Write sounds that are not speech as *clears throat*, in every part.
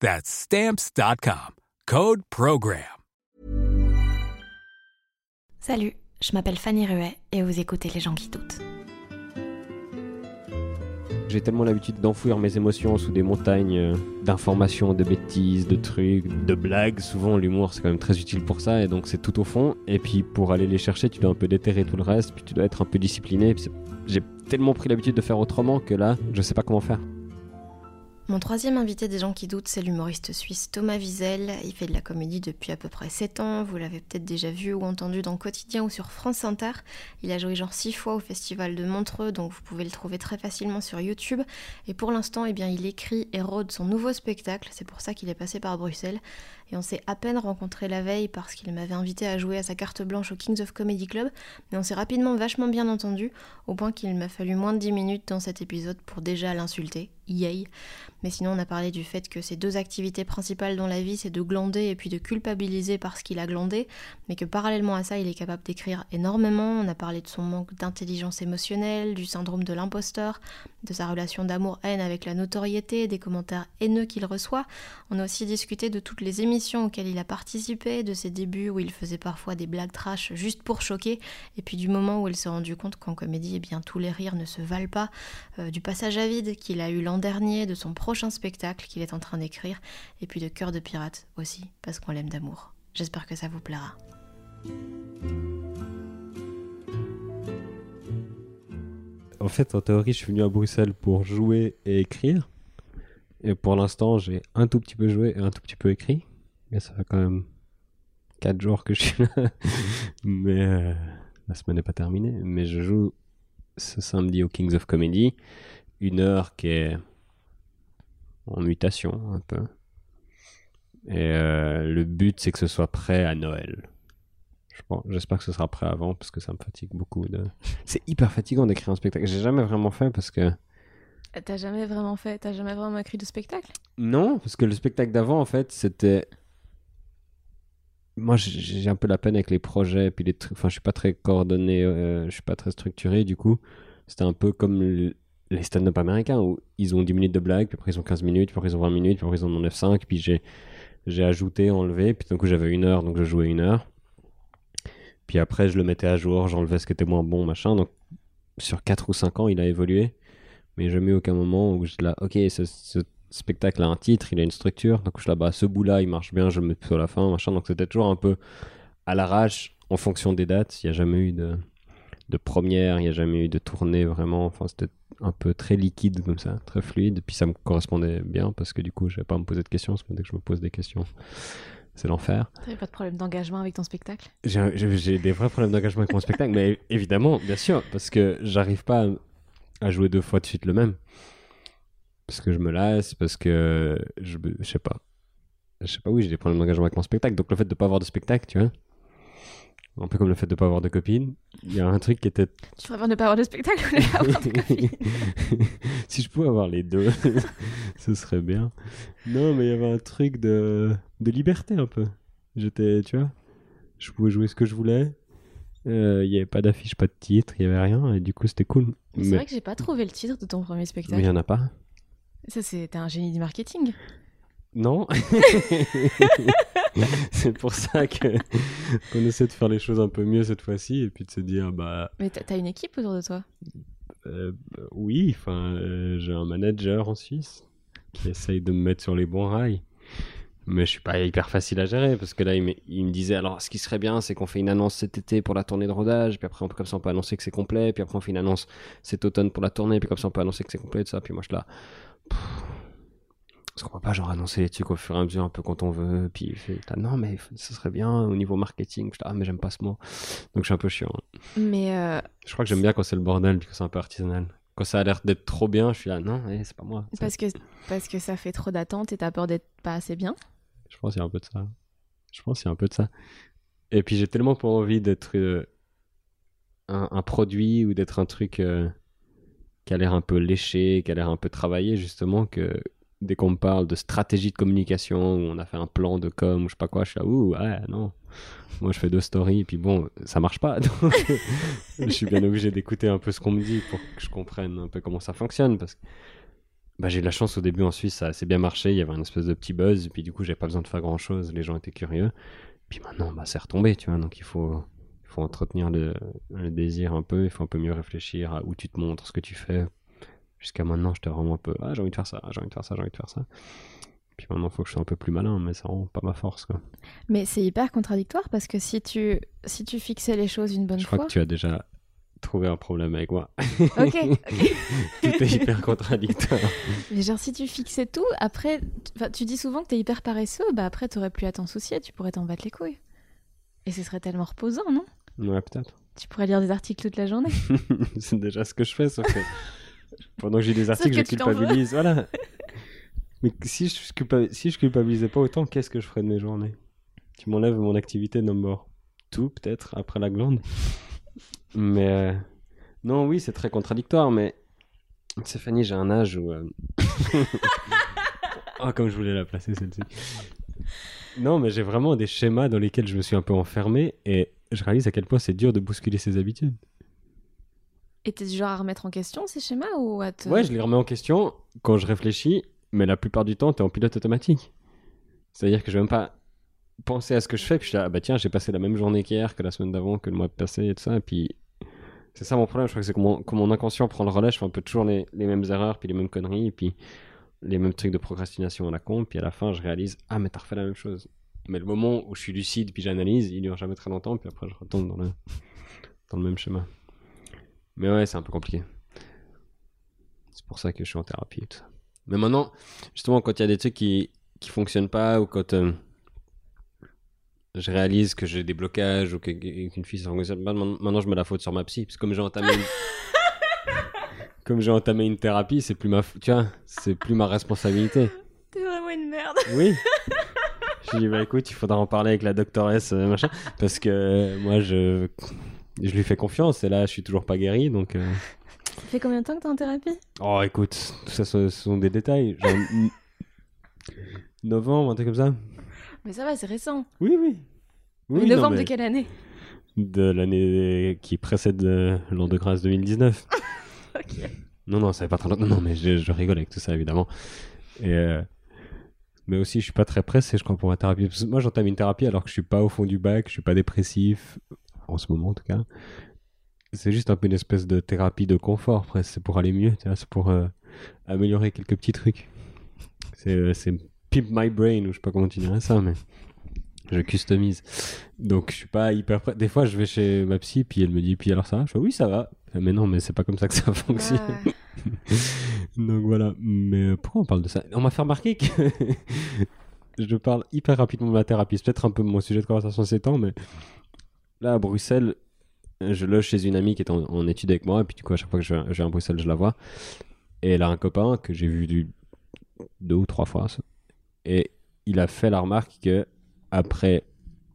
That's stamps.com. Code Program. Salut, je m'appelle Fanny Ruet et vous écoutez Les gens qui doutent. J'ai tellement l'habitude d'enfouir mes émotions sous des montagnes euh, d'informations, de bêtises, de trucs, de blagues. Souvent, l'humour, c'est quand même très utile pour ça, et donc c'est tout au fond. Et puis, pour aller les chercher, tu dois un peu déterrer tout le reste, puis tu dois être un peu discipliné. J'ai tellement pris l'habitude de faire autrement que là, je sais pas comment faire. Mon troisième invité des gens qui doutent, c'est l'humoriste suisse Thomas Wiesel. Il fait de la comédie depuis à peu près 7 ans. Vous l'avez peut-être déjà vu ou entendu dans Quotidien ou sur France Inter. Il a joué genre 6 fois au Festival de Montreux, donc vous pouvez le trouver très facilement sur YouTube. Et pour l'instant, eh il écrit et rôde son nouveau spectacle. C'est pour ça qu'il est passé par Bruxelles. Et on s'est à peine rencontré la veille parce qu'il m'avait invité à jouer à sa carte blanche au Kings of Comedy Club. Mais on s'est rapidement vachement bien entendu, au point qu'il m'a fallu moins de 10 minutes dans cet épisode pour déjà l'insulter yay. Mais sinon, on a parlé du fait que ses deux activités principales dans la vie, c'est de glander et puis de culpabiliser parce qu'il a glandé, mais que parallèlement à ça, il est capable d'écrire énormément. On a parlé de son manque d'intelligence émotionnelle, du syndrome de l'imposteur, de sa relation d'amour-haine avec la notoriété, des commentaires haineux qu'il reçoit. On a aussi discuté de toutes les émissions auxquelles il a participé, de ses débuts où il faisait parfois des blagues trash juste pour choquer, et puis du moment où il s'est rendu compte qu'en comédie, eh bien, tous les rires ne se valent pas, euh, du passage à vide qu'il a eu l'an dernier, de son prochain spectacle qu'il est en train d'écrire, et puis de Cœur de pirate aussi, parce qu'on l'aime d'amour. J'espère que ça vous plaira. En fait, en théorie, je suis venu à Bruxelles pour jouer et écrire. Et pour l'instant, j'ai un tout petit peu joué et un tout petit peu écrit. Mais ça fait quand même 4 jours que je suis là. Mais euh, la semaine n'est pas terminée. Mais je joue ce samedi au Kings of Comedy. Une heure qui est en mutation un peu. Et euh, le but, c'est que ce soit prêt à Noël. J'espère que ce sera prêt avant parce que ça me fatigue beaucoup. De... *laughs* C'est hyper fatigant d'écrire un spectacle. J'ai jamais vraiment fait parce que. T'as jamais vraiment fait T'as jamais vraiment écrit de spectacle? Non, parce que le spectacle d'avant, en fait, c'était. Moi, j'ai un peu la peine avec les projets, puis les trucs. Enfin, je suis pas très coordonné, euh, je suis pas très structuré, du coup. C'était un peu comme les stand-up américains où ils ont 10 minutes de blague, puis après ils ont 15 minutes, puis après ils ont 20 minutes, puis après ils en ont 9-5, puis j'ai, j'ai ajouté, enlevé, puis d'un coup j'avais une heure, donc je jouais une heure. Puis après je le mettais à jour, j'enlevais ce qui était moins bon, machin. Donc sur 4 ou 5 ans il a évolué, mais jamais aucun moment où je là, ok, ce, spectacle a un titre, il a une structure, donc je là, bah ce bout-là il marche bien, je le mets sur la fin, machin. Donc c'était toujours un peu à l'arrache en fonction des dates, il n'y a jamais eu de de première, il n'y a jamais eu de tournée vraiment. Enfin, c'était un peu très liquide comme ça, très fluide. Puis ça me correspondait bien parce que du coup, je n'avais pas à me poser de questions. Parce que dès que je me pose des questions, *laughs* c'est l'enfer. Tu pas de problème d'engagement avec ton spectacle? J'ai des vrais problèmes d'engagement avec mon spectacle, mais évidemment, bien sûr, parce que j'arrive pas à jouer deux fois de suite le même. Parce que je me lasse, parce que je, je sais pas. Je sais pas, oui, j'ai des problèmes d'engagement avec mon spectacle. Donc le fait de pas avoir de spectacle, tu vois, un peu comme le fait de ne pas avoir de copine. Il y a un truc qui était. Tu préfères ne pas avoir de spectacle ou ne pas avoir de copine? *laughs* Si je pouvais avoir les deux, *laughs* ce serait bien. Non, mais il y avait un truc de, de liberté un peu. J'étais, tu vois, je pouvais jouer ce que je voulais. Euh, Il n'y avait pas d'affiche, pas de titre, il n'y avait rien, et du coup c'était cool. Mais C'est vrai que j'ai pas trouvé le titre de ton premier mais il spectacle. n'y en a pas. Ça, c'était un génie du marketing. Non. *laughs* c'est pour ça que qu'on essaie de faire les choses un peu mieux cette fois-ci, et puis de se dire, bah Mais t'as une équipe autour de toi. euh, oui, enfin, euh, j'ai un manager en Suisse qui essaye de me mettre sur les bons rails. Mais je suis pas hyper facile à gérer parce que là, il me, il me disait alors ce qui serait bien, c'est qu'on fait une annonce cet été pour la tournée de rodage, puis après, on peut, comme ça, on peut annoncer que c'est complet, puis après, on fait une annonce cet automne pour la tournée, puis comme ça, on peut annoncer que c'est complet, tout ça. Puis moi, je suis là. Parce qu'on peut pas genre annoncer les trucs au fur et à mesure un peu quand on veut. Puis il fait non, mais ce serait bien au niveau marketing. Je suis là, ah, mais j'aime pas ce mot. Donc je suis un peu chiant. Mais euh, Je crois que j'aime bien quand c'est le bordel, puis que c'est un peu artisanal. Quand ça a l'air d'être trop bien, je suis là, non, eh, c'est pas moi. Parce que, parce que ça fait trop d'attentes et t'as peur d'être pas assez bien. Je pense qu'il y a un peu de ça. Je pense qu'il y a un peu de ça. Et puis j'ai tellement pas envie d'être euh, un, un produit ou d'être un truc euh, qui a l'air un peu léché, qui a l'air un peu travaillé, justement, que dès qu'on me parle de stratégie de communication, où on a fait un plan de com, ou je sais pas quoi, je suis là, ouh, ouais, non. Moi, je fais deux stories, puis bon, ça marche pas. Donc, *laughs* je suis bien obligé d'écouter un peu ce qu'on me dit pour que je comprenne un peu comment ça fonctionne, parce que bah, j'ai eu la chance au début en Suisse, ça a assez bien marché, il y avait un espèce de petit buzz, et puis du coup, j'avais pas besoin de faire grand chose, les gens étaient curieux. Puis maintenant, bah, c'est retombé, tu vois, donc il faut, il faut entretenir le, le désir un peu, il faut un peu mieux réfléchir à où tu te montres, ce que tu fais. Jusqu'à maintenant, j'étais vraiment un peu, ah, j'ai envie de faire ça, j'ai envie de faire ça, j'ai envie de faire ça. Puis maintenant, il faut que je sois un peu plus malin, mais ça rend pas ma force, quoi. Mais c'est hyper contradictoire parce que si tu, si tu fixais les choses une bonne Je crois fois. que tu as déjà trouvé un problème avec moi. Ok. *laughs* Tout est hyper contradictoire. Mais genre, si tu fixais tout, après, tu dis souvent que t'es hyper paresseux, bah après, t'aurais plus à t'en soucier, tu pourrais t'en battre les couilles. Et ce serait tellement reposant, non? Ouais, peut-être. Tu pourrais lire des articles toute la journée. *laughs* c'est déjà ce que je fais, sauf que pendant que j'ai des articles, je culpabilise. Voilà. Mais si je, culpa- si je culpabilisais pas autant, qu'est-ce que je ferais de mes journées? Tu m'enlèves mon activité number tout, peut-être, après la glande. Mais euh, non, oui, c'est très contradictoire, mais Stéphanie, j'ai un âge où. euh, *laughs* oh, comme je voulais la placer celle-ci. Non, mais j'ai vraiment des schémas dans lesquels je me suis un peu enfermé et je réalise à quel point c'est dur de bousculer ses habitudes. Et t'es du genre à remettre en question ces schémas ou à te... Ouais, je les remets en question quand je réfléchis, mais la plupart du temps, t'es en pilote automatique. C'est-à-dire que je vais même pas penser à ce que je fais, puis je suis là, ah bah tiens, j'ai passé la même journée qu'hier, que la semaine d'avant, que le mois passé et tout ça, et puis c'est ça mon problème, je crois que c'est que mon, que mon inconscient prend le relais, je fais un peu toujours les, les mêmes erreurs, puis les mêmes conneries, et puis les mêmes trucs de procrastination à la con, puis à la fin, je réalise, ah mais t'as refait la même chose. Mais le moment où je suis lucide, puis j'analyse, il dure jamais très longtemps, puis après je retombe dans le, *laughs* dans le même schéma. Mais ouais, c'est un peu compliqué. C'est pour ça que je suis en thérapie et tout ça. Mais maintenant, justement, quand il y a des trucs qui, qui fonctionnent pas, ou quand euh, je réalise que j'ai des blocages, ou qu'une fille pas, man- maintenant je mets la faute sur ma psy. Parce que comme j'ai entamé une... *laughs* comme j'ai entamé une thérapie, c'est plus ma tu vois, c'est plus ma responsabilité. T'es vraiment une merde. Oui. *laughs* Je dis bah écoute, il faudra en parler avec la doctoresse euh, machin parce que euh, moi je je lui fais confiance et là je suis toujours pas guéri donc euh, Ça fait combien de temps que t'es en thérapie? Oh, écoute, tout ça, ce sont des détails. Genre, novembre, un truc comme ça Mais ça va, c'est récent. Oui, oui. Oui, mais non, novembre mais de quelle année? De l'année qui précède l'an de grâce 2019. *laughs* Ok. Non, non, ça fait pas très longtemps. Non, non, mais je, je rigole avec tout ça, évidemment. Et, euh, mais aussi, je suis pas très pressé, je crois, pour ma thérapie. Moi, j'entame une thérapie alors que je suis pas au fond du bac, je suis pas dépressif, en ce moment en tout cas. C'est juste un peu une espèce de thérapie de confort, presque. C'est pour aller mieux, c'est pour euh, améliorer quelques petits trucs. C'est euh, pimp my brain, ou je sais pas comment tu ça, mais je customise. Donc, je suis pas hyper prêt. Des fois, je vais chez ma psy, puis elle me dit, puis alors ça va? Je fais, oui, ça va. Mais non, mais c'est pas comme ça que ça *laughs* fonctionne. *laughs* Donc voilà, mais euh, pourquoi on parle de ça? On m'a fait remarquer que *laughs* je parle hyper rapidement de ma thérapie. C'est peut-être un peu mon sujet de conversation ces temps, mais là à Bruxelles, je loge chez une amie qui est en, en études avec moi, et puis du coup, à chaque fois que je vais, à Bruxelles, je la vois. Et elle a un copain que j'ai vu du- deux ou trois fois, et il a fait la remarque que après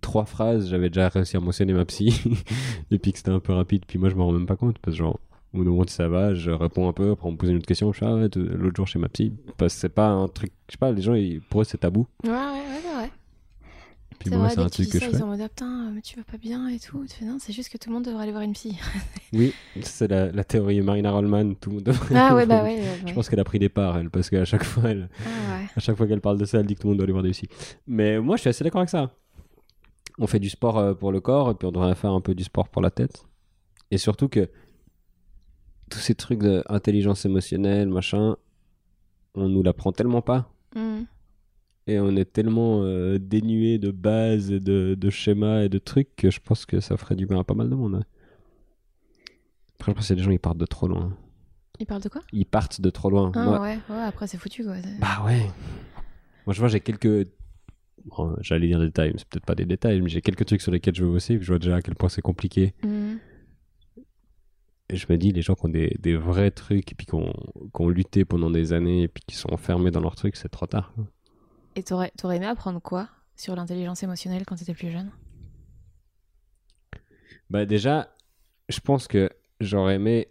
trois phrases, j'avais déjà réussi à mentionner ma psy, *laughs* et puis que c'était un peu rapide, puis moi je m'en rends même pas compte, parce que genre, au moment, ça va, je réponds un peu, après on me pose une autre question, je fais, ah ouais, l'autre jour chez ma psy, parce que c'est pas un truc, je sais pas, les gens, ils- pour eux c'est tabou. Ouais, ouais, ouais, vrai. Puis C'est moi, c'est un truc que ça, je ils fais. sont en mode ah, putain, mais tu vas pas bien et tout. Tu fais non, c'est juste que tout le monde devrait aller voir une psy. *laughs* Oui, c'est la, la théorie Marina Rollman. Tout le monde devrait. ah ouais, bah ouais. ouais, Je pense qu'elle a pris des parts, elle, parce qu'à chaque fois, elle, Ah à chaque fois qu'elle parle de ça, elle dit que tout le monde doit aller voir des psys. Mais moi, je suis assez d'accord avec ça. On fait du sport euh, pour le corps, et puis on devrait faire un peu du sport pour la tête. Et surtout que tous ces trucs d'intelligence émotionnelle, machin, on nous l'apprend tellement pas. Mm. Et on est tellement euh, dénué de bases, et de, de schémas et de trucs que je pense que ça ferait du bien à pas mal de monde. ouais. Après, je pense que les gens ils partent de trop loin. Il parle de quoi? Ils partent de trop loin. Ah Moi- ouais, ouais, après c'est foutu quoi. Bah ouais. Moi, je vois, j'ai quelques. bon, J'allais dire des détails, mais c'est peut-être pas des détails, mais j'ai quelques trucs sur lesquels je veux bosser, puis je vois déjà à quel point c'est compliqué. Mm. Et je me dis, les gens qui ont des, des vrais trucs, et puis qui ont, qui ont lutté pendant des années, et puis qui sont enfermés dans leurs trucs, c'est trop tard. quoi. Et t'aurais, t'aurais aimé apprendre quoi sur l'intelligence émotionnelle quand t'étais plus jeune? Bah déjà, je pense que j'aurais aimé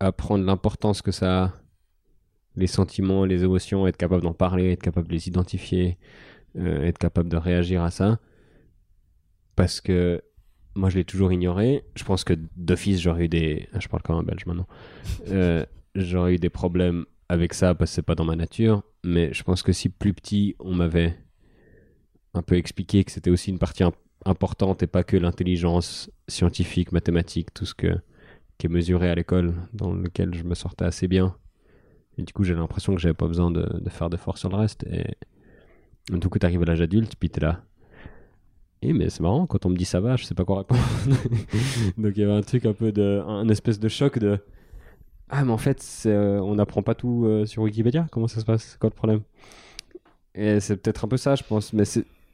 apprendre l'importance que ça a, les sentiments, les émotions, être capable d'en parler, être capable de les identifier, euh, être capable de réagir à ça. Parce que moi, je l'ai toujours ignoré. Je pense que d'office, j'aurais eu des... ah, Je parle comme un belge maintenant. Euh, j'aurais eu des problèmes avec ça parce que c'est pas dans ma nature. Mais je pense que si plus petit, on m'avait un peu expliqué que c'était aussi une partie im- importante et pas que l'intelligence scientifique, mathématique, tout ce que, qui est mesuré à l'école, dans lequel je me sortais assez bien. Et du coup, j'ai l'impression que j'avais pas besoin de, de faire d'efforts sur le reste. Et du coup, t'arrives à l'âge adulte, puis t'es là. Eh, mais c'est marrant, quand on me dit ça va, je sais pas quoi répondre. *laughs* Donc il y avait un truc un peu de. un espèce de choc de. Ah, mais en fait, euh, on n'apprend pas tout euh, sur Wikipédia Comment ça se passe? C'est quoi le problème? Et c'est peut-être un peu ça, je pense. Mais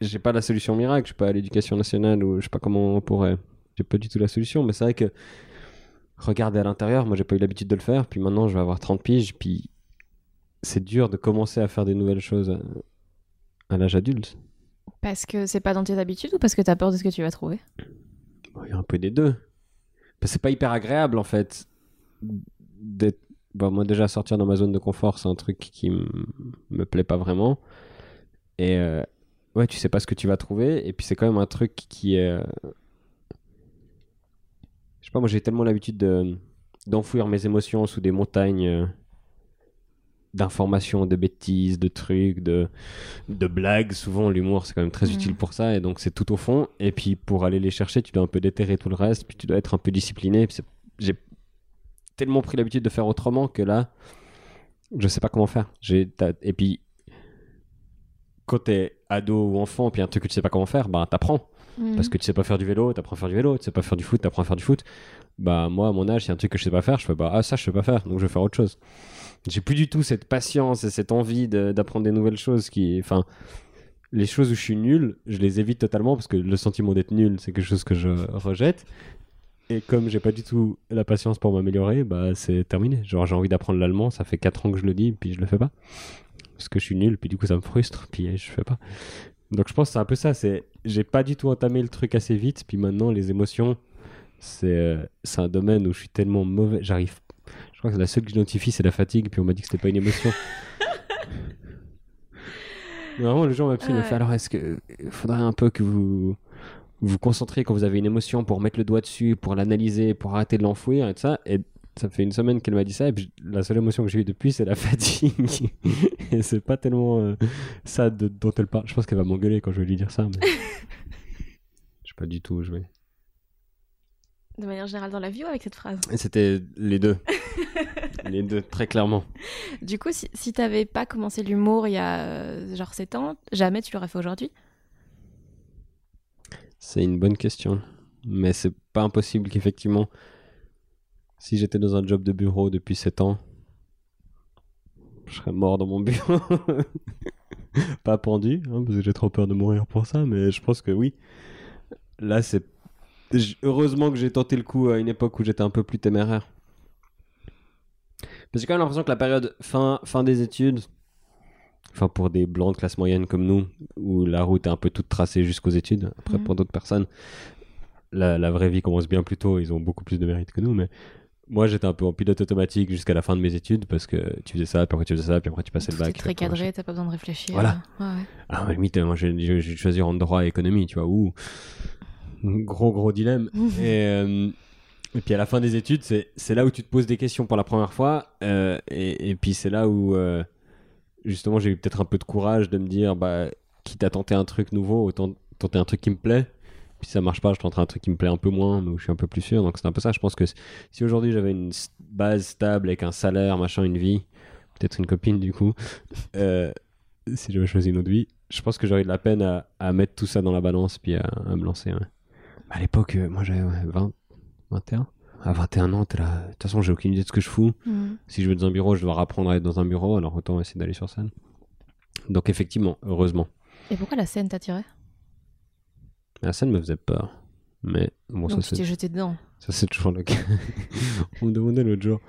j'ai pas la solution miracle. Je suis pas à l'éducation nationale ou je sais pas comment on pourrait. J'ai pas du tout la solution. Mais c'est vrai que regarder à l'intérieur, moi j'ai pas eu l'habitude de le faire. Puis maintenant, je vais avoir 30 piges. Puis c'est dur de commencer à faire des nouvelles choses à, à l'âge adulte. Parce que c'est pas dans tes habitudes ou parce que t'as peur de ce que tu vas trouver? Bon, Il y a un peu des deux. Parce que c'est pas hyper agréable en fait. D'être- Bon, moi déjà sortir dans ma zone de confort, c'est un truc qui me plaît pas vraiment. Et euh, ouais, tu sais pas ce que tu vas trouver. Et puis c'est quand même un truc qui est. euh, Je sais pas, moi j'ai tellement l'habitude de d'enfouir mes émotions sous des montagnes euh, d'informations, de bêtises, de trucs, de, de blagues. Souvent, l'humour, c'est quand même très Mhm. utile pour ça. Et donc, c'est tout au fond. Et puis, pour aller les chercher, tu dois un peu déterrer tout le reste. Puis, tu dois être un peu discipliné. J'ai tellement pris l'habitude de faire autrement que là, je sais pas comment faire. Et puis, quand t'es ado ou enfant, puis un truc que tu sais pas comment faire, bah, t'apprends. Mm. Parce que tu sais pas faire du vélo, t'apprends à faire du vélo. Tu sais pas faire du foot, t'apprends à faire du foot. Bah, moi, à mon âge, a un truc que je sais pas faire, je fais bah, ah, ça, je sais pas faire. Donc, je vais faire autre chose. J'ai plus du tout cette patience et cette envie de- d'apprendre des nouvelles choses qui. Enfin, les choses où je suis nul, je les évite totalement parce que le sentiment d'être nul, c'est quelque chose que je rejette. Et comme j'ai pas du tout la patience pour m'améliorer, bah c'est terminé. Genre j'ai envie d'apprendre l'allemand, ça fait 4 ans que je le dis, puis je le fais pas. Parce que je suis nul, puis du coup ça me frustre, puis je fais pas. Donc je pense que c'est un peu ça, c'est j'ai pas du tout entamé le truc assez vite, puis maintenant les émotions, c'est euh, c'est un domaine où je suis tellement mauvais, j'arrive. Je crois que la seule que j'identifie c'est la fatigue, puis on m'a dit que c'était pas une émotion. *laughs* Mais Vraiment, le jour m'a me Ouais. fait alors est-ce que il faudrait un peu que vous vous concentrez quand vous avez une émotion pour mettre le doigt dessus, pour l'analyser, pour arrêter de l'enfouir et tout ça. Et ça fait une semaine qu'elle m'a dit ça. Et puis la seule émotion que j'ai eue depuis, c'est la *laughs* fatigue. et c'est pas tellement euh, ça de- dont elle parle. Je pense qu'elle va m'engueuler quand je vais lui dire ça. Mais... *laughs* je sais pas du tout où je vais. De manière générale dans la vie ou avec cette phrase? C'était les deux. *laughs* les deux, très clairement. Du coup, si, si t'avais pas commencé l'humour il y a euh, genre 7 ans, jamais tu l'aurais fait aujourd'hui? C'est une bonne question. Mais c'est pas impossible qu'effectivement, si j'étais dans un job de bureau depuis 7 ans, je serais mort dans mon bureau. *laughs* pas pendu, hein, parce que j'ai trop peur de mourir pour ça, mais je pense que oui. Là, c'est. Heureusement que j'ai tenté le coup à une époque où j'étais un peu plus téméraire. Mais j'ai quand même l'impression que la période fin des études, enfin pour des blancs de classe moyenne comme nous, où la route est un peu toute tracée jusqu'aux études, après Mhm. pour d'autres personnes, la, la vraie vie commence bien plus tôt, ils ont beaucoup plus de mérite que nous, mais moi j'étais un peu en pilote automatique jusqu'à la fin de mes études parce que tu faisais ça, puis après tu faisais ça, puis après tu passais le Tout est bac. très cadré, t'as pas besoin de réfléchir. Voilà. Ouais, ouais. Ah, à la limite, moi j'ai choisi en droit et économie, tu vois, ouh. Gros, gros dilemme. et, euh, et puis à la fin des études, c'est c'est là où tu te poses des questions pour la première fois. euh, et, et puis c'est là où, euh, justement, j'ai eu peut-être un peu de courage de me dire, bah, quitte à tenter un truc nouveau, autant tenter un truc qui me plaît. Puis si ça marche pas, je tenterai un truc qui me plaît un peu moins, mais où je suis un peu plus sûr. Donc c'est un peu ça. Je pense que si- aujourd'hui j'avais une base stable avec un salaire, machin, une vie, peut-être une copine du coup, *laughs* euh, si j'avais choisi une autre vie, je pense que j'aurais de la peine à, mettre tout ça dans la balance puis à, me lancer. À l'époque, euh, moi j'avais ouais, 20, 21. À 21 ans, t'es là. De toute façon, j'ai aucune idée de ce que je fous. Mhm. Si je vais dans un bureau, je dois apprendre à être dans un bureau, alors autant essayer d'aller sur scène. Donc effectivement, heureusement. Et pourquoi la scène t'attirait La scène me faisait peur. Mais bon, ça Donc tu c'est t'es jeté dedans. Ça, c'est toujours le cas. *laughs* On me demandait l'autre jour,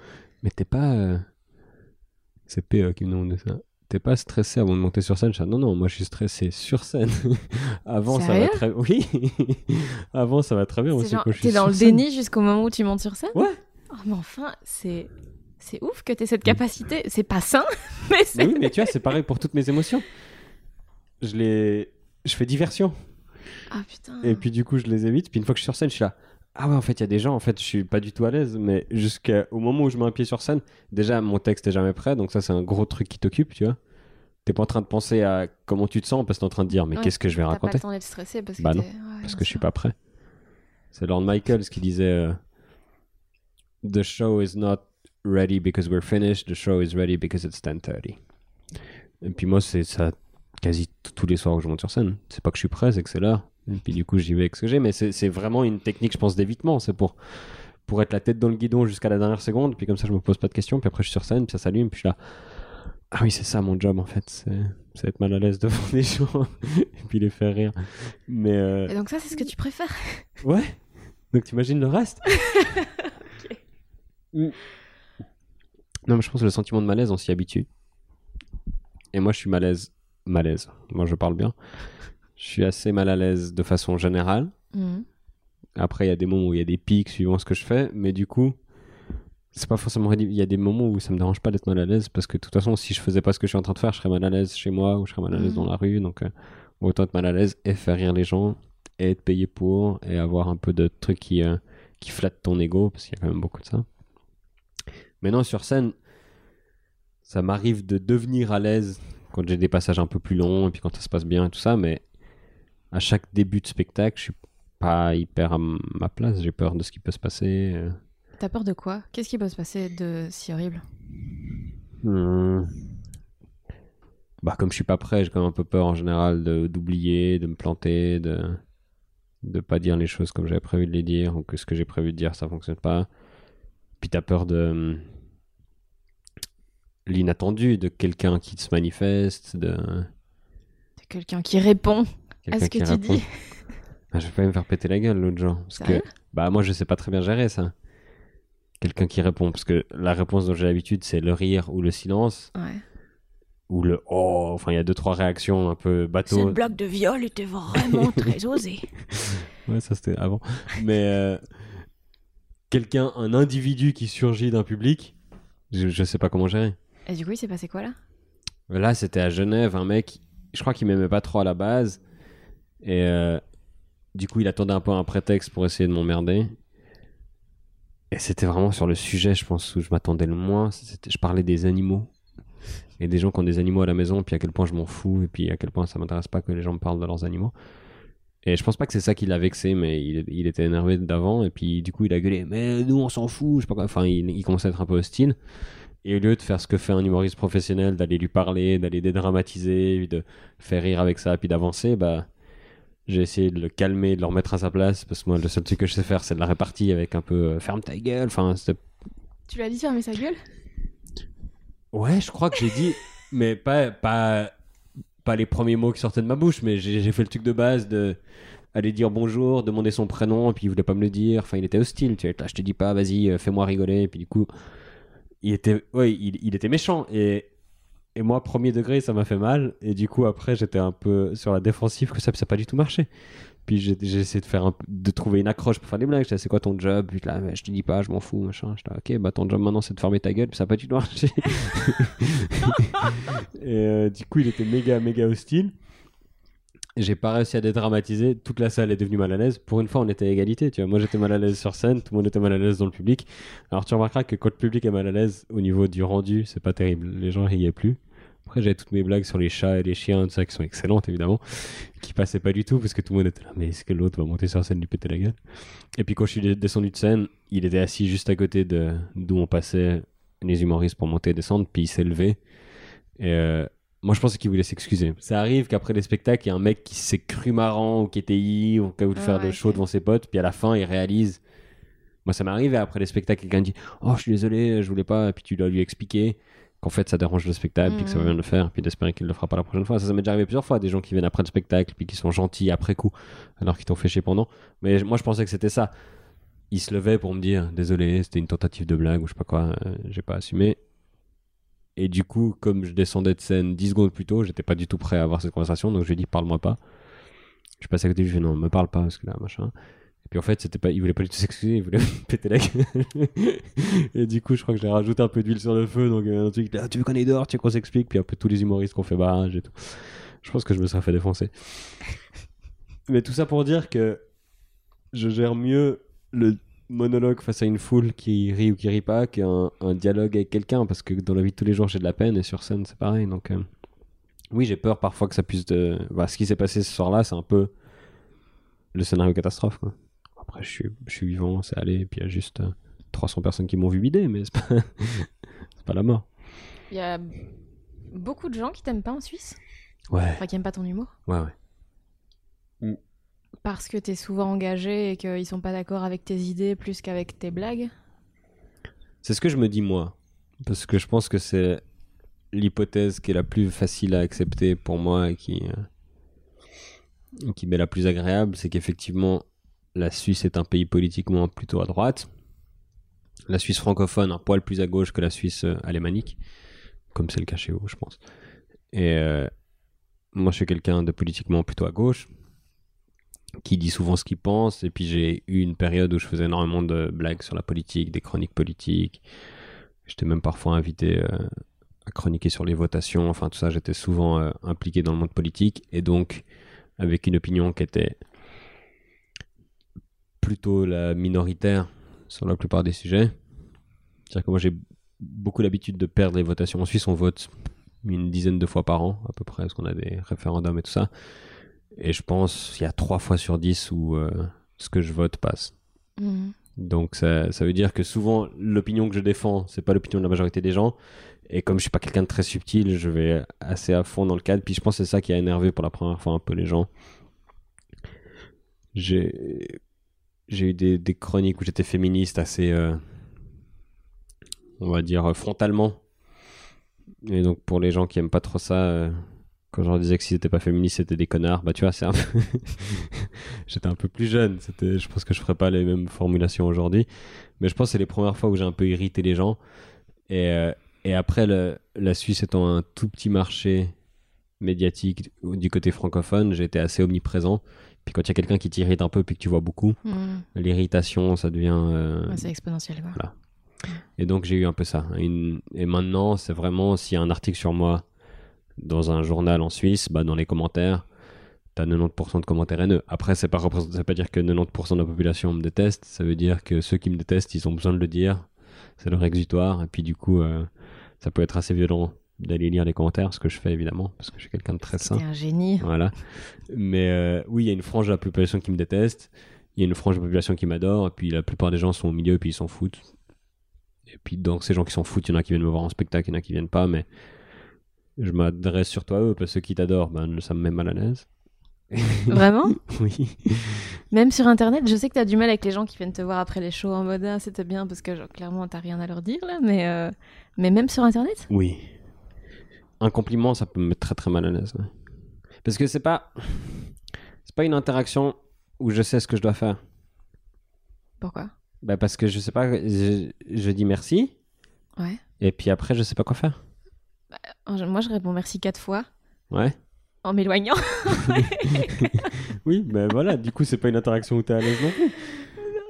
mais t'es pas. euh, C'est PE qui me demandait ça. T'es pas stressé avant de monter sur scène Non, non, moi je suis stressé sur scène. *laughs* avant, ça va très Oui *laughs* Avant, ça va très bien. C'est genre, t'es dans le scène. déni jusqu'au moment où tu montes sur scène? Ouais. Oh, mais enfin, c'est. C'est ouf que t'aies cette capacité. C'est pas sain, mais *laughs* Mais c'est. oui, mais tu vois, c'est pareil pour toutes mes émotions. Je les. Je fais diversion. Ah putain. Et puis du coup, je les évite. Puis une fois que je suis sur scène, je suis là. Ah ouais, en fait, il y a des gens, en fait, je suis pas du tout à l'aise. Mais jusqu'au moment où je mets un pied sur scène, déjà, mon texte est jamais prêt. Donc ça, c'est un gros truc qui t'occupe, tu vois. T'es pas en train de penser à comment tu te sens parce que t'es en train de dire, mais Ouais, qu'est-ce que je vais T'as pas raconter le temps d'être stressé parce que Bah non, ouais, Parce que je suis pas prêt. C'est Lord Michaels qui disait euh, The show is not ready because we're finished, the show is ready because it's 10.30. Et puis moi, c'est ça quasi tous les soirs où je monte sur scène. C'est pas que je suis prêt, c'est que c'est l'heure. Et puis du coup, j'y vais avec ce que j'ai. Mais c'est vraiment une technique, je pense, d'évitement. C'est pour, pour être la tête dans le guidon jusqu'à la dernière seconde. Puis comme ça, je me pose pas de questions. Puis après, je suis sur scène, puis ça s'allume. Puis je suis là. Ah oui, c'est ça mon job en fait. C'est être mal à l'aise devant *laughs* des gens *laughs* et puis les faire rire. Mais euh, Et donc, ça, c'est ce que tu préfères *laughs* Ouais. Donc t'imagines le reste Mm. Non, mais je pense que le sentiment de malaise, on s'y habitue. Et moi, je suis malaise. Malaise. Moi, je parle bien. Je suis assez mal à l'aise de façon générale. Mhm. Après, il y a des moments où il y a des pics suivant ce que je fais. Mais du coup, c'est pas forcément. Il y a des moments où ça me dérange pas d'être mal à l'aise. Parce que de toute façon, si je faisais pas ce que je suis en train de faire, je serais mal à l'aise chez moi ou je serais mal à l'aise Mhm. dans la rue. Donc, euh, autant être mal à l'aise et faire rire les gens et être payé pour et avoir un peu de trucs qui, euh, qui flattent ton ego. Parce qu'il y a quand même beaucoup de ça. Maintenant, sur scène, ça m'arrive de devenir à l'aise quand j'ai des passages un peu plus longs et puis quand ça se passe bien et tout ça. Mais à chaque début de spectacle, je suis pas hyper à ma place. J'ai peur de ce qui peut se passer. euh. T'as peur de quoi? Qu'est-ce qui peut se passer de si horrible? Hmm. Bah, comme je suis pas prêt, j'ai quand même un peu peur en général de- d'oublier, de me planter, de de pas dire les choses comme j'avais prévu de les dire ou que ce que j'ai prévu de dire ça fonctionne pas. Puis t'as peur de hum, l'inattendu, de quelqu'un qui se manifeste, de T'es quelqu'un qui répond à quelqu'un ce que qui tu répond. dis. *laughs* Ah, je vais pas me faire péter la gueule l'autre jour. Parce que, bah, moi, je sais pas très bien gérer ça. Quelqu'un qui répond. Parce que la réponse dont j'ai l'habitude, c'est le rire ou le silence. Ouais. Ou le oh. Enfin, il y a deux, trois réactions un peu bateau. blague de viol était vraiment *laughs* très osée. Ouais, ça c'était avant. Mais euh, quelqu'un, un individu qui surgit d'un public, je, je sais pas comment gérer. Et du coup, il s'est passé quoi là? Là, c'était à Genève, un mec, je crois qu'il m'aimait pas trop à la base. Et euh, du coup, il attendait un peu un prétexte pour essayer de m'emmerder. Et c'était vraiment sur le sujet, je pense, où je m'attendais le moins. Je parlais des animaux. Et des gens qui ont des animaux à la maison, puis à quel point je m'en fous, et puis à quel point ça m'intéresse pas que les gens me parlent de leurs animaux. Et je pense pas que c'est ça qui l'a vexé, mais il, était énervé d'avant, et puis du coup il a gueulé, mais nous on s'en fout, je sais pas. Enfin, il, il commençait à être un peu hostile. Et au lieu de faire ce que fait un humoriste professionnel, d'aller lui parler, d'aller dédramatiser, de faire rire avec ça, puis d'avancer, bah j'ai essayé de le calmer, de le remettre à sa place, parce que moi le seul truc que je sais faire c'est de la répartie avec un peu euh, ferme ta gueule. Enfin, c'était Tu lui as dit fermer sa gueule? Ouais, je crois que j'ai dit, *laughs* mais pas, pas, pas les premiers mots qui sortaient de ma bouche, mais j'ai j'ai fait le truc de base de aller dire bonjour, demander son prénom, et puis il voulait pas me le dire. Enfin, il était hostile, tu vois. Là, je te dis pas, vas-y, euh, fais-moi rigoler. Et puis du coup, il était, ouais, il, il était méchant. Et, et moi, premier degré, ça m'a fait mal. Et du coup, après, j'étais un peu sur la défensive que ça, n'a pas du tout marché. Puis j'ai essayé de, faire de trouver une accroche pour faire des blagues. J'étais, c'est quoi ton job? Puis là, je te dis pas, je m'en fous, machin. J'étais, ok, bah ton job maintenant c'est de fermer ta gueule, puis ça a pas du tout marché. *laughs* Et euh, du coup, il était méga, méga hostile. J'ai pas réussi à dédramatiser. Toute la salle est devenue mal à l'aise. Pour une fois, on était à égalité. Tu vois, moi j'étais mal à l'aise sur scène, tout le monde était mal à l'aise dans le public. Alors tu remarqueras que quand le public est mal à l'aise au niveau du rendu, c'est pas terrible. Les gens riaient plus. Après, j'avais toutes mes blagues sur les chats et les chiens, tout ça, qui sont excellentes évidemment, qui passaient pas du tout parce que tout le monde était là. Mais est-ce que l'autre va monter sur scène lui péter la gueule? Et puis quand je suis descendu de scène, il était assis juste à côté d'où on passait les humoristes pour monter et descendre, puis il s'est levé. Et euh, moi, je pensais qu'il voulait s'excuser. Ça arrive qu'après les spectacles, il y a un mec qui s'est cru marrant ou qui était ivre ou qui a voulu Ah faire ouais, le show ok. devant ses potes, puis à la fin, il réalise. Moi, ça m'arrive et après les spectacles, quelqu'un dit Oh, je suis désolé, je voulais pas. Et puis tu dois lui expliquer qu'en fait, ça dérange le spectacle, puis que ça va Mhm. bien le faire, puis d'espérer qu'il le fera pas la prochaine fois. Ça, ça m'est déjà arrivé plusieurs fois, des gens qui viennent après le spectacle, puis qui sont gentils après coup, alors qu'ils t'ont fait chier pendant. Mais moi, je pensais que c'était ça. Il se levait pour me dire Désolé, c'était une tentative de blague ou je sais pas quoi, euh, j'ai pas assumé. Et du coup, comme je descendais de scène 10 secondes plus tôt, j'étais pas du tout prêt à avoir cette conversation, donc je lui ai dit Parle-moi pas. Je suis passé à côté, je lui ai dit Non, me parle pas, parce que là, machin. Et puis en fait, c'était pas, il voulait pas du tout s'excuser, il voulait *laughs* me péter la gueule. et du coup, je crois que j'ai rajouté un peu d'huile sur le feu, donc euh, un truc, ah, tu veux qu'on aille dehors, tu veux qu'on s'explique, puis un peu tous les humoristes qu'on fait barrage et tout. Je pense que je me serais fait défoncer. *laughs* Mais tout ça pour dire que je gère mieux le monologue face à une foule qui rit ou qui rit pas qu'un un dialogue avec quelqu'un, parce que dans la vie de tous les jours, j'ai de la peine, et sur scène, c'est pareil. Donc, euh, oui, j'ai peur parfois que ça puisse. De... bah, ce qui s'est passé ce soir-là, c'est un peu le scénario catastrophe. Quoi. Après, je suis, je suis vivant, c'est allé, et puis il y a juste euh, 300 personnes qui m'ont vu bider, mais c'est pas, *laughs* c'est pas la mort. Il y a beaucoup de gens qui t'aiment pas en Suisse? Ouais, Enfin, qui aiment pas ton humour? Ouais, ouais. Parce que t'es souvent engagé et qu'ils sont pas d'accord avec tes idées plus qu'avec tes blagues C'est ce que je me dis moi. Parce que je pense que c'est l'hypothèse qui est la plus facile à accepter pour moi et qui, euh, qui m'est la plus agréable. C'est qu'effectivement, la Suisse est un pays politiquement plutôt à droite. La Suisse francophone un poil plus à gauche que la Suisse euh, alémanique. Comme c'est le cas chez vous, je pense. Et euh, moi, je suis quelqu'un de politiquement plutôt à gauche qui dit souvent ce qu'il pense. Et puis j'ai eu une période où je faisais énormément de blagues sur la politique, des chroniques politiques. J'étais même parfois invité euh, à chroniquer sur les votations. Enfin, tout ça, j'étais souvent euh, impliqué dans le monde politique. Et donc, avec une opinion qui était plutôt la minoritaire sur la plupart des sujets. C'est-à-dire que moi, j'ai beaucoup l'habitude de perdre les votations. En Suisse, on vote une dizaine de fois par an, à peu près, parce qu'on a des référendums et tout ça. Et je pense qu'il y a trois fois sur dix où euh, ce que je vote passe. Mhm. Donc ça, ça veut dire que souvent l'opinion que je défends, c'est pas l'opinion de la majorité des gens. Et comme je suis pas quelqu'un de très subtil, je vais assez à fond dans le cadre. Puis je pense que c'est ça qui a énervé pour la première fois un peu les gens. J'ai j'ai eu des, des chroniques où j'étais féministe assez, euh, on va dire, euh, frontalement. Et donc pour les gens qui aiment pas trop ça, euh, quand je leur disais que s'ils étaient pas féministes, c'était des connards, bah tu vois, c'est un peu... *laughs* j'étais un peu plus jeune. C'était, je pense que je ferais pas les mêmes formulations aujourd'hui. Mais je pense que c'est les premières fois où j'ai un peu irrité les gens. Et, euh, et après, le- la Suisse étant un tout petit marché médiatique du côté francophone, été assez omniprésent. Puis quand il y a quelqu'un qui t'irrite un peu, puis que tu vois beaucoup, Mhm. l'irritation, ça devient... euh, Ouais, c'est exponentiel, quoi. Voilà. et donc j'ai eu un peu ça. Une- Et maintenant, c'est vraiment s'il y a un article sur moi dans un journal en Suisse, bah, dans les commentaires, t'as 90% de commentaires haineux. Après, c'est pas ça veut pas dire que 90% de la population me déteste. Ça veut dire que ceux qui me détestent, ils ont besoin de le dire. C'est leur exutoire. Et puis du coup, euh, ça peut être assez violent d'aller lire les commentaires, ce que je fais évidemment, parce que je suis quelqu'un de très sain. T'es un génie. Voilà. Mais euh, oui, il y a une frange de la population qui me déteste. Il y a une frange de la population qui m'adore. Et puis la plupart des gens sont au milieu et puis ils s'en foutent. Et puis donc ces gens qui s'en foutent, il y en a qui viennent me voir en spectacle, il y en a qui viennent pas. Mais je m'adresse surtout à eux parce que ceux qui t'adorent, ben, ça me met mal à l'aise. *laughs* Vraiment *laughs* oui. Même sur internet, je sais que t'as du mal avec les gens qui viennent te voir après les shows en mode ah, c'était bien parce que genre, clairement t'as rien à leur dire là, mais, euh, mais même sur internet Oui. Un compliment, ça peut me mettre très très mal à l'aise. ouais. Parce que c'est pas. C'est pas une interaction où je sais ce que je dois faire. Pourquoi? Bah parce que je sais pas, je, je dis merci. Ouais. Et puis après, je sais pas quoi faire. Euh, Moi je réponds merci quatre fois Ouais. En m'éloignant. *laughs* oui, mais voilà, du coup, c'est pas une interaction où t'es à l'aise non plus.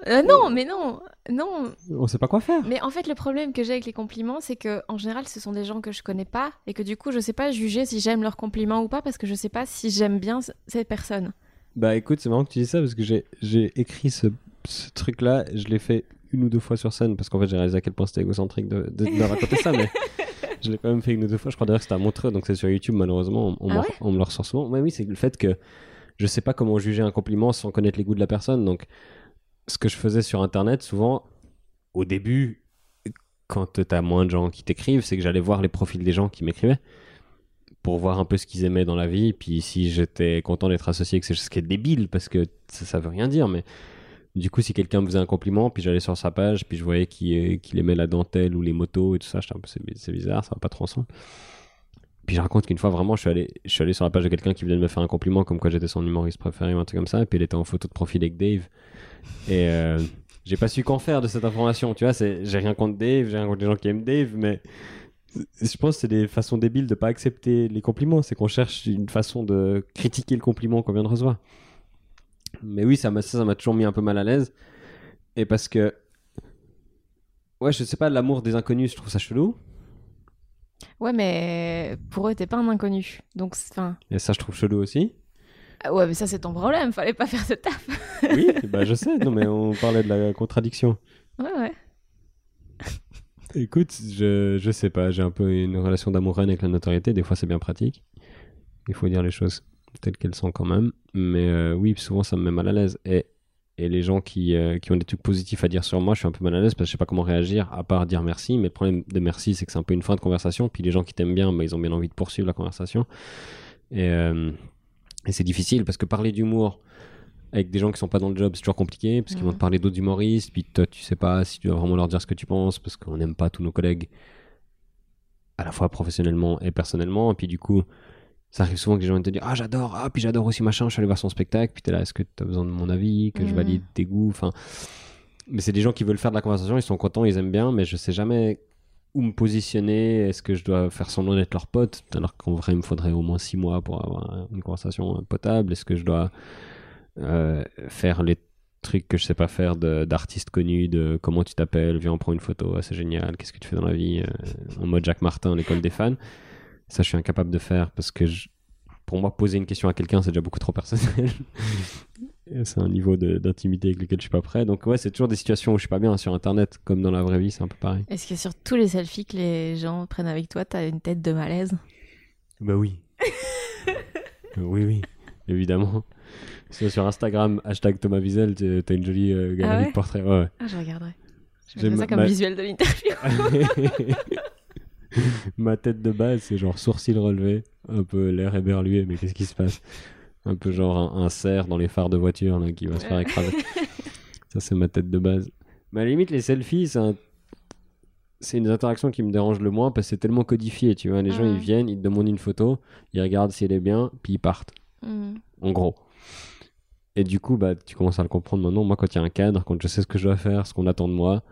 Euh, non, mais non, non. On sait pas quoi faire. Mais en fait, le problème que j'ai avec les compliments, c'est que en général, ce sont des gens que je connais pas et que du coup, je sais pas juger si j'aime leurs compliments ou pas parce que je sais pas si j'aime bien c- cette personne. Bah écoute, c'est marrant que tu dis ça parce que j'ai j'ai écrit ce, ce truc-là, je l'ai fait une ou deux fois sur scène parce qu'en fait j'ai réalisé à quel point c'était égocentrique de, de, de raconter ça, mais *laughs* je l'ai quand même fait une ou deux fois. Je crois d'ailleurs que c'était à Montreux, donc c'est sur YouTube malheureusement, on, on Ah me, ouais on me le ressort souvent. Mais oui, c'est le fait que je sais pas comment juger un compliment sans connaître les goûts de la personne. Donc ce que je faisais sur Internet, souvent, au début, quand t'as moins de gens qui t'écrivent, c'est que j'allais voir les profils des gens qui m'écrivaient pour voir un peu ce qu'ils aimaient dans la vie. Puis si j'étais content d'être associé avec choses qui est débile, parce que ça, ça veut rien dire, mais du coup, si quelqu'un me faisait un compliment, puis j'allais sur sa page, puis je voyais qu'il euh, qu'il aimait la dentelle ou les motos et tout ça, j'étais un peu, c'est bizarre, ça va pas trop ensemble. Puis je raconte qu'une fois, vraiment, je suis, allé, je suis allé sur la page de quelqu'un qui venait de me faire un compliment, comme quoi j'étais son humoriste préféré ou un truc comme ça, et puis il était en photo de profil avec Dave. Et euh, *laughs* j'ai pas su qu'en faire de cette information, tu vois, j'ai rien contre Dave, j'ai rien contre les gens qui aiment Dave, mais je pense que c'est des façons débiles de pas accepter les compliments, c'est qu'on cherche une façon de critiquer le compliment qu'on vient de recevoir. Mais oui, ça m'a ça ça m'a toujours mis un peu mal à l'aise. Et parce que. Ouais, je sais pas, l'amour des inconnus, je trouve ça chelou. Ouais, mais pour eux, t'es pas un inconnu. Donc, enfin. Et ça, je trouve chelou aussi. ah Ouais, mais ça, c'est ton problème. Fallait pas faire ce taf. Oui, *laughs* bah je sais, non, mais on parlait de la contradiction. Ouais, ouais. Écoute, je, je sais pas, j'ai un peu une relation d'amour-haine avec la notoriété. Des fois, c'est bien pratique. Il faut dire les choses telles qu'elles sont quand même. Mais euh, oui, souvent, ça me met mal à l'aise. Et, et les gens qui, euh, qui ont des trucs positifs à dire sur moi, je suis un peu mal à l'aise parce que je sais pas comment réagir à part dire merci. Mais le problème de merci, c'est que c'est un peu une fin de conversation. Puis les gens qui t'aiment bien, bah, ils ont bien envie de poursuivre la conversation. Et, euh, et c'est difficile parce que parler d'humour avec des gens qui sont pas dans le job, c'est toujours compliqué parce qu'ils vont Mhm. te parler d'autres humoristes, puis toi, tu sais pas si tu dois vraiment leur dire ce que tu penses parce qu'on n'aime pas tous nos collègues à la fois professionnellement et personnellement. Et puis du coup, ça arrive souvent que les gens viennent te dire Ah, j'adore, ah, puis j'adore aussi machin, je suis allé voir son spectacle, puis t'es là, est-ce que t'as besoin de mon avis, que je Mhm. valide tes goûts Enfin, mais c'est des gens qui veulent faire de la conversation, ils sont contents, ils aiment bien, mais je sais jamais où me positionner. Est-ce que je dois faire semblant d'être leur pote alors qu'en vrai, il me faudrait au moins six mois pour avoir une conversation potable Est-ce que je dois euh, faire les trucs que je sais pas faire de- d'artistes connus, de comment tu t'appelles, viens on prend une photo, ah, c'est génial, qu'est-ce que tu fais dans la vie, euh, en mode Jacques Martin, l'école des fans. Ça, je suis incapable de faire parce que je- pour moi, poser une question à quelqu'un, c'est déjà beaucoup trop personnel. *laughs* C'est un niveau d'intimité avec lequel je suis pas prêt. Donc ouais, c'est toujours des situations où je suis pas bien sur Internet, comme dans la vraie vie, c'est un peu pareil. Est-ce que sur tous les selfies que les gens prennent avec toi, t'as une tête de malaise? Bah oui. *laughs* oui, oui, évidemment. Sur Instagram, hashtag Thomas Wiesel, t'as une jolie euh, galerie Ah ouais? de portraits. Ouais, ouais. Ah, je regarderai. Je mettrai ça comme ma- visuel de l'interview. *laughs* *laughs* Ma tête de base, c'est genre sourcil relevé, un peu l'air éberlué, mais qu'est-ce qui se passe? Un peu genre un, un cerf dans les phares de voiture là, qui va se faire écraser. *laughs* Ça, c'est ma tête de base. Mais à la limite, les selfies, c'est un- c'est une interaction qui me dérange le moins parce que c'est tellement codifié, tu vois. Les gens, ils viennent, ils te demandent une photo, ils regardent si elle est bien, puis ils partent, Hmm. en gros. Et du coup, bah, tu commences à le comprendre maintenant. Moi, quand il y a un cadre, quand je sais ce que je dois faire, ce qu'on attend de moi,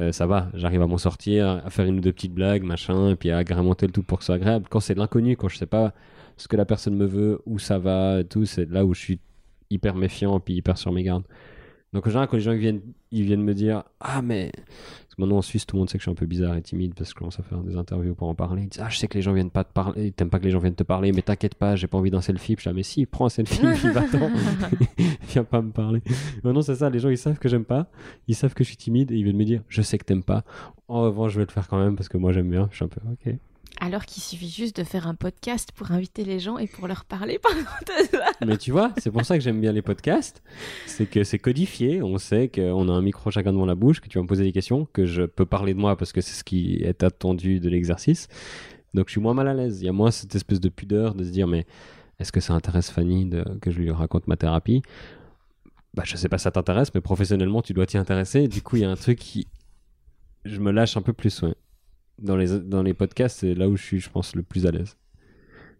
euh, ça va. J'arrive à m'en sortir, à faire une ou deux petites blagues, machin, et puis à agrémenter le tout pour que ce soit agréable. Quand c'est de l'inconnu, quand je sais pas ce que la personne me veut, où ça va, tout, c'est là où je suis hyper méfiant, puis hyper sur mes gardes. Donc, en général, quand les gens viennent, ils viennent me dire Ah, mais. Maintenant en Suisse, tout le monde sait que je suis un peu bizarre et timide parce que je commence à faire des interviews pour en parler. Ils disent Ah, je sais que les gens viennent pas te parler, t'aimes pas que les gens viennent te parler, mais t'inquiète pas, j'ai pas envie d'un selfie. Puis je dis Ah, mais si, prends un selfie, puis *laughs* *laughs* va-t'en. *laughs* Viens pas me parler. Maintenant, c'est ça, les gens ils savent que j'aime pas, ils savent que je suis timide et ils viennent me dire Je sais que t'aimes pas. En revanche, je vais le faire quand même parce que moi j'aime bien. Je suis un peu Ok. Alors qu'il suffit juste de faire un podcast pour inviter les gens et pour leur parler *laughs* pendant de ça. Mais tu vois, c'est pour ça que j'aime bien les podcasts. C'est que c'est codifié. On sait qu'on a un micro chacun devant la bouche, que tu vas me poser des questions, que je peux parler de moi parce que c'est ce qui est attendu de l'exercice. Donc je suis moins mal à l'aise. Il y a moins cette espèce de pudeur de se dire mais est-ce que ça intéresse Fanny de- que je lui raconte ma thérapie? Bah je sais pas si ça t'intéresse, mais professionnellement tu dois t'y intéresser. Du coup il y a un truc qui je me lâche un peu plus. Ouais. Dans les dans les podcasts c'est là où je suis je pense le plus à l'aise.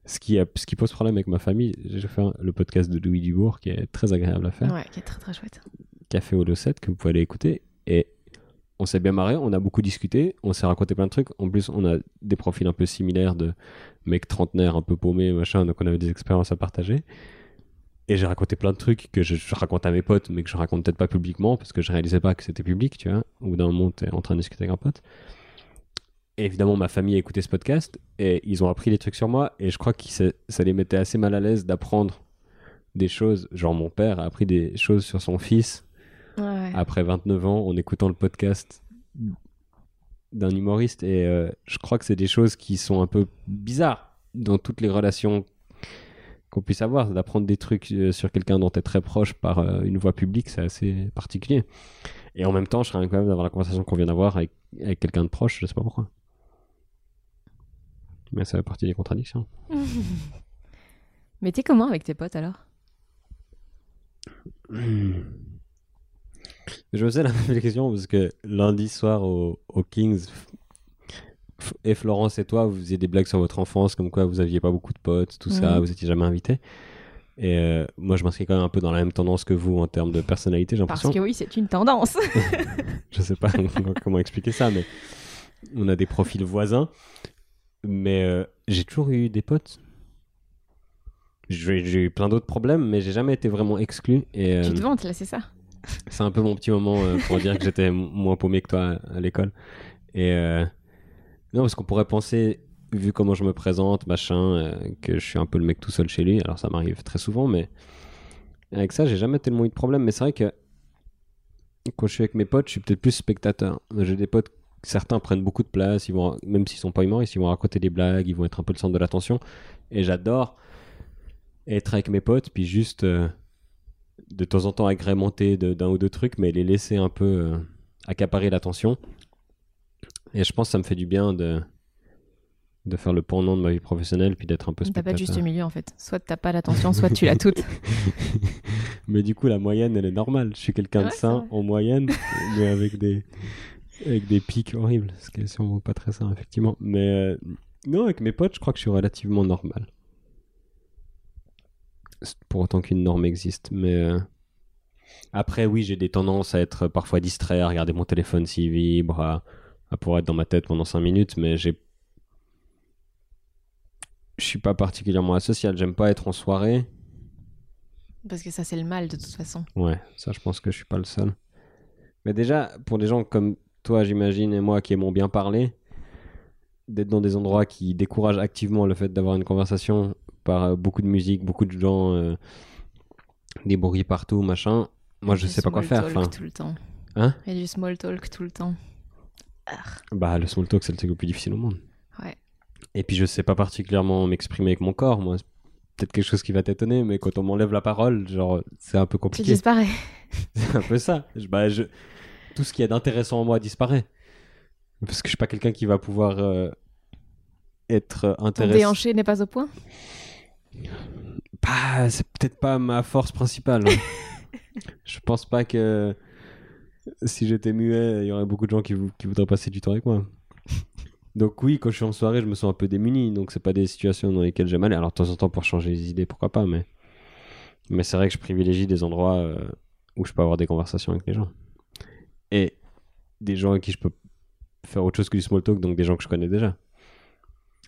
Ce qui, a- ce qui pose problème avec ma famille, j'ai fait un- le podcast de Louis Dubourg qui est très agréable à faire, Ouais, qui est très très chouette. Café au 7 que vous pouvez aller écouter. Et on s'est bien marré, on a beaucoup discuté, on s'est raconté plein de trucs. En plus, on a des profils un peu similaires de, mec trentenaire, un peu paumé, machin, donc on avait des expériences à partager. Et j'ai raconté plein de trucs que je, je raconte à mes potes, mais que je raconte peut-être pas publiquement, parce que je réalisais pas que c'était public, tu vois. Ou d'un moment, t'es en train de discuter avec un pote. Et évidemment, ma famille a écouté ce podcast, et ils ont appris des trucs sur moi, et je crois que ça, les mettait assez mal à l'aise d'apprendre des choses. Genre, mon père a appris des choses sur son fils Ouais. après 29 ans en écoutant le podcast d'un humoriste. Et euh, je crois que c'est des choses qui sont un peu bizarres dans toutes les relations qu'on puisse avoir. D'apprendre des trucs euh, sur quelqu'un dont tu es très proche par euh, une voix publique, c'est assez particulier. Et en même temps, je serais incapable d'avoir la conversation qu'on vient d'avoir avec, avec quelqu'un de proche, je sais pas pourquoi. Mais ça fait partie des contradictions. *laughs* Mais t'es comment avec tes potes alors? *clears throat* Je me faisais la même question parce que lundi soir au, au Kings, F- et Florence et toi, vous faisiez des blagues sur votre enfance, comme quoi vous aviez pas beaucoup de potes, tout ça, vous étiez jamais invité. Et euh, moi, je m'inscris quand même un peu dans la même tendance que vous en termes de personnalité, j'ai Parce l'impression. que oui, c'est une tendance. *laughs* Je sais pas *laughs* comment expliquer ça, mais on a des profils voisins. Mais euh, j'ai toujours eu des potes. J'ai j'ai eu plein d'autres problèmes, mais j'ai jamais été vraiment exclu. Et, euh, tu te vantes là, c'est ça? c'est un peu mon petit moment euh, pour dire que j'étais m- moins paumé que toi à, à l'école. Et euh, non, parce qu'on pourrait penser, vu comment je me présente, machin, euh, que je suis un peu le mec tout seul chez lui. Alors ça m'arrive très souvent, mais avec ça, j'ai jamais tellement eu de problème. Mais c'est vrai que quand je suis avec mes potes, je suis peut-être plus spectateur. J'ai des potes, certains prennent beaucoup de place, ils vont, même s'ils sont pas humoristes, ils vont raconter des blagues, ils vont être un peu le centre de l'attention. Et j'adore être avec mes potes, puis juste euh, de temps en temps agrémenter d'un ou deux trucs, mais les laisser un peu euh, accaparer l'attention. Et je pense que ça me fait du bien de, de faire le pendant de ma vie professionnelle, puis d'être un peu T'as pas juste milieu en fait. Soit t'as pas l'attention, soit tu l'as *laughs* toute. mais du coup, la moyenne, elle est normale. Je suis quelqu'un Ouais, de sain en moyenne, mais avec des, avec des pics horribles, ce qui est sûrement pas très sain, effectivement. Mais euh, non, avec mes potes, je crois que je suis relativement normal. Pour autant qu'une norme existe. Mais euh, après, oui, j'ai des tendances à être parfois distrait, à regarder mon téléphone s'il vibre, à, à pouvoir être dans ma tête pendant 5 minutes, mais j'ai. Je suis pas particulièrement asocial. J'aime pas être en soirée. Parce que ça, c'est le mal de toute façon. Ouais, ça, je pense que je suis pas le seul. Mais déjà, pour des gens comme toi, j'imagine, et moi qui aimons bien parler, d'être dans des endroits qui découragent activement le fait d'avoir une conversation par euh, beaucoup de musique, beaucoup de gens, euh, des bruits partout, machin. Moi, je sais pas quoi small faire. talk Enfin, tout le temps. Hein? Et du small talk tout le temps. bah, le small talk, c'est le truc le plus difficile au monde. Ouais. Et puis, je sais pas particulièrement m'exprimer avec mon corps, moi. Peut-être quelque chose qui va t'étonner, mais quand on m'enlève la parole, genre, c'est un peu Tu compliqué. disparais. *laughs* C'est un peu ça. Je- bah, je- Tout ce qui est d'intéressant en moi disparaît. Parce que je suis pas quelqu'un qui va pouvoir euh, être intéressé. déhanché n'est pas au point? Bah, c'est peut-être pas ma force principale. hein. *laughs* je pense pas que si j'étais muet, il y aurait beaucoup de gens qui voudraient passer du temps avec moi. Donc oui, quand je suis en soirée, je me sens un peu démuni. Donc c'est pas des situations dans lesquelles j'aime aller. Alors de temps en temps pour changer les idées, pourquoi pas. Mais, mais c'est vrai que je privilégie des endroits euh, où je peux avoir des conversations avec les gens. Et des gens avec qui je peux faire autre chose que du small talk, donc des gens que je connais déjà.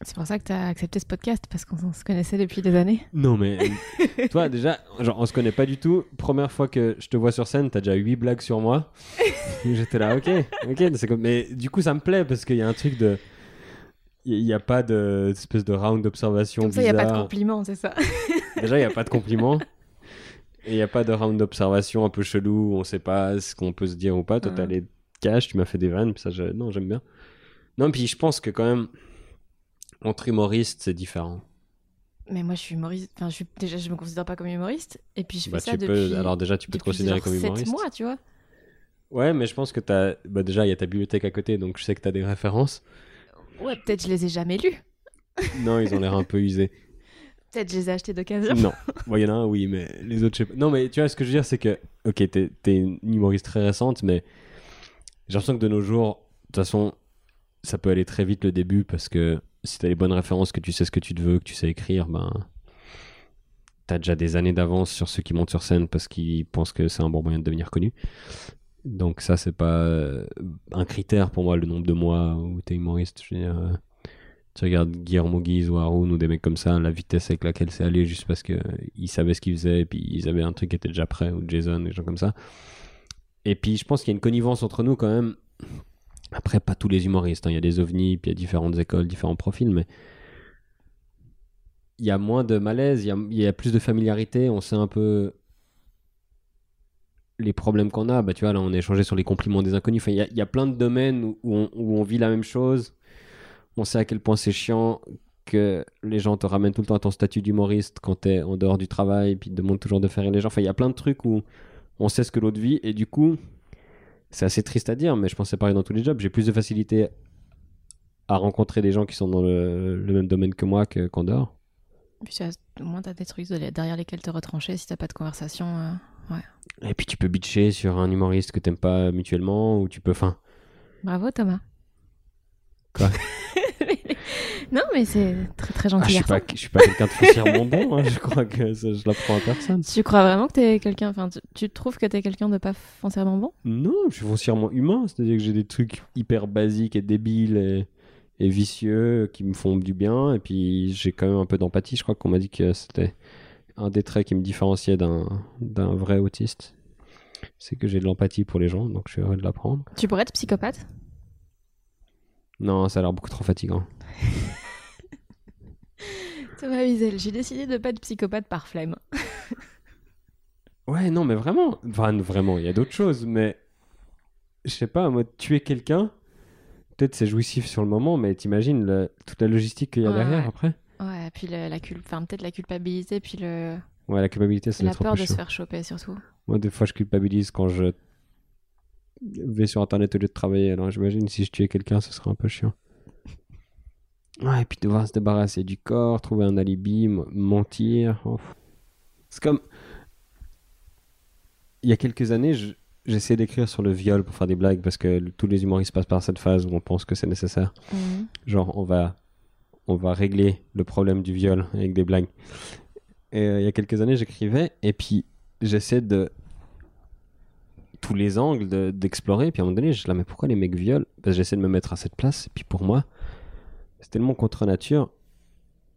C'est pour ça que t'as accepté ce podcast, parce qu'on se connaissait depuis des années. Non, mais *laughs* toi, déjà, genre, on se connaît pas du tout. Première fois que je te vois sur scène, t'as déjà 8 blagues sur moi. *laughs* J'étais là, ok, ok. c'est Comme... Mais du coup, ça me plaît parce qu'il y a un truc de. Il n'y a pas de espèce de round d'observation Comme ça, il n'y a pas de bizarre. compliments, c'est ça. Déjà, il n'y a pas de compliments. *laughs* Et il n'y a pas de round d'observation un peu chelou où on sait pas ce qu'on peut se dire ou pas. Toi, t'as les caches, tu m'as fait des vannes, puis ça, je- non, j'aime bien. Non, puis je pense que quand même, entre humoristes, c'est différent. Mais moi, je suis humoriste. Enfin, je suis... déjà, je me considère pas comme humoriste. Et puis, je fais Bah, ça tu depuis. peux, alors déjà, tu peux te considérer comme humoriste. mois, tu vois. Ouais, mais je pense que t'as. Bah, déjà, il y a ta bibliothèque à côté, donc je sais que t'as des références. Ouais, peut-être je les ai jamais lus. Non, ils ont l'air un peu usés. *laughs* Peut-être je les ai achetés d'occasion. Non. *laughs* Bon, il y en a un, oui, mais les autres, je sais pas. Non, mais tu vois, ce que je veux dire, c'est que. Ok, t'es t'es une humoriste très récente, mais j'ai l'impression que de nos jours, de toute façon, ça peut aller très vite le début parce que si t'as les bonnes références, que tu sais ce que tu te veux, que tu sais écrire, ben. T'as déjà des années d'avance sur ceux qui montent sur scène parce qu'ils pensent que c'est un bon moyen de devenir connu. Donc, ça, c'est pas euh, un critère pour moi, le nombre de mois où t'es humoriste. Je veux dire, euh, Tu regardes Guillermo Guise ou Haroun ou des mecs comme ça, la vitesse avec laquelle c'est allé juste parce qu'ils savaient ce qu'ils faisaient et puis ils avaient un truc qui était déjà prêt, ou Jason, des gens comme ça. Et puis je pense qu'il y a une connivence entre nous quand même. Après, pas tous les humoristes, hein. il y a des ovnis, puis il y a différentes écoles, différents profils, mais il y a moins de malaise, il y a, y plus de familiarité, on sait un peu les problèmes qu'on a. Bah, tu vois, là, on a échangé sur les compliments des inconnus. Enfin, il y, a, il y a plein de domaines où on vit la même chose. On sait à quel point c'est chiant que les gens te ramènent tout le temps à ton statut d'humoriste quand t'es en dehors du travail, puis te demandent toujours de faire les gens. Enfin, il y a plein de trucs où on sait ce que l'autre vit, et du coup, c'est assez triste à dire, mais je pense que c'est pareil dans tous les jobs. J'ai plus de facilité à rencontrer des gens qui sont dans le, le même domaine que moi que- qu'en dehors. Puis tu as- au moins, t'as des trucs de- derrière lesquels te retrancher si t'as pas de conversation. euh, Et puis tu peux bitcher sur un humoriste que t'aimes pas mutuellement, ou tu peux. Enfin, Bravo, Thomas. Quoi *laughs* Non, mais c'est très très ah, gentil je suis pas, je suis pas quelqu'un de foncièrement bon, hein, je crois que ça, je l'apprends à personne. Tu crois vraiment que t'es quelqu'un. Enfin, tu, tu trouves que t'es quelqu'un de pas foncièrement bon Non, je suis foncièrement humain, c'est-à-dire que j'ai des trucs hyper basiques et débiles et, et vicieux qui me font du bien, et puis j'ai quand même un peu d'empathie. Je crois qu'on m'a dit que c'était un des traits qui me différenciait d'un d'un vrai autiste. C'est que j'ai de l'empathie pour les gens, donc je suis heureux de l'apprendre. Tu pourrais être psychopathe? Non, ça a l'air beaucoup trop fatigant. *laughs* Thomas Wiesel, j'ai décidé de pas être psychopathe par flemme. *laughs* Ouais, non, mais vraiment, enfin, vraiment, il y a d'autres choses, mais je sais pas, moi, tuer quelqu'un, peut-être c'est jouissif sur le moment, mais t'imagines le- toute la logistique qu'il y a Ouais, derrière ouais. après Ouais, puis le- la cul... enfin, peut-être la culpabilité, puis le... Ouais, la culpabilité, c'est la peur de se faire choper surtout. Moi, des fois, je culpabilise quand je vais sur Internet au lieu de travailler. Alors, j'imagine si je tuais quelqu'un, ce serait un peu chiant. Ouais, et puis devoir se débarrasser du corps, trouver un alibi, mentir. oh. C'est comme. Il y a quelques années, je- j'essayais d'écrire sur le viol pour faire des blagues parce que tous les humoristes passent par cette phase où on pense que c'est nécessaire. Mhm. Genre, on va, on va régler le problème du viol avec des blagues. Et euh, il y a quelques années, j'écrivais, et puis j'essaie de tous les angles de- d'explorer. puis à un moment donné, je là, mais pourquoi les mecs violent? Parce que j'essaie de me mettre à cette place. Et puis pour moi, c'est tellement contre nature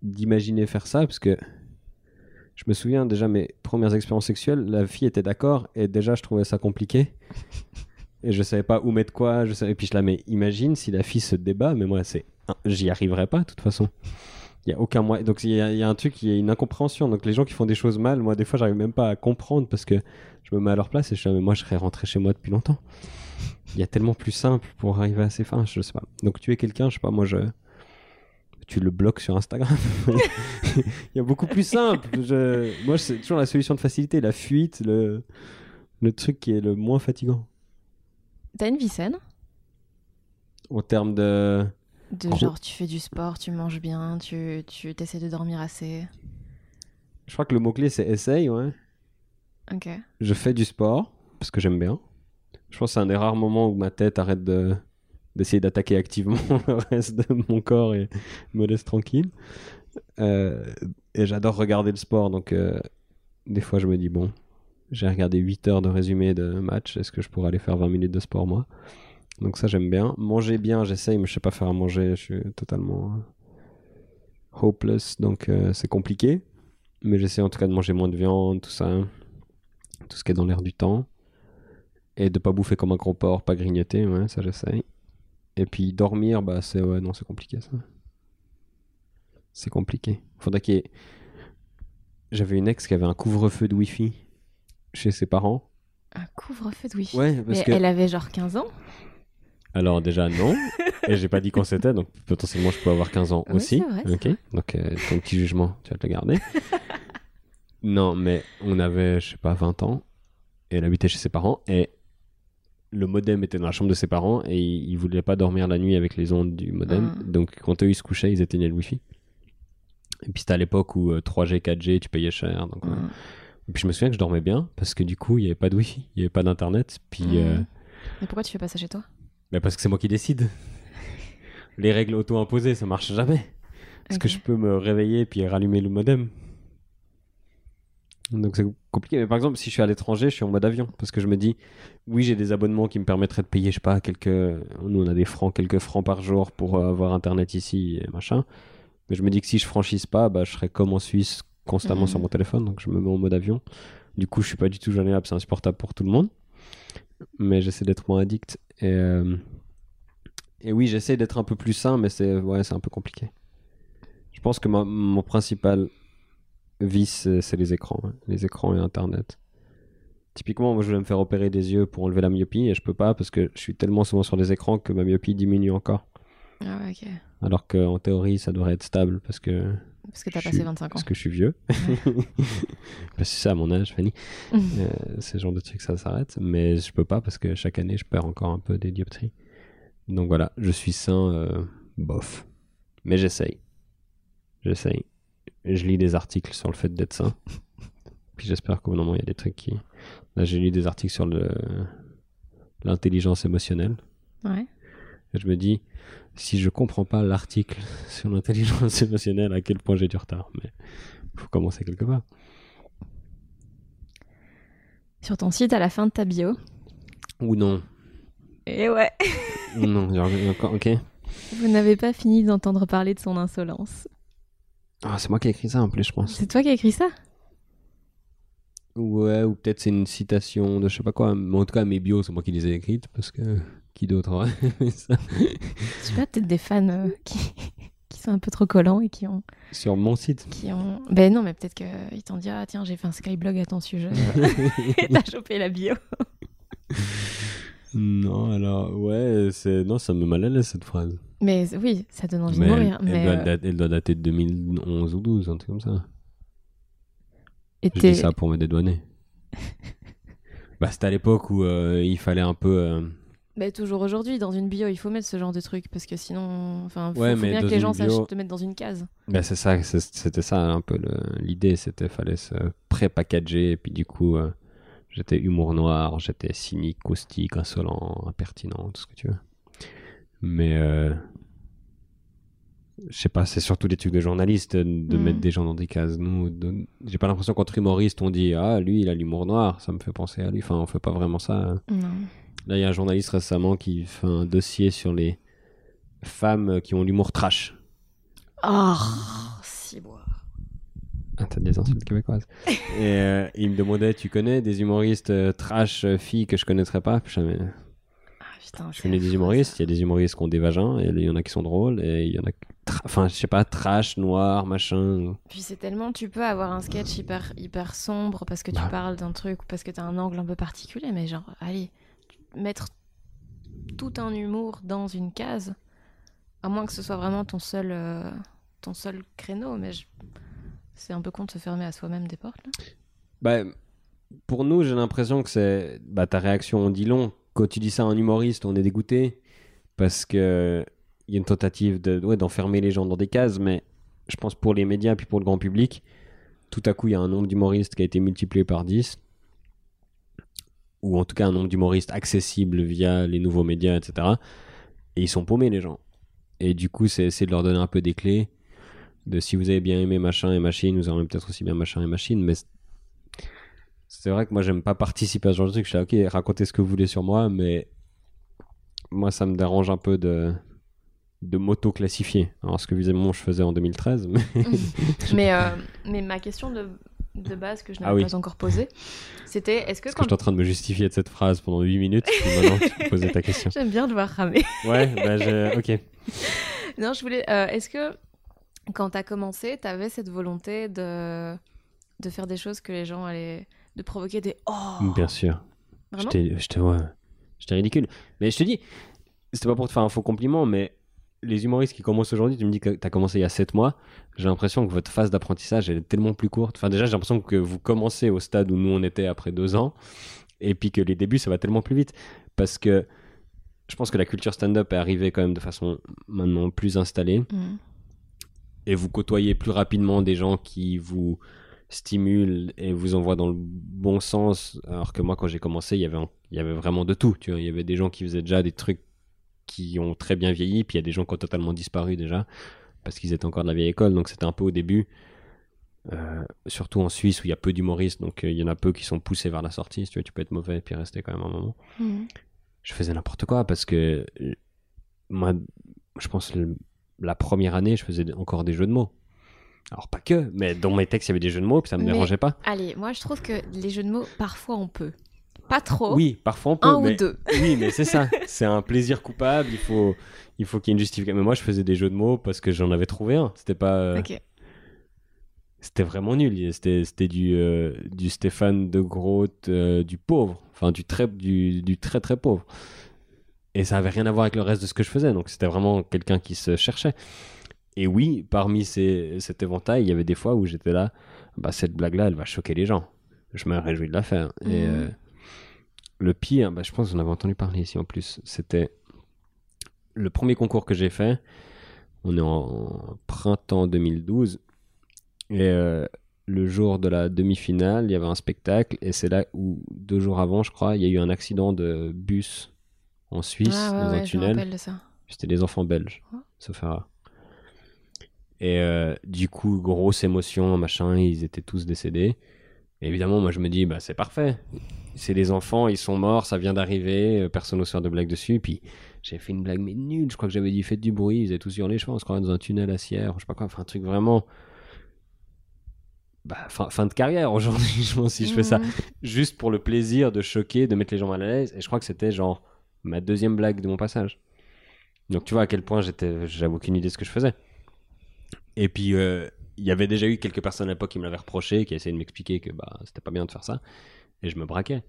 d'imaginer faire ça, parce que je me souviens déjà mes premières expériences sexuelles, la fille était d'accord, et déjà je trouvais ça compliqué. Et je savais pas où mettre quoi, je savais... et puis je la mais imagine si la fille se débat, mais moi c'est j'y arriverai pas de toute façon. Il y a aucun moyen. Donc il y, a- il y a un truc, il y a une incompréhension. Donc les gens qui font des choses mal, moi des fois j'arrive même pas à comprendre parce que je me mets à leur place et je suis là, mais moi je serais rentré chez moi depuis longtemps. Il y a tellement plus simple pour arriver à ces fins, je sais pas. Donc tuer quelqu'un, je sais pas, moi je tu le bloques sur Instagram. *laughs* il y a beaucoup plus simple. Je... Moi c'est toujours la solution de facilité, la fuite, le le truc qui est le moins fatigant T'as une vie saine? En termes de De Gros. genre, tu fais du sport, tu manges bien, tu, tu essaies de dormir assez. Je crois que le mot-clé, c'est essaye, ouais. Ok. Je fais du sport, parce que j'aime bien. Je pense que c'est un des rares moments où ma tête arrête de d'essayer d'attaquer activement *laughs* le reste de mon corps et me laisse tranquille. Euh, et j'adore regarder le sport, donc euh, des fois je me dis, bon, j'ai regardé 8 heures de résumé de match, est-ce que je pourrais aller faire 20 minutes de sport moi? Donc ça j'aime bien. Manger bien, j'essaye, mais je sais pas faire à manger, je suis totalement euh, hopeless, donc euh, c'est compliqué. Mais j'essaie en tout cas de manger moins de viande, tout ça. Tout ce qui est dans l'air du temps. Et de pas bouffer comme un gros porc, pas grignoter, ouais, ça j'essaye. Et puis dormir, bah c'est ouais, non, c'est compliqué ça. C'est compliqué. Faudrait qu'il y ait... J'avais une ex qui avait un couvre-feu de wifi chez ses parents. Un couvre-feu de wifi. Ouais, parce Mais que elle avait genre 15 ans alors déjà non, *laughs* et j'ai pas dit quand c'était, donc potentiellement je peux avoir 15 ans Oui, aussi. vrai, ok, donc euh, ton petit jugement, tu vas te le garder. *laughs* non, mais on avait, je sais pas, 20 ans, et elle habitait chez ses parents, et le modem était dans la chambre de ses parents, et ils, ils voulaient pas dormir la nuit avec les ondes du modem, Ah. donc quand eux ils se couchaient, ils éteignaient le wifi. Et puis c'était à l'époque où euh, 3G, 4G, tu payais cher. Donc. Mm. Et puis je me souviens que je dormais bien, parce que du coup, il y avait pas de wifi, il y avait pas d'internet, puis... Mm. euh, Mais pourquoi tu fais pas ça chez toi? Parce que c'est moi qui décide. Les règles auto-imposées, ça marche jamais. Est-ce que je peux me réveiller puis rallumer le modem? Donc c'est compliqué. Mais par exemple, si je suis à l'étranger, je suis en mode avion. Parce que je me dis, oui, j'ai des abonnements qui me permettraient de payer, je sais pas, quelques. Nous, on a des francs, quelques francs par jour pour euh, avoir internet ici et machin. Mais je me dis que si je franchisse pas, bah, je serais comme en Suisse, constamment Mhm. sur mon téléphone. Donc je me mets en mode avion. Du coup, je suis pas du tout joignable, c'est insupportable pour tout le monde. Mais j'essaie d'être moins addict. Et, euh, et oui, j'essaie d'être un peu plus sain, mais c'est ouais, c'est un peu compliqué. Je pense que ma- mon principal vice, c'est les écrans. ouais. Les écrans et Internet. Typiquement, moi, je voulais me faire opérer des yeux pour enlever la myopie et je peux pas parce que je suis tellement souvent sur les écrans que ma myopie diminue encore. Ah ok. Alors qu'en théorie, ça devrait être stable parce que, Parce que t'as Je passé suis- 25 ans. parce que je suis vieux. Parce que *laughs* c'est à mon âge, Fanny. *laughs* Euh, le genre de truc, ça s'arrête. Mais je peux pas parce que chaque année, je perds encore un peu des dioptries. Donc voilà, je suis sain, euh, bof. Mais j'essaye. J'essaye. Je lis des articles sur le fait d'être sain. *laughs* Puis j'espère qu'au bout d'un moment, il y a des trucs qui. Là, j'ai lu des articles sur le l'intelligence émotionnelle. Ouais. Je me dis, si je comprends pas l'article *laughs* sur l'intelligence émotionnelle, à quel point j'ai du retard. Mais faut commencer quelque part. Sur ton site, à la fin de ta bio. Ou non. Et ouais. Ou non, *laughs* encore, ok. Vous n'avez pas fini d'entendre parler de son insolence. Ah, c'est moi qui ai écrit ça en plus, je pense. C'est toi qui as écrit ça? Ouais, ou peut-être c'est une citation de je sais pas quoi. Mais en tout cas, mes bios, c'est moi qui les ai écrites parce que qui d'autre *laughs* ça Je sais pas, peut-être des fans euh, qui... *laughs* qui sont un peu trop collants et qui ont. Sur mon site. Qui ont... Ben non, mais peut-être qu'ils t'ont dit Ah, tiens, j'ai fait un skyblog à ton sujet. et t'as chopé la bio. non, alors, ouais, c'est. Non, ça me mal à l'aise cette phrase. Mais oui, ça donne envie Mais de mourir. elle Mais, doit euh, dater, elle doit dater de 2011 ou 12, un truc comme ça. et Je dis ça pour me dédouaner. *laughs* bah, c'était à l'époque où euh, il fallait un peu. Ben, toujours aujourd'hui, dans une bio, il faut mettre ce genre de truc parce que sinon, enfin, faut, Ouais, faut bien que les gens bio- sachent te mettre dans une case. Bah, c'est ça, c'était ça un peu l'idée, c'était fallait se pré-packager et puis du coup euh, j'étais humour noir, j'étais cynique, caustique, insolent, impertinent, tout ce que tu veux. Mais euh, je sais pas, c'est surtout des trucs de journalistes de mettre des gens dans des cases. Nous, de- j'ai pas l'impression qu'entre humoristes on dit ah lui il a l'humour noir, ça me fait penser à lui. Enfin on fait pas vraiment ça. Non. Là il y a un journaliste récemment qui fait un dossier sur les femmes qui ont l'humour trash. Oh, si bon. Ah, t'as des insultes québécoises. *laughs* Et euh, il me demandait, tu connais des humoristes euh, trash euh, filles que je connaîtrais pas? Jamais. Ah putain. Je connais des humoristes, il y a des humoristes qui ont des vagins, et il y en a qui sont drôles, et il y en a. Enfin, je sais pas, trash, noir, machin. Puis c'est tellement, tu peux avoir un sketch hyper, hyper sombre parce que tu Bah. parles d'un truc ou parce que t'as un angle un peu particulier, mais genre, allez, mettre tout un humour dans une case, à moins que ce soit vraiment ton seul, euh, ton seul créneau, mais c'est un peu con de se fermer à soi-même des portes. Bah, pour nous, j'ai l'impression que c'est. Bah, ta réaction, on dit long. Quand tu dis ça à un humoriste, on est dégoûté, parce que. Il y a une tentative de, ouais, d'enfermer les gens dans des cases, mais je pense pour les médias puis pour le grand public, tout à coup, il y a un nombre d'humoristes qui a été multiplié par 10, ou en tout cas un nombre d'humoristes accessibles via les nouveaux médias, etc. Et ils sont paumés, les gens. Et du coup, c'est essayer de leur donner un peu des clés, de si vous avez bien aimé machin et machine, vous aurez peut-être aussi bien machin et machine, mais c'est- vrai que moi, j'aime pas participer à ce genre de truc. Je suis là, ok, racontez ce que vous voulez sur moi, mais moi, ça me dérange un peu de de m'auto-classifier. Alors, ce que visiblement je faisais en 2013, mais *laughs* mais, *laughs* euh, mais ma question de, de base que je n'avais Ah oui. pas encore posée, c'était est-ce que parce que quand j'étais en train de me justifier de cette phrase pendant 8 minutes, puis maintenant tu me posais ta question. *laughs* J'aime bien devoir ramer. Ouais, bah je... ok. *laughs* non, je voulais. euh, Est-ce que quand t'as commencé, t'avais cette volonté de de faire des choses que les gens allaient de provoquer des oh Bien sûr. Vraiment? J'étais, ouais, ridicule. Mais je te dis, c'était pas pour te faire un faux compliment, mais les humoristes qui commencent aujourd'hui, tu me dis que tu as commencé il y a 7 mois, j'ai l'impression que votre phase d'apprentissage elle est tellement plus courte. Enfin, déjà, j'ai l'impression que vous commencez au stade où nous on était après 2 ans, et puis que les débuts ça va tellement plus vite. Parce que je pense que la culture stand-up est arrivée quand même de façon maintenant plus installée Mhm. et vous côtoyez plus rapidement des gens qui vous stimulent et vous envoient dans le bon sens. Alors que moi, quand j'ai commencé, il y avait, il y avait vraiment de tout. Tu vois. Il y avait des gens qui faisaient déjà des trucs qui ont très bien vieilli, puis il y a des gens qui ont totalement disparu déjà parce qu'ils étaient encore de la vieille école. Donc c'était un peu au début. Euh, surtout en Suisse où il y a peu d'humoristes, donc euh, il y en a peu qui sont poussés vers la sortie. Si tu, veux, tu peux être mauvais et puis rester quand même un moment. Mhm. Je faisais n'importe quoi parce que euh, moi, je pense le- la première année, je faisais encore des jeux de mots. Alors pas que, mais dans mes textes, il y avait des jeux de mots, puis ça me Mais- dérangeait pas. Allez, moi je trouve que les jeux de mots, parfois on peut. Pas trop. Oui, parfois on peut, un mais ou deux. *laughs* oui, mais c'est ça. C'est un plaisir coupable. Il faut, il faut qu'il y ait une justification. Mais moi, je faisais des jeux de mots parce que j'en avais trouvé un. C'était pas, euh, Ok. c'était vraiment nul. C'était, du, euh, du Stéphane de Groot, euh, du pauvre, enfin du très, du, du très très pauvre. Et ça avait rien à voir avec le reste de ce que je faisais. Donc c'était vraiment quelqu'un qui se cherchait. Et oui, parmi ces, cet éventail, il y avait des fois où j'étais là. Bah cette blague-là, elle va choquer les gens. Je me réjouis de la faire. Et Mhm. euh, le pire, bah, je pense qu'on avait entendu parler ici en plus. C'était le premier concours que j'ai fait. On est en printemps 2012. Et euh, le jour de la demi-finale, il y avait un spectacle. Et c'est là où, deux jours avant, je crois, il y a eu un accident de bus en Suisse, Ah ouais, dans un ouais, tunnel. C'était des enfants belges, sauf erreur. Et euh, du coup, grosse émotion, machin, ils étaient tous décédés. Et évidemment, moi je me dis, bah c'est parfait. C'est des enfants, ils sont morts, ça vient d'arriver, euh, personne n'ose faire de blague dessus. Puis j'ai fait une blague, mais nulle. Je crois que j'avais dit, faites du bruit, ils étaient tous hurlés, je pense, qu'on dans un tunnel à Sierre, je sais pas quoi. Enfin, un truc vraiment. Bah, fin, fin de carrière aujourd'hui, *laughs* je pense, si je fais ça Mhm. juste pour le plaisir de choquer, de mettre les gens mal à l'aise. Et je crois que c'était genre ma deuxième blague de mon passage. Donc tu vois à quel point j'étais, j'avais aucune idée de ce que je faisais. Et puis euh, il y avait déjà eu quelques personnes à l'époque qui me l'avaient reproché, qui essayaient de m'expliquer que bah c'était pas bien de faire ça. Et je me braquais.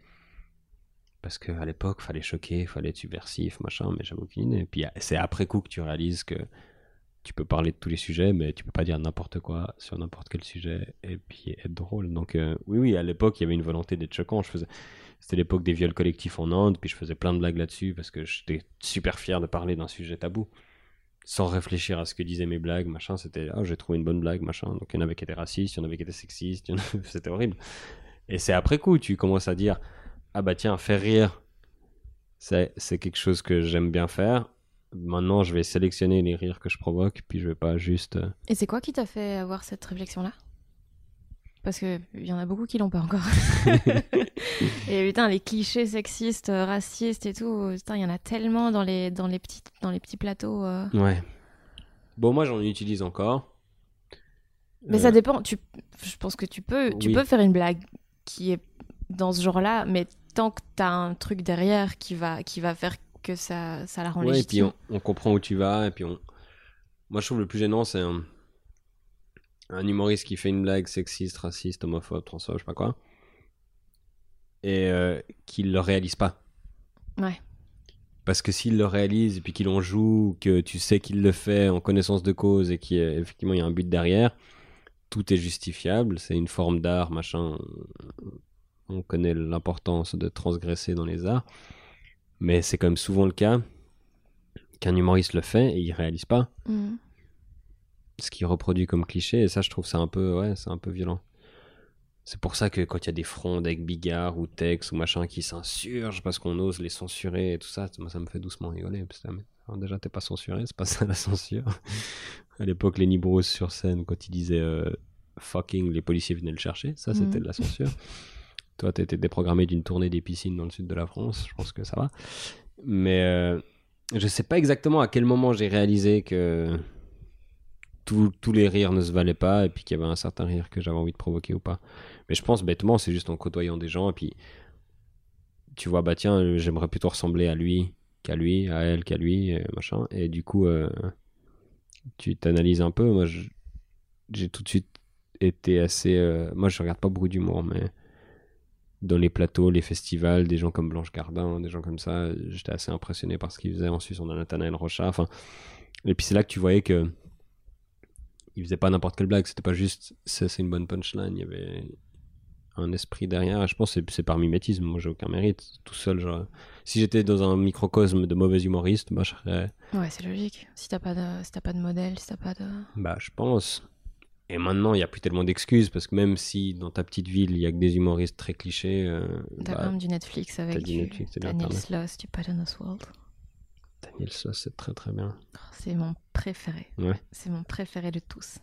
Parce qu'à l'époque, fallait choquer, fallait être subversif, machin, mais j'avais aucune idée. Et puis c'est après coup que tu réalises que tu peux parler de tous les sujets, mais tu peux pas dire n'importe quoi sur n'importe quel sujet et puis être drôle. Donc euh, oui, oui, à l'époque, il y avait une volonté d'être choquant. Je faisais... C'était l'époque des viols collectifs en Inde, puis je faisais plein de blagues là-dessus parce que j'étais super fier de parler d'un sujet tabou. Sans réfléchir à ce que disaient mes blagues, machin, c'était ah j'ai trouvé une bonne blague, machin. Donc il y en avait qui étaient racistes, il y en avait qui étaient sexistes, *laughs* c'était horrible. Et c'est après coup, tu commences à dire ah bah tiens, faire rire, c'est c'est quelque chose que j'aime bien faire. Maintenant, je vais sélectionner les rires que je provoque, puis je vais pas juste. euh, Et c'est quoi qui t'a fait avoir cette réflexion-là? Parce qu'il y en a beaucoup qui l'ont pas encore. *laughs* et putain, les clichés sexistes, euh, racistes et tout, putain, il y en a tellement dans les, dans les, petits, dans les petits plateaux. euh. Ouais. Bon, moi, j'en utilise encore. Mais Euh, ça dépend. Tu, je pense que tu peux, tu oui. peux faire une blague qui est dans ce genre-là, mais tant que t'as un truc derrière qui va, qui va faire que ça, ça la rend Ouais, et puis légitime. on, on comprend où tu vas, et puis on. Moi, je trouve le plus gênant, c'est un, un humoriste qui fait une blague sexiste, raciste, homophobe, transphobe, je sais pas quoi, et euh, qui le réalise pas. Ouais. Parce que s'il le réalise et puis qu'il en joue, que tu sais qu'il le fait en connaissance de cause et qu'effectivement il y a un but derrière, tout est justifiable. C'est une forme d'art, machin. On connaît l'importance de transgresser dans les arts. Mais c'est quand même souvent le cas qu'un humoriste le fait et il réalise pas Mhm. Ce qu'il reproduit comme cliché. Et ça, je trouve ça un peu, ouais, c'est un peu violent. C'est pour ça que quand il y a des frondes avec Bigard ou Tex ou machin qui s'insurgent parce qu'on ose les censurer et tout ça, moi ça me fait doucement rigoler. Parce que, alors déjà, t'es pas censuré, c'est pas *laughs* ça la censure. à l'époque, Lenny Bruce sur scène, quand il disait euh, fucking, les policiers venaient le chercher, ça c'était Mhm. de la censure. Toi, t'étais déprogrammé d'une tournée des piscines dans le sud de la France, je pense que ça va. Mais euh, je sais pas exactement à quel moment j'ai réalisé que tous- les rires ne se valaient pas et puis qu'il y avait un certain rire que j'avais envie de provoquer ou pas. Mais je pense bêtement, c'est juste en côtoyant des gens et puis tu vois, bah tiens, j'aimerais plutôt ressembler à lui qu'à lui, à elle qu'à lui, et machin. Et du coup, euh, tu t'analyses un peu. Moi, j'ai tout de suite été assez. euh, moi, je regarde pas beaucoup d'humour, mais dans les plateaux, les festivals, des gens comme Blanche Gardin, des gens comme ça, j'étais assez impressionné par ce qu'ils faisaient. En Suisse, on a Nathanaël Rocha. Enfin, et puis c'est là que tu voyais que il faisait pas n'importe quelle blague. C'était pas juste ça, c'est une bonne punchline. Il y avait un esprit derrière. Et je pense que c'est- par mimétisme. Moi, j'ai aucun mérite. Tout seul, genre, si j'étais dans un microcosme de mauvais humoristes, bah, je serais. Ouais, c'est logique. Si t'as pas de, si pas de modèle, si t'as pas de. Bah, je pense. Et maintenant, il n'y a plus tellement d'excuses parce que même si dans ta petite ville, il y a que des humoristes très clichés, euh, T'as bah, quand même du Netflix avec du Netflix, l'Internet. Sloss, du Patton Oswalt. Daniel Sloss, c'est très très bien. Oh, C'est mon préféré. Ouais. C'est mon préféré de tous.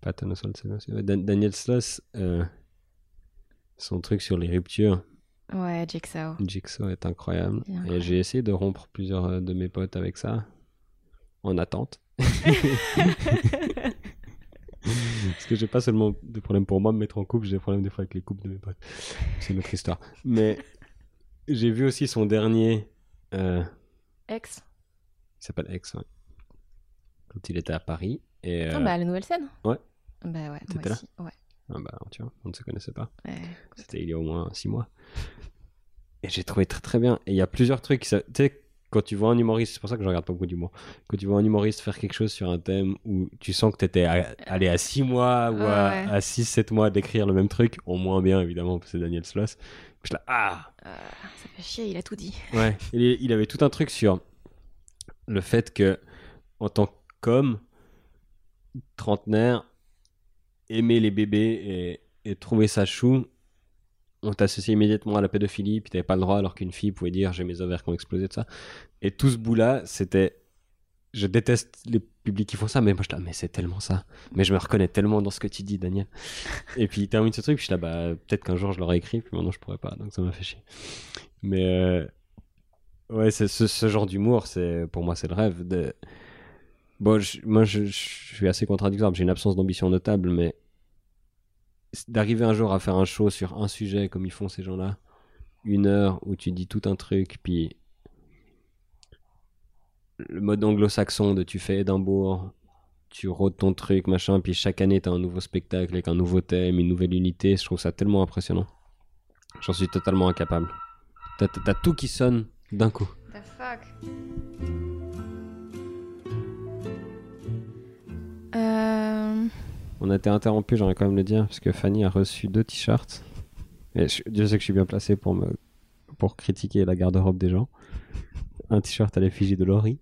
Patton Oswalt, c'est bien Dan- Daniel Sloss, euh, son truc sur les ruptures, Ouais, Jigsaw. Jigsaw est incroyable. Et j'ai essayé de rompre plusieurs euh, de mes potes avec ça, en attente. *laughs* Parce que j'ai pas seulement des problèmes pour moi de me mettre en couple, j'ai des problèmes des fois avec les couples de mes potes. C'est une autre histoire. Mais j'ai vu aussi son dernier, euh, Ex. Il s'appelle Ex, ouais. quand il était à Paris. Et, euh, Ah bah, la nouvelle scène ouais. Bah ouais, T'étais moi là aussi. Ouais. ah bah, tu vois, on ne se connaissait pas. Ouais. C'était il y a au moins six mois. Et j'ai trouvé très très bien. Et il y a plusieurs trucs. Tu sais, quand tu vois un humoriste, c'est pour ça que je regarde pas beaucoup d'humour. Quand tu vois un humoriste faire quelque chose sur un thème où tu sens que tu étais allé à six mois ou à, Ouais. à six, sept mois d'écrire le même truc, au moins bien évidemment, parce que c'est Daniel Sloss. Je suis là, ah Euh, ça fait chier, il a tout dit. Ouais. Il, il avait tout un truc sur le fait que, en tant qu'homme, trentenaire, aimer les bébés et, trouver ça chou, on t'associe immédiatement à la pédophilie, puis t'avais pas le droit, alors qu'une fille pouvait dire j'ai mes ovaires qui ont explosé, de ça. Et tout ce bout-là, c'était. Je déteste les publics qui font ça, mais moi je là, mais c'est tellement ça. Mais je me reconnais tellement dans ce que tu dis, Daniel. Et puis il termine ce truc, puis je suis là, bah peut-être qu'un jour je l'aurais écrit, puis maintenant je pourrais pas, donc ça m'a fait chier. Mais euh, ouais, c'est ce, genre d'humour, c'est pour moi c'est le rêve. Bon, moi je, suis assez contradictoire, j'ai une absence d'ambition notable, mais d'arriver un jour à faire un show sur un sujet comme ils font ces gens-là, une heure où tu dis tout un truc, puis le mode anglo-saxon de tu fais Édimbourg, tu rôdes ton truc, machin, puis chaque année t'as un nouveau spectacle avec un nouveau thème, une nouvelle unité, je trouve ça tellement impressionnant. J'en suis totalement incapable. T'as tout qui sonne d'un coup. The fuck Euh... On a été interrompu, j'aimerais quand même le dire, parce que Fanny a reçu deux t-shirts. Et je, Dieu sait que je suis bien placé pour, me, pour critiquer la garde-robe des gens. Un t-shirt à l'effigie de Laurie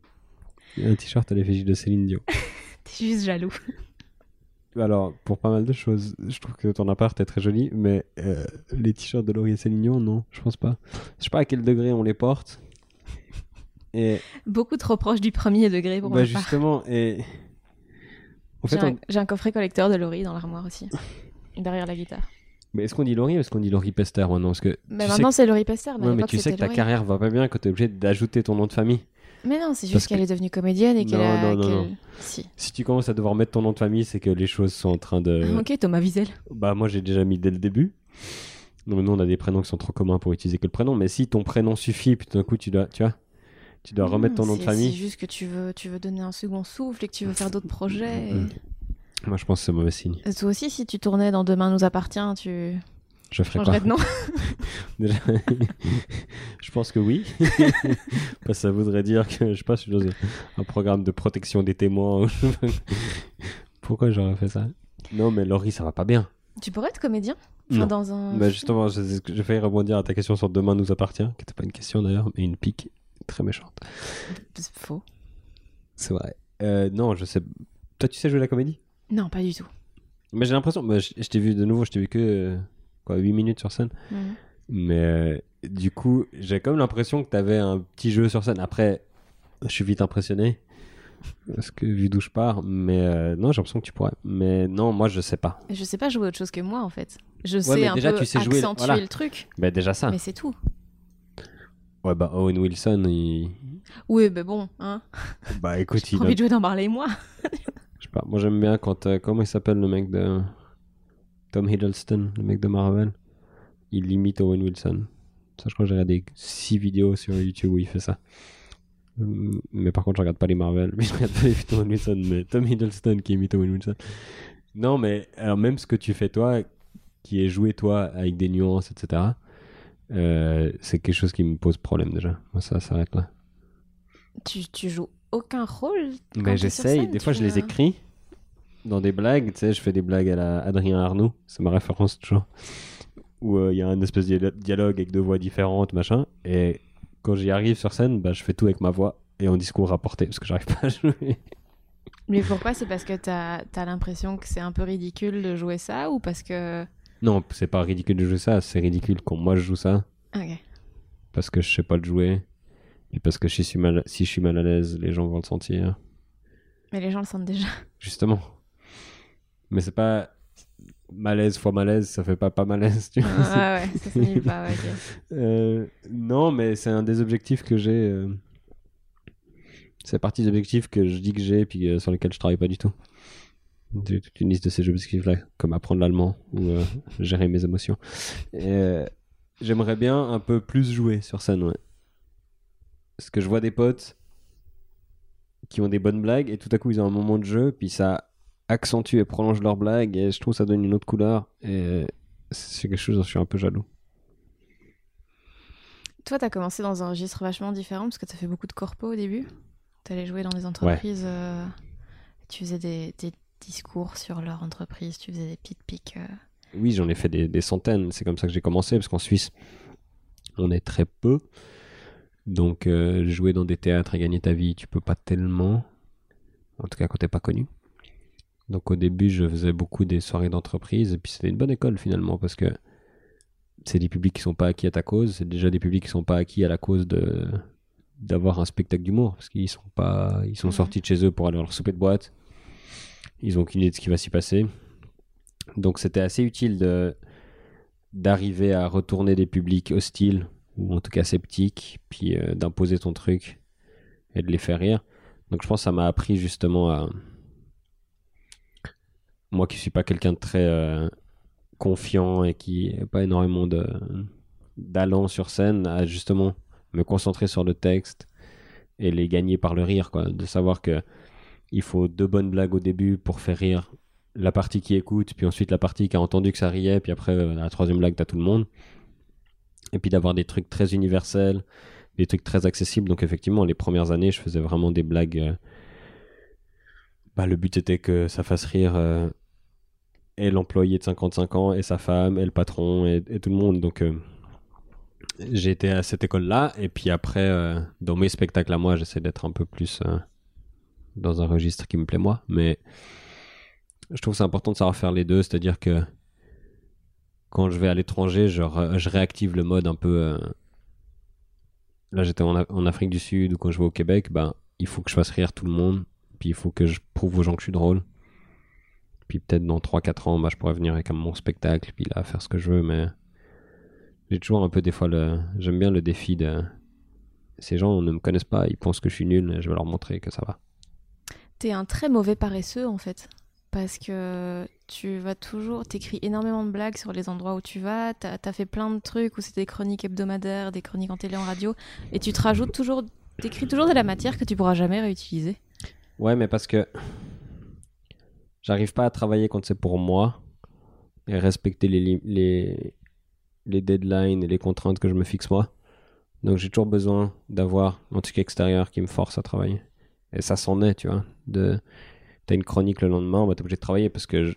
et un t-shirt à l'effigie de Céline Dion. *laughs* T'es juste jaloux. Alors, pour pas mal de choses, je trouve que ton appart est très joli, mais euh, les t-shirts de Laurie Dion, non, je pense pas. Je sais pas à quel degré on les porte. *laughs* Et Beaucoup trop proche du premier degré pour bah, ma part. justement, et. *laughs* En J'ai un, on- j'ai un coffret collecteur de Laurie dans l'armoire aussi. *laughs* derrière la guitare. mais est-ce qu'on dit Laurie ou est-ce qu'on dit Laurie Pester maintenant? Parce que Mais maintenant, sais c'est Laurie Pester. Mais, Ouais, mais tu sais que ta Laurie. carrière va pas bien quand t'es obligé d'ajouter ton nom de famille. Mais non, c'est juste qu'elle que- est devenue comédienne et qu'elle Non, a. non, non, non. Si. Si tu commences à devoir mettre ton nom de famille, c'est que les choses sont en train de. Ah, ok, Thomas Wiesel. Bah, moi j'ai déjà mis dès le début. Non, mais nous on a des prénoms qui sont trop communs pour utiliser que le prénom. Mais si ton prénom suffit, puis tout d'un coup tu dois, tu vois, tu dois remettre ton nom de famille. C'est juste que tu veux, tu veux donner un second souffle et que tu veux faire d'autres projets. et-. Moi je pense que c'est mauvais signe. Et Toi aussi, si tu tournais dans Demain nous appartient, tu Je ferai quoi de nom. *laughs* Déjà, *laughs* je pense que oui. *laughs* Parce que ça voudrait dire que, je pas, je suis dans un- programme de protection des témoins. je pas. Pourquoi j'aurais fait ça? Non, mais Laurie, ça va pas bien. tu pourrais être comédien? Enfin, Non. dans un. Bah justement, j'ai j'ai failli rebondir à ta question sur Demain nous appartient, qui n'était pas une question d'ailleurs, mais une pique très méchante. C'est faux. C'est vrai. Euh, non, je sais. Toi, tu sais jouer la comédie? Non, pas du tout. Mais j'ai l'impression. bah, je je t'ai vu de nouveau, je t'ai vu que euh, quoi, 8 minutes sur scène. Mais euh, du coup, j'ai comme l'impression que t'avais un petit jeu sur scène. Après, je suis vite impressionné. Parce que vu d'où je pars, mais euh, non, j'ai l'impression que tu pourrais. Mais non, moi je sais pas. Je sais pas jouer autre chose que moi en fait. Je sais un déjà, peu tu sais jouer, accentuer voilà. le truc, Mais déjà ça. mais c'est tout. Ouais, bah Owen Wilson, il. Oui, mais bon, hein. Bah écoute, J'ai il. a- envie de jouer dans Marley et moi. Je sais pas, moi j'aime bien quand. euh, comment il s'appelle le mec de. Tom Hiddleston, le mec de Marvel Il imite Owen Wilson. Ça, je crois que j'ai regardé 6 vidéos sur YouTube où il fait ça. Hum, Mais par contre, je regarde pas les Marvel. *laughs* Mais je regarde pas les d'Owen Wilson. Mais Tom Hiddleston qui imite Owen Wilson. Non, mais alors même ce que tu fais toi, qui est joué toi avec des nuances, etc., euh, c'est quelque chose qui me pose problème déjà. Moi, ça s'arrête là. Tu, tu joues aucun rôle Mais j'essaye, des fois je les écris dans des blagues, tu sais, je fais des blagues à la Adrien Arnoux, c'est ma référence toujours, où euh, il y a un espèce de dia- dialogue avec deux voix différentes, machin, et quand j'y arrive sur scène, bah, je fais tout avec ma voix et en discours rapporté, parce que j'arrive *laughs* pas à jouer. Mais pourquoi? C'est parce que t'as as, l'impression que c'est un peu ridicule de jouer ça ou parce que. Non, c'est pas ridicule de jouer ça, c'est ridicule quand moi je joue ça, Ok. parce que je sais pas le jouer, et parce que si je suis mal, si je suis mal à l'aise, les gens vont le sentir. Mais les gens le sentent déjà. Justement. Mais c'est pas malaise fois malaise, ça fait pas pas malaise, tu vois. Ah ouais, ça pas, *laughs* ouais. Euh, non, mais c'est un des objectifs que j'ai. euh, C'est partie des objectifs que je dis que j'ai, puis euh, sur lesquels je travaille pas du tout. J'ai toute une liste de ces objectifs-là, comme apprendre l'allemand ou euh, gérer mes émotions. J'aimerais bien un peu plus jouer sur scène, ouais. Parce que je vois des potes qui ont des bonnes blagues et tout à coup ils ont un moment de jeu, puis ça accentue et prolonge leurs blagues et je trouve que ça donne une autre couleur et c'est quelque chose dont je suis un peu jaloux. Toi, t'as commencé dans un registre vachement différent parce que t'as fait beaucoup de corpo au début. T'allais jouer dans des entreprises, euh, tu faisais des, des discours sur leur entreprise, tu faisais des pit pics. euh. Oui, j'en ai fait des, des centaines. C'est comme ça que j'ai commencé, parce qu'en Suisse, on est très peu. Donc, euh, jouer dans des théâtres et gagner ta vie, tu peux pas tellement. En tout cas, quand t'es pas connu. Donc, au début, je faisais beaucoup des soirées d'entreprise. Et puis, c'était une bonne école, finalement, parce que c'est des publics qui sont pas acquis à ta cause. C'est déjà des publics qui sont pas acquis à la cause de d'avoir un spectacle d'humour. Parce qu'ils sont pas. Ils sont sortis de chez eux pour aller à leur souper de boîte. Ils ont aucune idée de ce qui va s'y passer. Donc c'était assez utile de d'arriver à retourner des publics hostiles ou en tout cas sceptiques, puis euh, d'imposer ton truc et de les faire rire. Donc je pense que ça m'a appris justement à moi qui suis pas quelqu'un de très euh, confiant et qui n'a pas énormément de d'allant sur scène, à justement me concentrer sur le texte et les gagner par le rire, quoi. De savoir que il faut deux bonnes blagues au début pour faire rire la partie qui écoute, puis ensuite la partie qui a entendu que ça riait, puis après euh, la troisième blague, t'as tout le monde. Et puis d'avoir des trucs très universels, des trucs très accessibles. Donc effectivement, les premières années, je faisais vraiment des blagues. euh, Bah, le but était que ça fasse rire euh, et l'employé de 55 ans, et sa femme, et le patron, et, tout le monde. Donc euh, j'ai été à cette école-là, et puis après, euh, dans mes spectacles à moi, j'essaie d'être un peu plus dans un registre qui me plaît moi. Mais je trouve que c'est important de savoir faire les deux, c'est-à-dire que quand je vais à l'étranger, je, je réactive le mode un peu. Là, j'étais en Afrique du Sud ou quand je vais au Québec, ben, il faut que je fasse rire tout le monde, puis il faut que je prouve aux gens que je suis drôle. Puis peut-être dans 3-4 ans, bah, je pourrais venir avec mon spectacle, puis là, faire ce que je veux, mais j'ai toujours un peu des fois le. J'aime bien le défi de. Ces gens ne me connaissent pas, ils pensent que je suis nul, je vais leur montrer que ça va. T'es un très mauvais paresseux en fait. Parce que tu vas toujours, t'écris énormément de blagues sur les endroits où tu vas, t'as as fait plein de trucs où c'est des chroniques hebdomadaires, des chroniques en télé, en radio, et tu te rajoutes toujours, t'écris toujours de la matière que tu pourras jamais réutiliser. Ouais, mais parce que j'arrive pas à travailler quand c'est pour moi et respecter les, les, les deadlines et les contraintes que je me fixe moi. Donc j'ai toujours besoin d'avoir un truc extérieur qui me force à travailler. Et ça s'en est, tu vois. De... T'as une chronique le lendemain, bah, t'es obligé de travailler parce que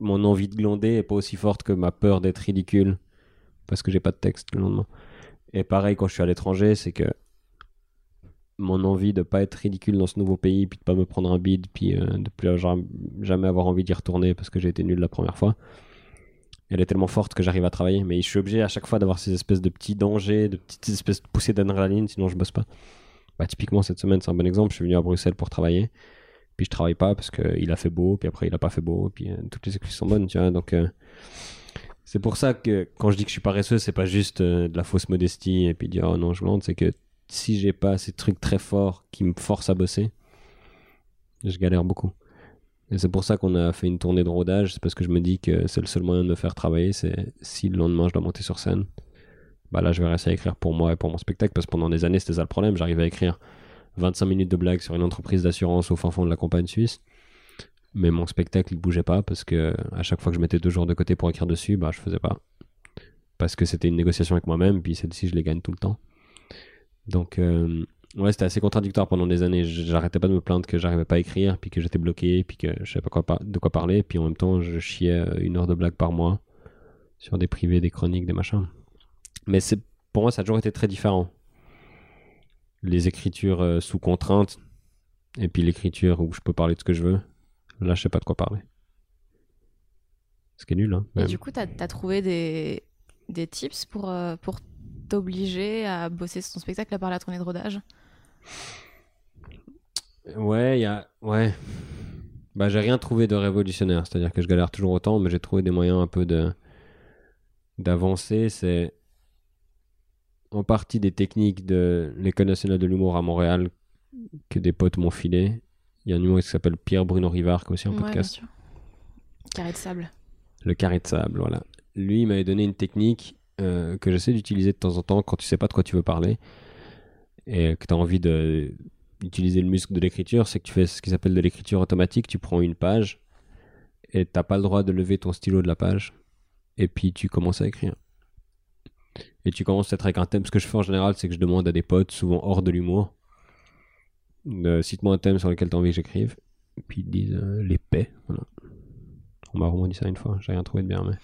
mon envie de glander est pas aussi forte que ma peur d'être ridicule parce que j'ai pas de texte le lendemain. Et pareil quand je suis à l'étranger, c'est que mon envie de pas être ridicule dans ce nouveau pays, puis de pas me prendre un bide, puis euh, de plus jamais avoir envie d'y retourner parce que j'ai été nul la première fois. Elle est tellement forte que j'arrive à travailler, mais je suis obligé à chaque fois d'avoir ces espèces de petits dangers, de petites espèces de poussées d'adrénaline, sinon je bosse pas. Bah, typiquement, cette semaine, c'est un bon exemple. Je suis venu à Bruxelles pour travailler, puis je travaille pas parce qu'il a fait beau, puis après il a pas fait beau, puis euh, toutes les excuses sont bonnes, tu vois. Donc, euh, c'est pour ça que quand je dis que je suis paresseux, c'est pas juste euh, de la fausse modestie et puis dire oh non, je glande, c'est que si j'ai pas ces trucs très forts qui me forcent à bosser, je galère beaucoup. Et c'est pour ça qu'on a fait une tournée de rodage, c'est parce que je me dis que c'est le seul moyen de me faire travailler, c'est si le lendemain je dois monter sur scène, bah là je vais réussir à écrire pour moi et pour mon spectacle, parce que pendant des années c'était ça le problème, j'arrivais à écrire 25 minutes de blagues sur une entreprise d'assurance au fin fond de la campagne suisse, mais mon spectacle il bougeait pas, parce que à chaque fois que je mettais deux jours de côté pour écrire dessus, bah je faisais pas. Parce que c'était une négociation avec moi-même, puis celle-ci je les gagne tout le temps. Donc, euh, ouais, c'était assez contradictoire pendant des années. J'arrêtais pas de me plaindre que j'arrivais pas à écrire, puis que j'étais bloqué, puis que je savais pas quoi par- de quoi parler, puis en même temps, je chiais euh, une heure de blague par mois sur des privés, des chroniques, des machins. Mais c'est, pour moi, ça a toujours été très différent. Les écritures euh, sous contrainte, et puis l'écriture où je peux parler de ce que je veux. Là, je sais pas de quoi parler. Ce qui est nul, hein. Et du coup, t'as as trouvé des, des tips pour, euh, pour t'obliger à bosser sur ton spectacle à part la tournée de rodage Ouais, il y a. Ouais. Bah, j'ai rien trouvé de révolutionnaire. C'est-à-dire que je galère toujours autant, mais j'ai trouvé des moyens un peu de d'avancer. C'est en partie des techniques de l'École nationale de l'humour à Montréal que des potes m'ont filé. Il y a un humoriste qui s'appelle Pierre Bruno Rivard qui a aussi un Ouais, bien podcast. sûr. Carré de sable. Le carré de sable, voilà. Lui, il m'avait donné une technique euh, que j'essaie d'utiliser de temps en temps quand tu sais pas de quoi tu veux parler et que tu as envie d'utiliser le muscle de l'écriture, c'est que tu fais ce qui s'appelle de l'écriture automatique. Tu prends une page et t'as pas le droit de lever ton stylo de la page et puis tu commences à écrire. Et tu commences peut-être avec un thème. Ce que je fais en général, c'est que je demande à des potes, souvent hors de l'humour, cite-moi un thème sur lequel tu as envie que j'écrive. Puis ils disent euh. On m'a vraiment ça une fois, j'ai rien trouvé de bien. Mais...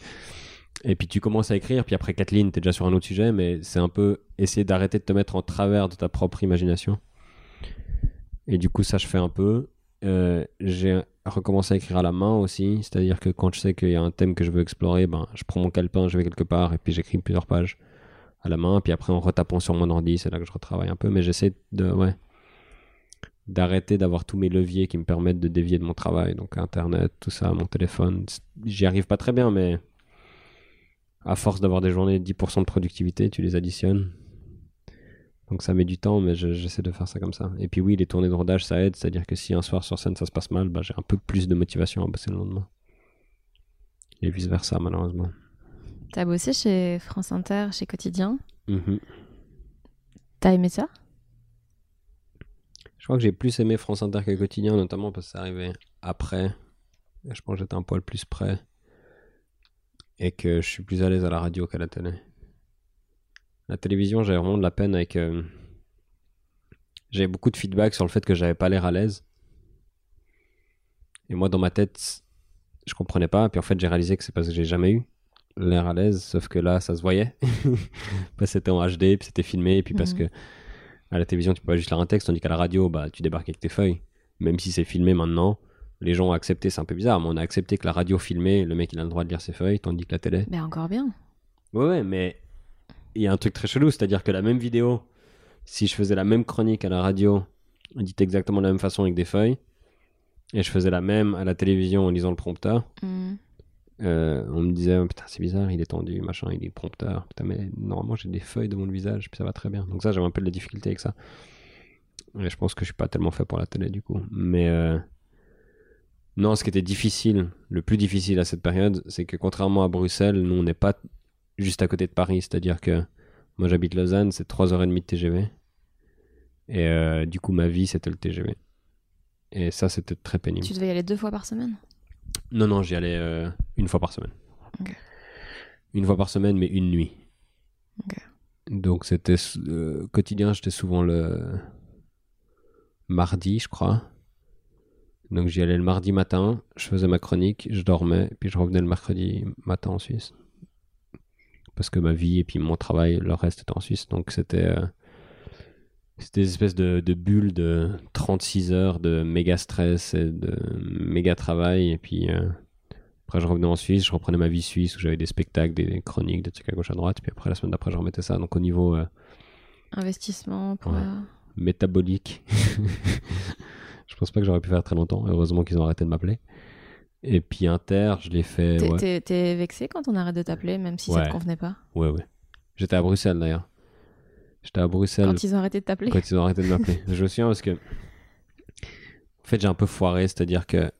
Et puis tu commences à écrire, puis après lignes, tu es déjà sur un autre sujet, mais c'est un peu essayer d'arrêter de te mettre en travers de ta propre imagination. Et du coup, ça, je fais un peu. Euh, j'ai recommencé à écrire à la main aussi, c'est-à-dire que quand je sais qu'il y a un thème que je veux explorer, ben, je prends mon calepin, je vais quelque part, et puis j'écris plusieurs pages à la main, puis après en retapant sur mon ordi, c'est là que je retravaille un peu, mais j'essaie de, ouais, d'arrêter d'avoir tous mes leviers qui me permettent de dévier de mon travail, donc Internet, tout ça, mon téléphone. J'y arrive pas très bien, mais à force d'avoir des journées de 10% de productivité, tu les additionnes. Donc ça met du temps, mais je- j'essaie de faire ça comme ça. Et puis oui, les tournées de rodage, ça aide, c'est-à-dire que si un soir sur scène ça se passe mal, bah, j'ai un peu plus de motivation à bosser le lendemain. Et vice-versa, malheureusement. T'as bossé chez France Inter, chez Quotidien. Mhm. T'as aimé ça? Je crois que j'ai plus aimé France Inter que Quotidien, notamment parce que ça arrivait après. Et je pense que j'étais un poil plus près. Et que je suis plus à l'aise à la radio qu'à la télé. La télévision, j'avais vraiment de la peine avec. euh, J'avais beaucoup de feedback sur le fait que j'avais pas l'air à l'aise. Et moi, dans ma tête, je comprenais pas. Puis en fait, j'ai réalisé que c'est parce que j'ai jamais eu l'air à l'aise. Sauf que là, ça se voyait. *laughs* parce que c'était en HD, puis c'était filmé, et puis parce Mhm. que à la télévision, tu peux pas juste lire un texte, tandis qu'à la radio, bah, tu débarques avec tes feuilles. Même si c'est filmé maintenant, les gens ont accepté, c'est un peu bizarre, mais on a accepté que la radio filmée, le mec il a le droit de lire ses feuilles, tandis que la télé. Ben encore bien. Ouais, ouais, mais il y a un truc très chelou, c'est-à-dire que la même vidéo, si je faisais la même chronique à la radio, dite exactement de la même façon avec des feuilles, et je faisais la même à la télévision en lisant le prompteur, Hmm. euh, on me disait, putain, c'est bizarre, il est tendu, machin, il est prompteur. Putain, mais normalement, j'ai des feuilles devant le visage, puis ça va très bien. Donc, ça, j'avais un peu de la difficulté avec ça. Et je pense que je suis pas tellement fait pour la télé, du coup. Mais, euh, non, ce qui était difficile, le plus difficile à cette période, c'est que contrairement à Bruxelles, nous, on n'est pas juste à côté de Paris. C'est-à-dire que moi, j'habite Lausanne, c'est 3h30 de TGV. Et euh, du coup, ma vie, c'était le TGV. Et ça, c'était très pénible. Tu devais y aller deux fois par semaine? Non, non, j'y allais euh, une fois par semaine. Une fois par semaine, mais une nuit. Donc c'était euh, quotidien, j'étais souvent le mardi, je crois. Donc j'y allais le mardi matin, je faisais ma chronique, je dormais, puis je revenais le mercredi matin en Suisse. Parce que ma vie et puis mon travail, le reste était en Suisse. Donc c'était euh, c'était des espèces de, de bulles de 36 heures de méga stress et de méga travail. Et puis euh, après, je revenais en Suisse, je reprenais ma vie suisse où j'avais des spectacles, des chroniques, des trucs à gauche à droite. Puis après, la semaine d'après, je remettais ça. Donc au niveau euh, Investissement pour. Ouais. euh, métabolique, *laughs* je pense pas que j'aurais pu faire très longtemps. Heureusement qu'ils ont arrêté de m'appeler. Et puis Inter, je l'ai fait. T'es Ouais, vexé quand on arrête de t'appeler, même si ça Ouais. te convenait pas? Ouais, ouais. J'étais à Bruxelles d'ailleurs. J'étais à Bruxelles Quand ils ont arrêté de t'appeler? quand ils ont arrêté de m'appeler. *laughs* je me souviens parce que. En fait, j'ai un peu foiré, c'est-à-dire que.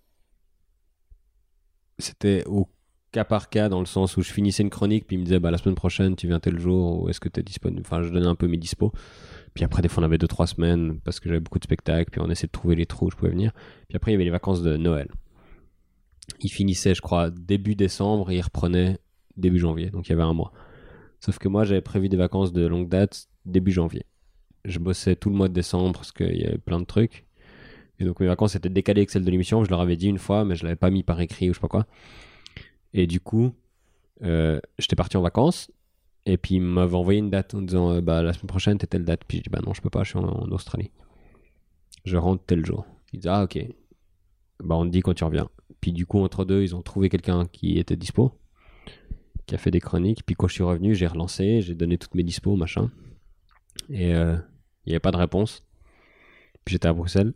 C'était au cas par cas, dans le sens où je finissais une chronique, puis ils me disaient, bah, la semaine prochaine, tu viens tel jour, ou est-ce que tu es disponible? Enfin, je donnais un peu mes dispos. Puis après, des fois, on avait 2-3 semaines, parce que j'avais beaucoup de spectacles, puis on essayait de trouver les trous où je pouvais venir. Puis après, il y avait les vacances de Noël. Ils finissaient, je crois, début décembre, et ils reprenaient début janvier, donc il y avait un mois. Sauf que moi, j'avais prévu des vacances de longue date début janvier je bossais tout le mois de décembre parce qu'il y avait plein de trucs. Et donc mes vacances étaient décalées avec celles de l'émission. Je leur avais dit une fois, mais je l'avais pas mis par écrit ou je sais pas quoi. Et du coup, euh, j'étais parti en vacances. Et puis ils m'avaient envoyé une date en disant euh, bah la semaine prochaine t'es telle date. Puis je dis bah non je peux pas, je suis en, Australie. Je rentre tel jour. Ils disent ah ok. Bah on te dit quand tu reviens. Puis du coup entre deux ils ont trouvé quelqu'un qui était dispo, qui a fait des chroniques. Puis quand je suis revenu j'ai relancé, j'ai donné toutes mes dispos machin. Et euh, il n'y avait pas de réponse. Puis j'étais à Bruxelles.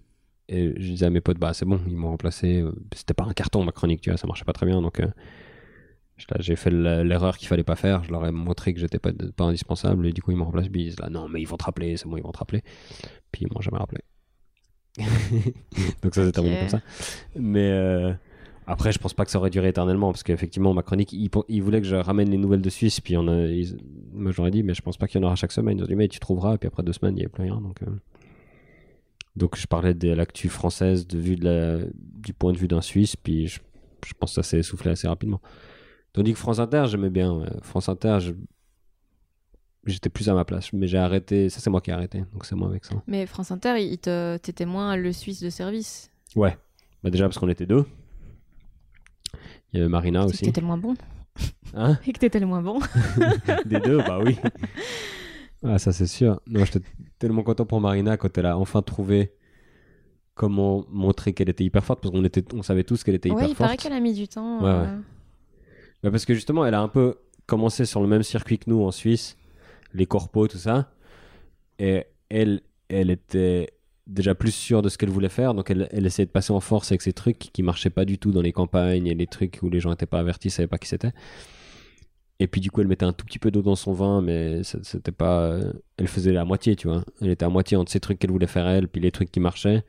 Et je disais à mes potes, bah c'est bon, ils m'ont remplacé. C'était pas un carton ma chronique, tu vois, ça marchait pas très bien. Donc euh, j'ai fait l'erreur qu'il fallait pas faire. Je leur ai montré que j'étais pas, pas indispensable. Et du coup, ils m'ont remplacé. Puis ils disent là, non, mais ils vont te rappeler, c'est bon, ils vont te rappeler. Puis ils m'ont jamais rappelé. *laughs* donc ça s'est terminé Ok. comme ça. Mais euh, après, je pense pas que ça aurait duré éternellement. Parce qu'effectivement, ma chronique, ils, ils voulaient que je ramène les nouvelles de Suisse. Puis on a, ils- moi, j'aurais dit, mais je pense pas qu'il y en aura chaque semaine. Ils ont dit, mais tu trouveras. Et puis après deux semaines, il n'y avait plus rien. Donc. euh, donc je parlais de l'actu française de vue de la, du point de vue d'un Suisse, puis je, je pense que ça s'est essoufflé assez rapidement. Tandis que France Inter, j'aimais bien. ouais. France Inter, je- j'étais plus à ma place, mais j'ai arrêté. Ça, c'est moi qui ai arrêté, donc c'est moi avec ça. Mais France Inter, il te, t'étais moins le Suisse de service. Ouais. Bah déjà parce qu'on était deux. Il y avait Marina C'est que aussi. t'étais le moins bon. Hein *laughs* Et que t'étais le moins bon. *laughs* Des deux, bah oui. *laughs* Ah, ça c'est sûr. Non, j'étais tellement content pour Marina quand elle a enfin trouvé comment montrer qu'elle était hyper forte, parce qu'on était, on savait tous qu'elle était Ouais, hyper il forte. paraît qu'elle a mis du temps. Ouais, euh, Bah, parce que justement, elle a un peu commencé sur le même circuit que nous en Suisse, les corpos, tout ça. Et elle, elle était déjà plus sûre de ce qu'elle voulait faire, donc elle, elle essayait de passer en force avec ces trucs qui marchaient pas du tout dans les campagnes et les trucs où les gens étaient pas avertis, savaient pas qui c'était. Et puis du coup, elle mettait un tout petit peu d'eau dans son vin, mais c'était pas. euh, Elle faisait la moitié, tu vois. Elle était à moitié entre ces trucs qu'elle voulait faire elle, puis les trucs qui marchaient.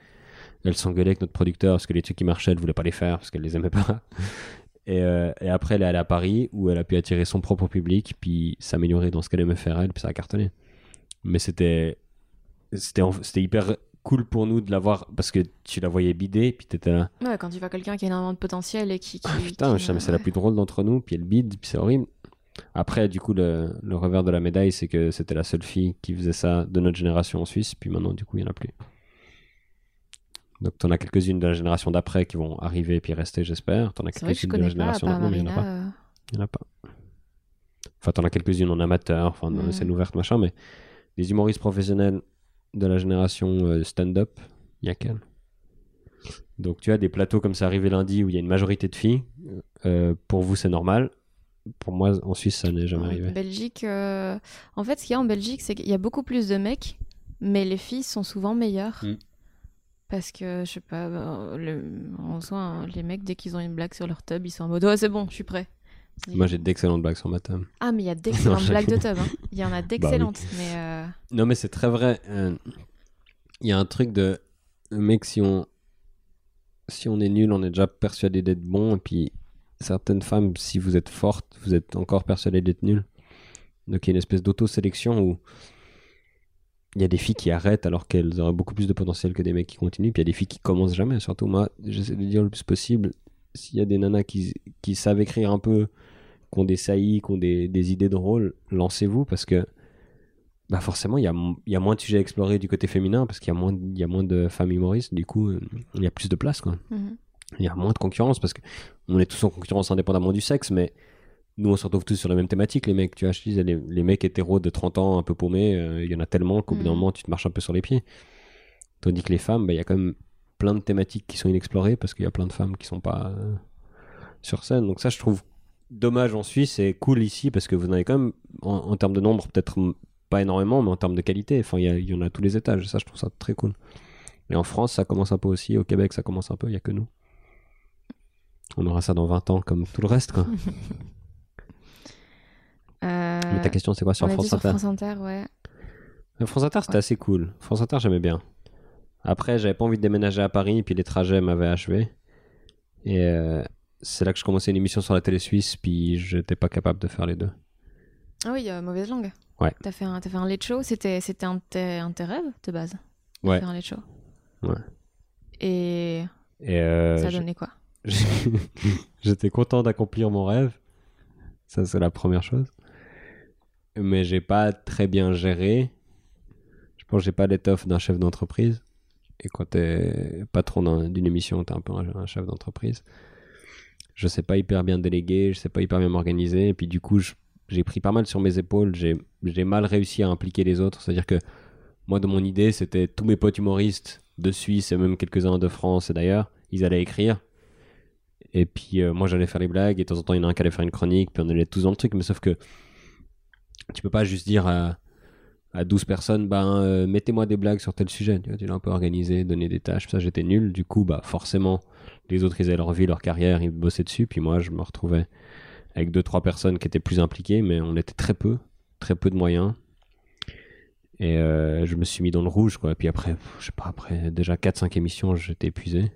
Elle s'engueulait avec notre producteur parce que les trucs qui marchaient, elle voulait pas les faire parce qu'elle les aimait pas. Et, euh, et après, elle est allée à Paris où elle a pu attirer son propre public, puis s'améliorer dans ce qu'elle aimait faire elle, puis ça a cartonné. Mais c'était c'était hyper cool pour nous de l'avoir parce que tu la voyais bider, puis t'étais là. Ouais, quand tu vois quelqu'un qui a énormément de potentiel et qui. qui Ah, putain, qui- je sais, mais c'est la plus drôle d'entre nous, puis elle bide, puis c'est horrible. Après, du coup, le, le revers de la médaille, c'est que c'était la seule fille qui faisait ça de notre génération en Suisse, puis maintenant, du coup, il n'y en a plus. Donc, t'en as quelques-unes de la génération d'après qui vont arriver puis rester, j'espère. As vrai que je quelques-unes de la génération mais il n'y en a pas. Euh, Il n'y en a pas. Enfin, t'en as quelques-unes en amateur, enfin, dans les scènes ouvertes, machin, mais les humoristes professionnels de la génération euh, stand-up, il y a qu'elle. Donc, tu as des plateaux comme ça arrivé lundi où il y a une majorité de filles. Euh, pour vous, c'est normal. Pour moi, en Suisse, ça n'est jamais En arrivé. Belgique, euh, en fait, ce qu'il y a en Belgique, c'est qu'il y a beaucoup plus de mecs, mais les filles sont souvent meilleures. Mm. Parce que, je sais pas, bah, le- en soi, hein, les mecs, dès qu'ils ont une blague sur leur tub, ils sont en mode Ouais, c'est bon, je suis prêt. Moi, j'ai d'excellentes blagues sur ma table. Ah, mais il y a *laughs* d'excellentes blagues de tub. hein. Il y en a d'excellentes. Mais euh, Non, mais c'est très vrai. Euh, Il y a un truc de. Mec, si on. Si on est nul, on est déjà persuadé d'être bon. Et puis, certaines femmes, si vous êtes forte, vous êtes encore persuadé d'être nul. Donc, il y a une espèce d'auto-sélection où. Il y a des filles qui arrêtent alors qu'elles auraient beaucoup plus de potentiel que des mecs qui continuent. Puis il y a des filles qui commencent jamais. Surtout, moi, j'essaie de dire le plus possible. S'il y a des nanas qui, qui savent écrire un peu, qui ont des saillies, qui ont des, des idées drôles, lancez-vous parce que bah forcément, il y a, y moins de sujets à explorer du côté féminin parce qu'il y, a moins de- il y a moins de femmes humoristes. Du coup, il y a plus de place. Mhm. Il y a moins de concurrence parce que on est tous en concurrence indépendamment du sexe, mais nous, on se retrouve tous sur la même thématique, les mecs. Tu vois, je disais, les, les mecs hétéros de 30 ans, un peu paumés, euh, il y en a tellement qu'au bout d'un Mhm. moment, tu te marches un peu sur les pieds. Tandis que les femmes, bah, il y a quand même plein de thématiques qui sont inexplorées parce qu'il y a plein de femmes qui sont pas euh, sur scène. Donc ça, je trouve dommage en Suisse et cool ici parce que vous en avez quand même, en, en termes de nombre, peut-être pas énormément, mais en termes de qualité, enfin, il y, y en a à tous les étages. Ça, je trouve ça très cool. Et en France, ça commence un peu aussi. Au Québec, ça commence un peu. Il n'y a que nous. On aura ça dans 20 ans, comme tout le reste, quoi. *laughs* Euh, Mais ta question, c'est quoi sur on a dit France sur Inter France Inter, ouais. Euh, France Inter, c'était Ouais. assez cool. France Inter, j'aimais bien. Après, j'avais pas envie de déménager à Paris, puis les trajets m'avaient achevé. Et euh, c'est là que je commençais une émission sur la télé suisse, puis j'étais pas capable de faire les deux. Ah oui, euh, mauvaise langue. Ouais. T'as fait un, t'as fait un late show, c'était, c'était un, de tes- un de tes rêves de base de Ouais. Faire un late show. Ouais. Et Et euh, ça donné quoi? *laughs* j'étais content d'accomplir mon rêve. Ça, c'est la première chose. Mais j'ai pas très bien géré. Je pense que j'ai pas l'étoffe d'un chef d'entreprise. Et quand t'es patron d'un- d'une émission, t'es un peu un, chef d'entreprise. Je sais pas hyper bien déléguer, je sais pas hyper bien m'organiser. Et puis du coup, j'ai pris pas mal sur mes épaules. J'ai mal réussi à impliquer les autres. C'est-à-dire que moi, de mon idée, c'était tous mes potes humoristes de Suisse et même quelques-uns de France et d'ailleurs, ils allaient écrire. Et puis euh, moi, j'allais faire les blagues. Et de temps en temps, il y en a un qui allait faire une chronique. Puis on allait tous dans le truc. Mais sauf que tu peux pas juste dire à, à 12 personnes, ben, mettez-moi des blagues sur tel sujet. Tu vois, tu l'as un peu organisé, donné des tâches. Ça, j'étais nul. Du coup, bah, forcément, les autres, ils avaient leur vie, leur carrière, ils bossaient dessus. Puis moi, je me retrouvais avec deux, trois personnes qui étaient plus impliquées, mais on était très peu, très peu de moyens. Et euh, je me suis mis dans le rouge, puis après, je sais pas, après déjà 4-5 émissions, j'étais épuisé.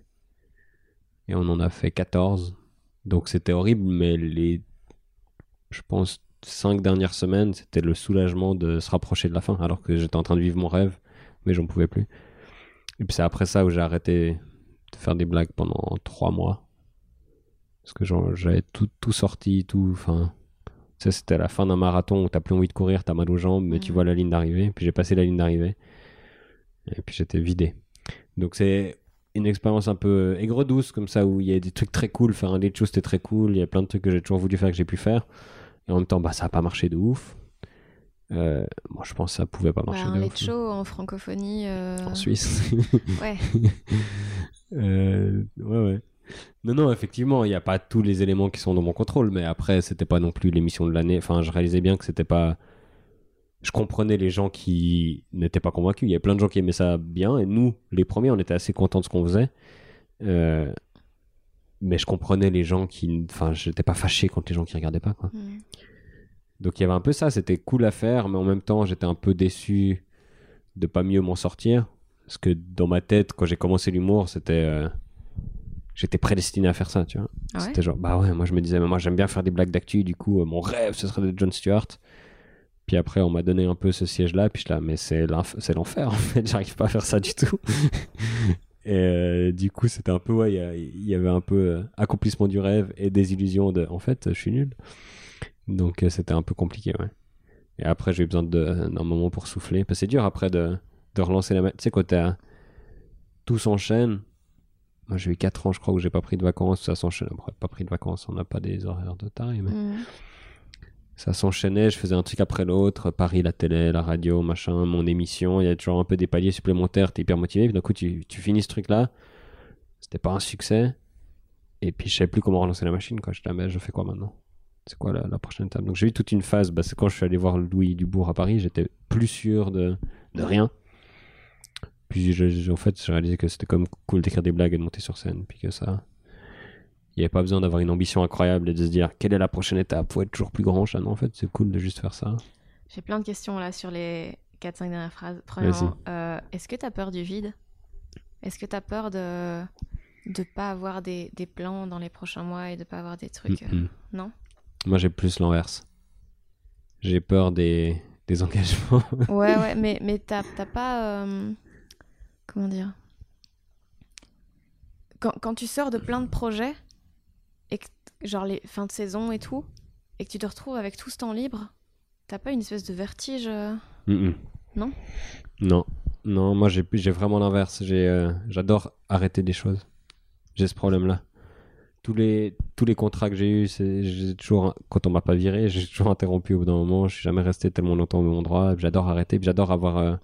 Et on en a fait 14. Donc c'était horrible, mais les, je pense, 5 dernières semaines, c'était le soulagement de se rapprocher de la fin, alors que j'étais en train de vivre mon rêve, mais j'en pouvais plus. Et puis c'est après ça où j'ai arrêté de faire des blagues pendant 3 mois. Parce que j'avais tout, tout sorti, tout. Enfin, c'était la fin d'un marathon où t'as plus envie de courir, t'as mal aux jambes, mais tu vois la ligne d'arrivée. Puis j'ai passé la ligne d'arrivée. Et puis j'étais vidé. Donc c'est une expérience un peu aigre-douce, comme ça, où il y a des trucs très cool. Faire un late show, c'était très cool. Il y a plein de trucs que j'ai toujours voulu faire que j'ai pu faire. Et en même temps, bah, ça n'a pas marché de ouf. Euh, moi, je pense que ça pouvait pas marcher Bah, de un ouf. late show en francophonie. euh, En Suisse. *laughs* Ouais. *laughs* Euh, ouais, ouais. Non, non, effectivement, il n'y a pas tous les éléments qui sont dans mon contrôle, mais après, c'était pas non plus l'émission de l'année. Enfin, je réalisais bien que c'était pas. Je comprenais les gens qui n'étaient pas convaincus. Il y avait plein de gens qui aimaient ça bien, et nous, les premiers, on était assez contents de ce qu'on faisait. Mais je comprenais les gens qui. Enfin, j'étais pas fâché contre les gens qui regardaient pas, quoi. Mm. Donc il y avait un peu ça, c'était cool à faire, mais en même temps j'étais un peu déçu de pas mieux m'en sortir. Parce que dans ma tête, quand j'ai commencé l'humour, c'était. euh, J'étais prédestiné à faire ça, tu vois. Ah ouais? C'était genre, bah ouais, moi je me disais, mais moi j'aime bien faire des blagues d'actu, du coup, euh, mon rêve ce serait d'être John Stewart. Puis après, on m'a donné un peu ce siège-là, puis je suis là, mais c'est l'enfer en fait, j'arrive pas à faire ça du tout. Et euh, du coup, c'était un peu, ouais, il y avait un peu euh, accomplissement du rêve et des illusions de, en fait, je suis nul. Donc euh, c'était un peu compliqué, ouais. Et après, j'ai eu besoin de- d'un moment pour souffler. Parce que c'est dur après de, de relancer la. Tu sais, quand t'as- tout s'enchaîne. Moi, j'ai eu 4 ans, je crois, où j'ai pas pris de vacances. Ça s'enchaîne. Après, pas pris de vacances, on n'a pas des horaires de taille, mais Mm. Ça s'enchaînait. Je faisais un truc après l'autre. Paris, la télé, la radio, machin, mon émission. Il y a toujours un peu des paliers supplémentaires. T'es hyper motivé. Puis d'un coup, tu, finis ce truc-là. C'était pas un succès. Et puis, je savais plus comment relancer la machine. Quoi. Je mais je fais quoi maintenant? C'est quoi la, prochaine étape? Donc, j'ai eu toute une phase. C'est quand je suis allé voir Louis Dubourg à Paris. J'étais plus sûr de, rien. Puis, en fait, j'ai réalisé que c'était comme cool d'écrire des blagues et de monter sur scène. Puis que ça. Il n'y avait pas besoin d'avoir une ambition incroyable et de se dire quelle est la prochaine étape? Pour être toujours plus grand. Non, en fait, c'est cool de juste faire ça. J'ai plein de questions là sur les 4-5 dernières phrases. Premièrement, euh, est-ce que tu as peur du vide? Est-ce que tu as peur de de pas avoir des, des plans dans les prochains mois et de pas avoir des trucs euh. Non? Moi, j'ai plus l'inverse. J'ai peur des, des engagements. *laughs* Ouais, ouais, mais, mais t'as pas. euh, comment dire? Quand, quand tu sors de plein de projets, et que, genre les fins de saison et tout, et que tu te retrouves avec tout ce temps libre, t'as pas une espèce de vertige euh. Non? Non. Non, moi, j'ai j'ai vraiment l'inverse. Euh, J'adore arrêter des choses. J'ai ce problème-là. Tous les, tous les contrats que j'ai eus, toujours, quand on m'a pas viré, j'ai toujours interrompu au bout d'un moment. Je suis jamais resté tellement longtemps au même endroit. J'adore arrêter. J'adore avoir euh,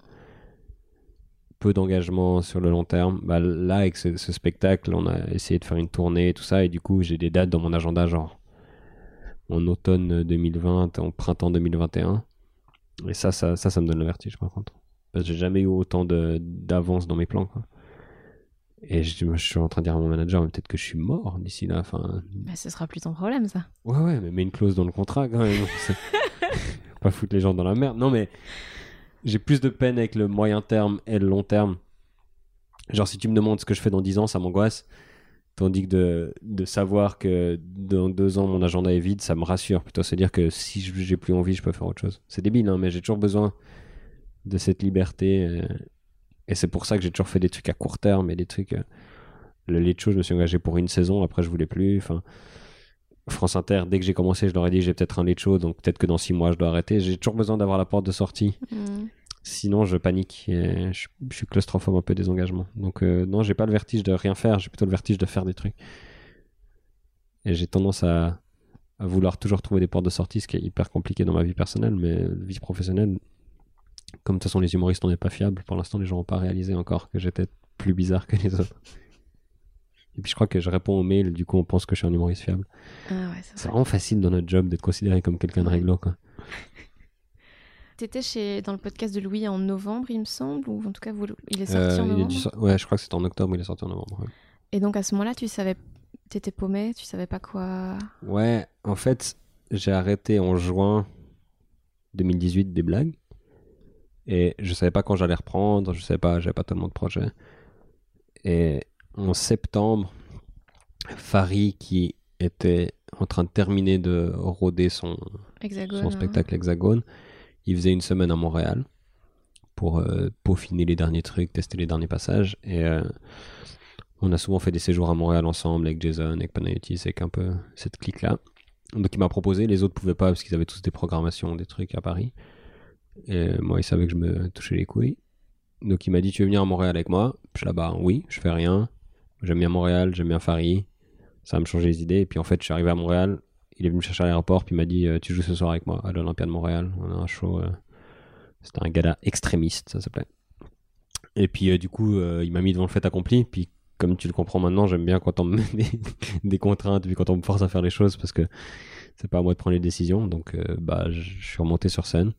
peu d'engagement sur le long terme. Bah, là, avec ce, ce spectacle, on a essayé de faire une tournée et tout ça. Et du coup, j'ai des dates dans mon agenda, genre en automne 2020, en printemps 2021. Et ça, ça, ça, ça me donne le vertige, par contre. Parce que j'ai jamais eu autant d'avance dans mes plans, quoi. Et je, je suis en train de dire à mon manager, mais peut-être que je suis mort d'ici là. Enfin, Bah, ce sera plus ton problème, ça. ouais, ouais, mais mets une clause dans le contrat quand même. *laughs* Pas foutre les gens dans la merde. Non, mais j'ai plus de peine avec le moyen terme et le long terme. Genre, si tu me demandes ce que je fais dans 10 ans, ça m'angoisse. Tandis que de, de savoir que dans deux ans, mon agenda est vide, ça me rassure. Plutôt, c'est dire que si j'ai plus envie, je peux faire autre chose. C'est débile, hein, mais j'ai toujours besoin de cette liberté. euh, et c'est pour ça que j'ai toujours fait des trucs à court terme et des trucs. euh, le late show, je me suis engagé pour une saison, après je voulais plus. Enfin, France Inter, dès que j'ai commencé, je leur ai dit j'ai peut-être un late show, donc peut-être que dans six mois je dois arrêter. J'ai toujours besoin d'avoir la porte de sortie. Mm. Sinon, je panique. Et je, je suis claustrophobe un peu des engagements. Donc, euh, non, j'ai pas le vertige de rien faire, j'ai plutôt le vertige de faire des trucs. Et j'ai tendance à, à vouloir toujours trouver des portes de sortie, ce qui est hyper compliqué dans ma vie personnelle, mais vie professionnelle, comme de toute façon les humoristes, on n'est pas fiables. Pour l'instant, les gens n'ont pas réalisé encore que j'étais plus bizarre que les autres. Et puis, je crois que je réponds aux mails, du coup, on pense que je suis un humoriste fiable. Ah ouais, c'est C'est vrai. vraiment facile dans notre job d'être considéré comme quelqu'un de réglo, quoi. *laughs* T'étais chez dans le podcast de Louis en novembre, il me semble, ou en tout cas, vous- il est sorti Euh, en novembre. Ouais, je crois que c'était en octobre, il est sorti en novembre. ouais. Et donc à ce moment-là, tu savais, t'étais paumé, tu savais pas quoi. Ouais, en fait, j'ai arrêté en juin 2018 des blagues. Et je savais pas quand j'allais reprendre, je savais pas, j'avais pas tellement de projets. Et en septembre, Farid, qui était en train de terminer de roder son, Hexagone. son hein. spectacle Hexagone, il faisait une semaine à Montréal pour euh, peaufiner les derniers trucs, tester les derniers passages. Et euh, on a souvent fait des séjours à Montréal ensemble avec Jason, avec Panayotis, avec un peu cette clique-là. Donc il m'a proposé, les autres pouvaient pas parce qu'ils avaient tous des programmations, des trucs à Paris. Et moi, il savait que je me touchais les couilles. Donc il m'a dit Tu veux venir à Montréal avec moi? Je suis là-bas, oui, je fais rien. J'aime bien Montréal, j'aime bien Paris. Ça va me les idées. Et puis en fait, je suis arrivé à Montréal. Il est venu me chercher à l'aéroport, puis il m'a dit euh, Tu joues ce soir avec moi à l'Olympia de Montréal. On a un show. euh, C'était un gala extrémiste, ça s'appelait. Et puis euh, du coup, il m'a mis devant le fait accompli. Puis comme tu le comprends maintenant, j'aime bien quand on me met des, *laughs* contraintes, puis quand on me force à faire les choses, parce que c'est pas à moi de prendre les décisions. Donc bah, je suis remonté sur scène.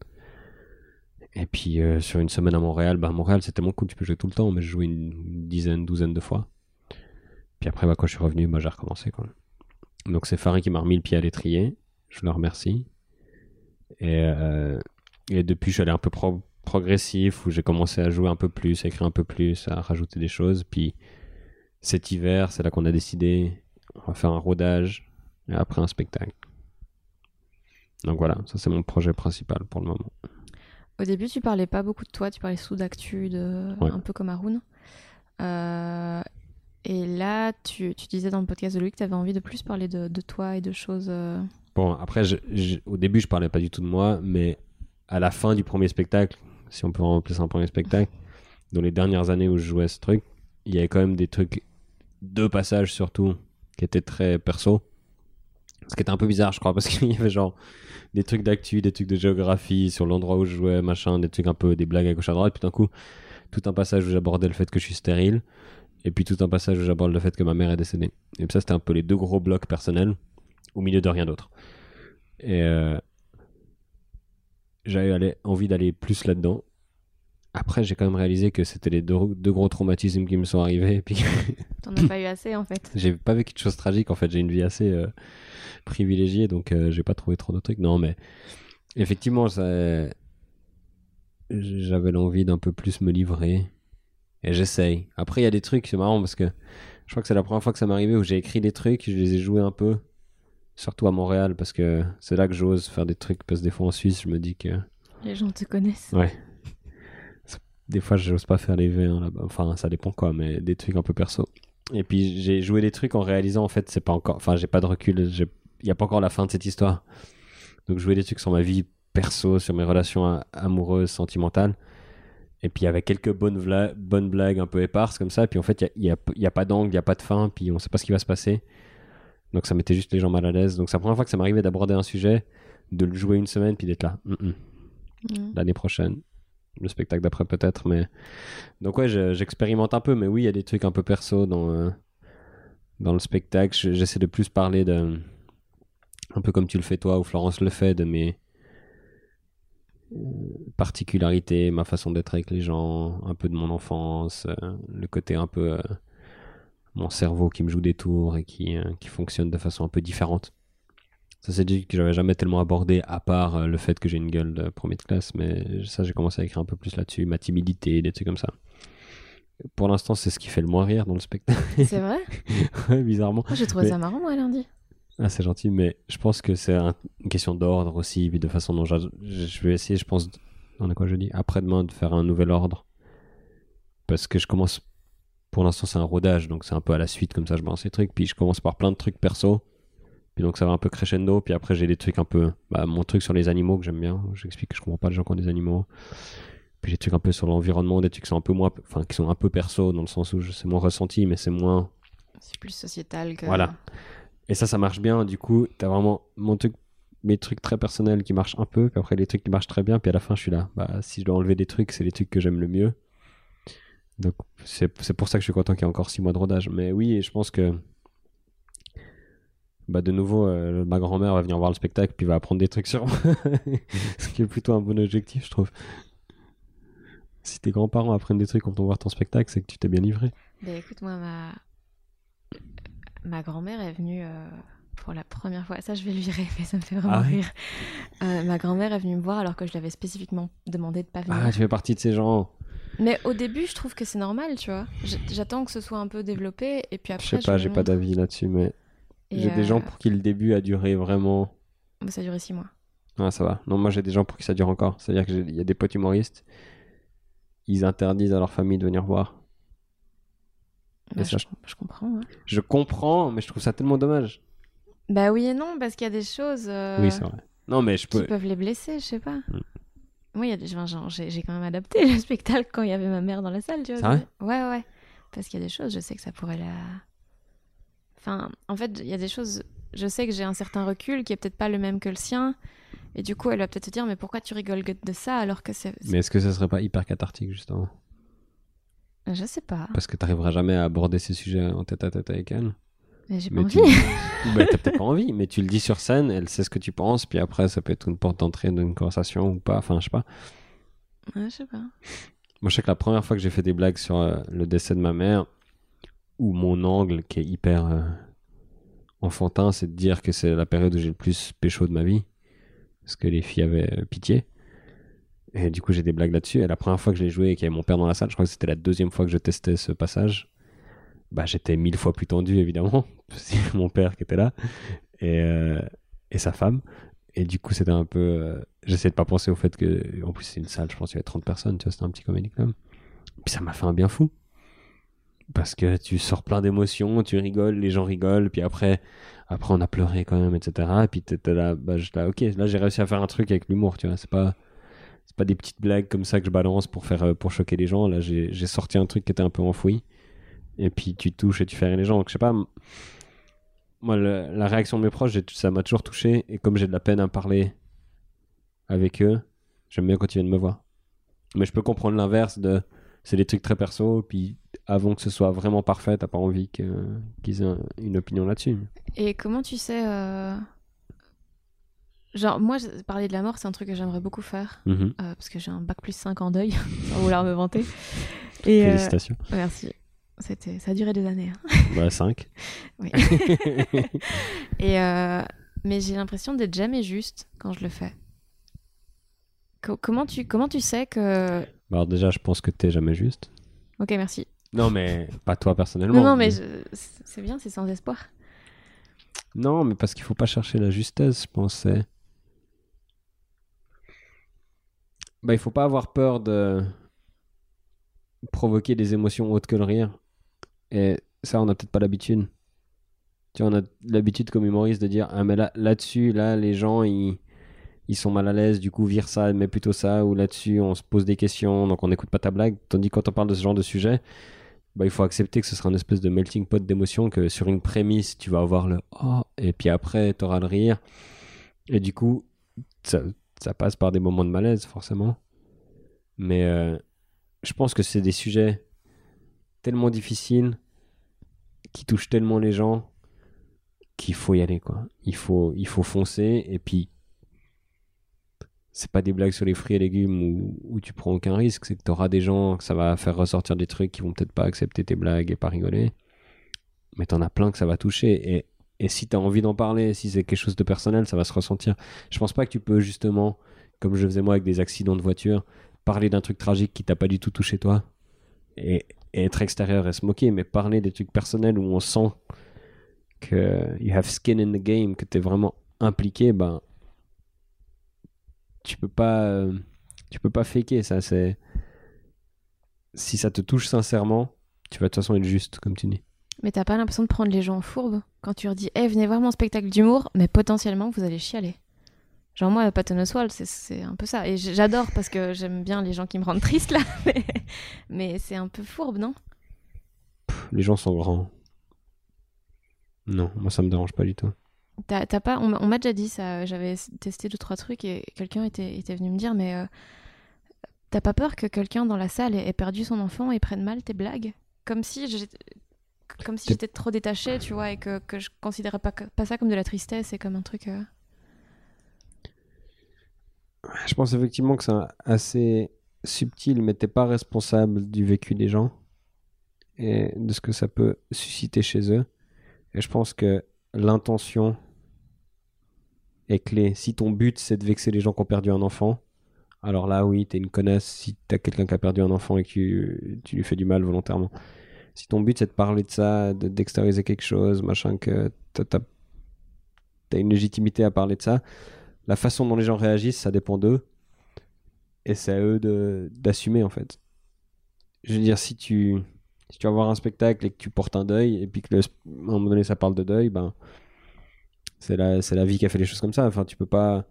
Et puis sur une semaine à Montréal, bah Montréal c'est tellement cool, tu peux jouer tout le temps, mais je jouais une dizaine, douzaine de fois. Puis après, bah, quand je suis revenu, bah, j'ai recommencé. Quoi. Donc c'est Farid qui m'a remis le pied à l'étrier, je le remercie. Et, euh, et depuis, je suis allé un peu pro- progressif, où j'ai commencé à jouer un peu plus, à écrire un peu plus, à rajouter des choses. Puis cet hiver, c'est là qu'on a décidé, on va faire un rodage, et après un spectacle. Donc voilà, ça c'est mon projet principal pour le moment. Au début, tu parlais pas beaucoup de toi, tu parlais sous d'actu, de... Ouais. un peu comme Haroun. Euh, Et là, tu, tu disais dans le podcast de Louis que tu avais envie de plus parler de, de toi et de choses. euh, Bon, après, au début, je parlais pas du tout de moi, mais à la fin du premier spectacle, si on peut en ça un premier spectacle, dans les dernières années où je jouais ce truc, il y avait quand même des trucs, deux passages surtout, qui étaient très perso. Ce qui était un peu bizarre, je crois, parce *laughs* qu'il y avait genre des trucs d'actu, des trucs de géographie sur l'endroit où je jouais, machin, des trucs un peu, des blagues à gauche à droite, puis d'un coup, tout un passage où j'abordais le fait que je suis stérile, et puis tout un passage où j'aborde le fait que ma mère est décédée. Et ça, c'était un peu les deux gros blocs personnels, au milieu de rien d'autre. Et euh, j'avais envie d'aller plus là-dedans. Après, j'ai quand même réalisé que c'était les deux, deux gros traumatismes qui me sont arrivés. Et puis, *laughs* T'en as pas eu assez en fait. *laughs* j'ai pas vécu de choses tragiques. En fait, j'ai une vie assez euh, privilégiée, donc euh, j'ai pas trouvé trop de trucs. Non, mais effectivement, ça, j'avais l'envie d'un peu plus me livrer. Et j'essaye. Après, il y a des trucs, c'est marrant parce que je crois que c'est la première fois que ça m'est arrivé où j'ai écrit des trucs, je les ai joués un peu. Surtout à Montréal, parce que c'est là que j'ose faire des trucs. Parce que des fois en Suisse, je me dis que. Les gens te connaissent. Ouais. Des fois, j'ose pas faire les V1 là-bas. Enfin, ça dépend quoi, mais des trucs un peu perso. Et puis, j'ai joué des trucs en réalisant, en fait, c'est pas encore. Enfin, j'ai pas de recul. Il n'y a pas encore la fin de cette histoire. Donc, jouer des trucs sur ma vie perso, sur mes relations amoureuses, sentimentales. Et puis, il y avait quelques bonnes, blagues un peu éparses comme ça. Et puis, en fait, il n'y a, pas d'angle, il n'y a pas de fin. Puis, on sait pas ce qui va se passer. Donc, ça mettait juste les gens mal à l'aise. Donc, c'est la première fois que ça m'arrivait d'aborder un sujet, de le jouer une semaine, puis d'être là. Mm. l'année prochaine. Le spectacle d'après peut-être, mais... Donc ouais, je- j'expérimente un peu, mais oui, il y a des trucs un peu perso dans, euh, dans le spectacle. Je- J'essaie de plus parler de... Un peu comme tu le fais toi, ou Florence le fait, de mes particularités, ma façon d'être avec les gens, un peu de mon enfance, euh, le côté un peu... euh, mon cerveau qui me joue des tours et qui, euh, qui fonctionne de façon un peu différente. Ça, c'est dit que j'avais jamais tellement abordé, à part euh, le fait que j'ai une gueule de premier de classe, mais ça, j'ai commencé à écrire un peu plus là-dessus, ma timidité, des trucs comme ça. Pour l'instant, c'est ce qui fait le moins rire dans le spectacle, C'est vrai? *laughs* Ouais, bizarrement. J'ai trouvé Mais- ça marrant, moi, lundi. Ah, c'est gentil, mais je pense que c'est un- une question d'ordre aussi, puis de façon dont je vais essayer, je pense, on a quoi jeudi? Après-demain, de faire un nouvel ordre. Parce que je commence, pour l'instant, c'est un rodage, donc c'est un peu à la suite, comme ça, je balance les trucs. Puis je commence par plein de trucs perso. Puis donc ça va un peu crescendo. Puis après, j'ai des trucs un peu. Bah, mon truc sur les animaux que j'aime bien. J'explique que je comprends pas les gens qui ont des animaux. Puis j'ai des trucs un peu sur l'environnement, des trucs qui sont un peu moins. Enfin, qui sont un peu perso, dans le sens où c'est moins ressenti, mais c'est moins. C'est plus sociétal que. Voilà. Et ça, ça marche bien. Du coup, t'as vraiment mon truc, mes trucs très personnels qui marchent un peu. Puis après, les trucs qui marchent très bien. Puis à la fin, je suis là. Bah, si je dois enlever des trucs, c'est les trucs que j'aime le mieux. Donc, c'est pour ça que je suis content qu'il y ait encore six mois de rodage. Mais oui, je pense que. bah de nouveau, euh, ma grand-mère va venir voir le spectacle puis va apprendre des trucs sur moi. *laughs* Ce qui est plutôt un bon objectif, je trouve. Si tes grands-parents apprennent des trucs quand on voit ton spectacle, c'est que tu t'es bien livré. Bah écoute, moi, ma, ma grand-mère est venue euh, pour la première fois. Ça, je vais lui *laughs* rêver, ça me fait vraiment Ah ouais rire. Euh, ma grand-mère est venue me voir alors que je lui avais spécifiquement demandé de pas venir. Ah, tu fais partie de ces gens. Mais au début, je trouve que c'est normal, tu vois. J'attends que ce soit un peu développé et puis après. Je sais pas, j'ai pas d'avis là-dessus, mais j'ai des euh, gens pour qui le début a duré vraiment. bah, ça a duré six mois. Ah, ça va. Non, moi j'ai des gens pour qui ça dure encore. C'est-à-dire qu'il y a des potes humoristes, ils interdisent à leur famille de venir voir. Bah, je, je comprends. ouais. Je comprends, mais je trouve ça tellement dommage. Bah oui et non, parce qu'il y a des choses euh, Oui, c'est vrai. Non, mais je qui peux. peuvent les blesser, je sais pas. Mm. Moi, il y a des... enfin, j'ai quand même adapté *laughs* le spectacle quand il y avait ma mère dans la salle, tu vois. Vrai? Ouais, ouais. Parce qu'il y a des choses, je sais que ça pourrait la. Enfin, en fait, il y a des choses. Je sais que j'ai un certain recul qui est peut-être pas le même que le sien. Et du coup, elle va peut-être te dire, mais pourquoi tu rigoles de ça alors que c'est. Mais est-ce que ça serait pas hyper cathartique, justement? Je sais pas. Parce que t'arriveras jamais à aborder ces sujets en tête à tête avec elle. Mais j'ai pas *laughs* Mais envie. tu... bah, t'as peut-être pas envie, mais tu le dis sur scène, elle sait ce que tu penses, puis après, ça peut être une porte d'entrée d'une conversation ou pas. Enfin, je sais pas. Ouais, je sais pas. Moi, je sais que la première fois que j'ai fait des blagues sur euh, le décès de ma mère, ou mon angle qui est hyper euh, enfantin, c'est de dire que c'est la période où j'ai le plus pécho de ma vie, parce que les filles avaient euh, pitié. Et du coup, j'ai des blagues là-dessus. Et la première fois que je l'ai joué et qu'il y avait mon père dans la salle, je crois que c'était la deuxième fois que je testais ce passage. Bah, j'étais mille fois plus tendu, évidemment. *laughs* C'est mon père qui était là. Et, euh, et sa femme. Et du coup, c'était un peu. euh, J'essayais de pas penser au fait que. En plus, c'est une salle, je pense qu'il y avait 30 personnes, tu vois, c'était un petit comédie club. Puis ça m'a fait un bien fou. Parce que tu sors plein d'émotions, tu rigoles, les gens rigolent, puis après, après on a pleuré quand même, etc. Et puis t'étais là, bah, là, ok, là j'ai réussi à faire un truc avec l'humour, tu vois, c'est pas. C'est pas des petites blagues comme ça que je balance pour faire euh, pour choquer les gens. Là, j'ai sorti un truc qui était un peu enfoui. Et puis tu touches et tu fais rire les gens. Donc je sais pas. Moi, la réaction de mes proches, ça m'a toujours touché. Et comme j'ai de la peine à parler avec eux, j'aime bien quand ils viennent me voir. Mais je peux comprendre l'inverse de. C'est des trucs très perso. Puis avant que ce soit vraiment parfait, t'as pas envie qu'ils aient un- une opinion là-dessus. Et comment tu sais. euh, Genre, moi, parler de la mort, c'est un truc que j'aimerais beaucoup faire. Mhm. euh, parce que j'ai un bac plus 5 en deuil, *laughs* sans vouloir me vanter. Et, euh, Félicitations. merci. C'était, ça a duré des années. hein. *laughs* Bah, 5. Oui. *laughs* Et euh, mais j'ai l'impression d'être jamais juste quand je le fais. Co- comment tu comment tu sais que Bah, alors déjà, je pense que t'es jamais juste. Ok, merci. Non, mais pas toi personnellement. Non, non, mais je- c'est bien, c'est sans espoir. Non, mais parce qu'il faut pas chercher la justesse, je pense. c'est- Bah, il faut pas avoir peur de provoquer des émotions autres que le rire. Et ça, on n'a peut-être pas l'habitude. Tu vois, on a l'habitude comme humoriste de dire Ah, mais là, là-dessus, là, les gens, ils, ils sont mal à l'aise, du coup, vire ça, mais plutôt ça. Ou là-dessus, on se pose des questions, donc on n'écoute pas ta blague. Tandis que quand on parle de ce genre de sujet, bah, il faut accepter que ce sera une espèce de melting pot d'émotions, que sur une prémisse, tu vas avoir le Oh, et puis après, tu auras le rire. Et du coup, ça, ça passe par des moments de malaise, forcément. Mais euh, je pense que c'est des sujets tellement difficiles, qui touchent tellement les gens, qu'il faut y aller, quoi. Il faut, il faut foncer, et puis. C'est pas des blagues sur les fruits et légumes où, où tu prends aucun risque, c'est que tu auras des gens, que ça va faire ressortir des trucs qui vont peut-être pas accepter tes blagues et pas rigoler. Mais t'en as plein que ça va toucher. Et, et si t'as envie d'en parler, si c'est quelque chose de personnel, ça va se ressentir. Je pense pas que tu peux justement, comme je faisais moi avec des accidents de voiture, parler d'un truc tragique qui t'a pas du tout touché toi et, être extérieur et se moquer, mais parler des trucs personnels où on sent que you have skin in the game, que t'es vraiment impliqué, ben tu peux pas euh, tu peux pas faker ça c'est si ça te touche sincèrement tu vas de toute façon être juste comme tu dis Mais t'as pas l'impression de prendre les gens en fourbe quand tu leur dis Eh, venez voir mon spectacle d'humour, mais potentiellement vous allez chialer. Genre, moi, Patton Oswalt, c'est- c'est un peu ça. Et j'adore parce que j'aime bien les gens qui me rendent triste là. *laughs* Mais, mais c'est un peu fourbe, non? Les gens sont grands non moi ça me dérange pas du tout T'as t'as pas, on m'a on m'a déjà dit ça, j'avais testé deux trois trucs et quelqu'un était, était venu me dire mais euh, t'as pas peur que quelqu'un dans la salle ait, ait perdu son enfant et prenne mal tes blagues? Comme si comme si j'étais trop détachée, tu vois, et que, que je considérais pas, ça comme de la tristesse et comme un truc. euh, Je pense effectivement que c'est assez subtil, mais t'es pas responsable du vécu des gens et de ce que ça peut susciter chez eux. Et je pense que l'intention est clé. Si ton but c'est de vexer les gens qui ont perdu un enfant, alors là oui, t'es une connasse si t'as quelqu'un qui a perdu un enfant et que tu, tu lui fais du mal volontairement. Si ton but c'est de parler de ça, de- d'extérioriser quelque chose, machin, que t'as t'as une légitimité à parler de ça, la façon dont les gens réagissent, ça dépend d'eux. Et c'est à eux d'assumer, en fait. Je veux dire, si tu, si tu vas voir un spectacle et que tu portes un deuil, et puis que un moment donné ça parle de deuil, ben, c'est la, la vie qui a fait les choses comme ça. Enfin, tu peux pas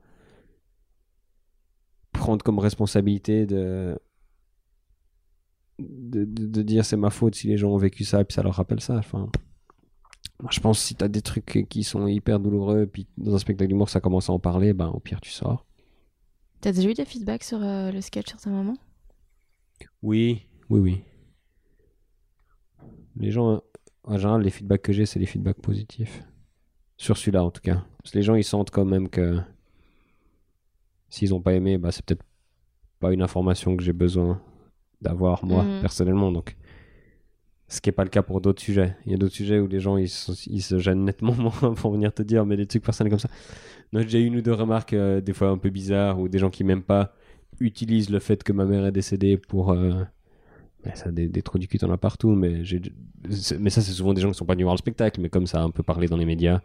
prendre comme responsabilité de, de, de- de dire c'est ma faute si les gens ont vécu ça et puis ça leur rappelle ça. Enfin, moi, je pense que si t'as des trucs qui sont hyper douloureux, et puis dans un spectacle d'humour ça commence à en parler, ben, au pire tu sors. T'as déjà eu des feedbacks sur euh, le sketch sur ta maman? Oui, oui, oui. Les gens, en général, les feedbacks que j'ai, c'est les feedbacks positifs. Sur celui-là, en tout cas. Parce que les gens, ils sentent quand même que s'ils n'ont pas aimé, bah, c'est peut-être pas une information que j'ai besoin d'avoir, moi, Mhm. personnellement. Donc, ce qui n'est pas le cas pour d'autres sujets. Il y a d'autres sujets où les gens, ils, se- ils se gênent nettement *laughs* moins pour venir te dire, mais des trucs personnels comme ça. J'ai déjà eu une ou deux remarques, euh, des fois un peu bizarres, ou des gens qui m'aiment pas utilisent le fait que ma mère est décédée pour. euh, ben, ça, des, des trous du cul, t'en as partout, mais, mais ça, c'est souvent des gens qui sont pas venus voir le spectacle, mais comme ça a un peu parlé dans les médias.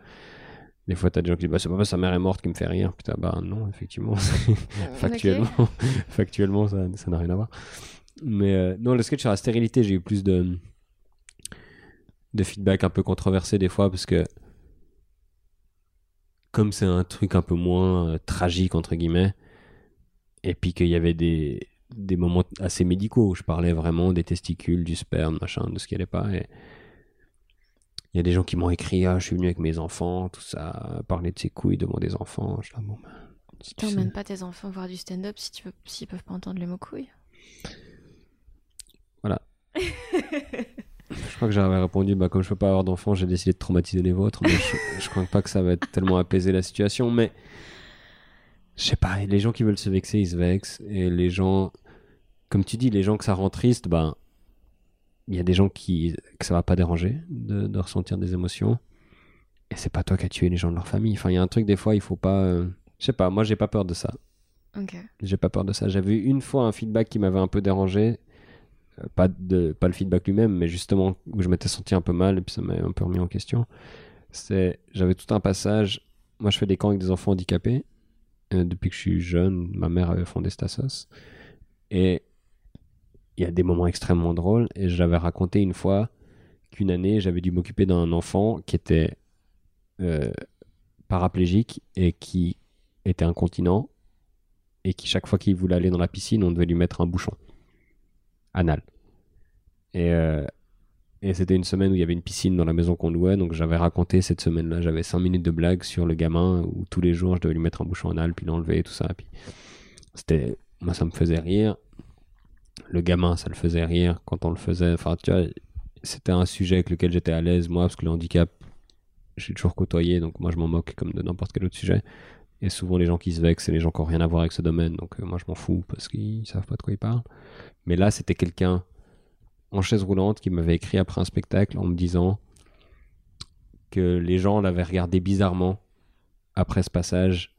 Des fois, t'as des gens qui disent bah, c'est pas sa mère est morte qui me fait rire. Putain, bah non, effectivement, *laughs* *laughs* factuellement, factuellement ça, ça n'a rien à voir. Mais euh, non, le sketch sur la stérilité, j'ai eu plus de, de feedback un peu controversé des fois, parce que comme c'est un truc un peu moins euh, tragique, entre guillemets, et puis qu'il y avait des, des moments assez médicaux où je parlais vraiment des testicules, du sperme, machin, de ce qui allait pas. Et il y a des gens qui m'ont écrit Ah, je suis venu avec mes enfants, tout ça, parler de ses couilles devant des enfants. Je dis, Ah, bon, ben, si tu T'emmènes pas tes enfants voir du stand-up si tu veux, s'ils peuvent pas entendre les mots couilles. *laughs* Je crois que j'avais répondu bah, comme je peux pas avoir d'enfants, j'ai décidé de traumatiser les vôtres. Mais je, *laughs* je crois pas que ça va être tellement apaiser la situation. Mais je sais pas, les gens qui veulent se vexer, ils se vexent. Et les gens, comme tu dis, les gens que ça rend triste, ben, il y a des gens qui, que ça va pas déranger de, de ressentir des émotions. Et c'est pas toi qui as tué les gens de leur famille. Enfin, il y a un truc, des fois, il faut pas. euh, Je sais pas, moi, j'ai pas peur de ça. Ok. J'ai pas peur de ça. J'avais eu une fois un feedback qui m'avait un peu dérangé. Pas, de, pas le feedback lui-même, mais justement où je m'étais senti un peu mal et puis ça m'a un peu remis en question. C'est, j'avais tout un passage. Moi, je fais des camps avec des enfants handicapés. Euh, depuis que je suis jeune, ma mère avait fondé Stassos. Et il y a des moments extrêmement drôles. Et j'avais raconté une fois qu'une année, j'avais dû m'occuper d'un enfant qui était euh, paraplégique et qui était incontinent et qui chaque fois qu'il voulait aller dans la piscine, on devait lui mettre un bouchon anal. Et, euh, et c'était une semaine où il y avait une piscine dans la maison qu'on louait, donc j'avais raconté cette semaine-là, j'avais 5 minutes de blague sur le gamin où tous les jours je devais lui mettre un bouchon anal, puis l'enlever et tout ça. Puis c'était, moi ça me faisait rire. Le gamin, ça le faisait rire quand on le faisait. Enfin, tu vois, c'était un sujet avec lequel j'étais à l'aise, moi, parce que le handicap, j'ai toujours côtoyé, donc moi je m'en moque comme de n'importe quel autre sujet. Et souvent, les gens qui se vexent, c'est les gens qui n'ont rien à voir avec ce domaine. Donc, euh, moi, je m'en fous parce qu'ils savent pas de quoi ils parlent. Mais là, c'était quelqu'un en chaise roulante qui m'avait écrit après un spectacle en me disant que les gens l'avaient regardé bizarrement après ce passage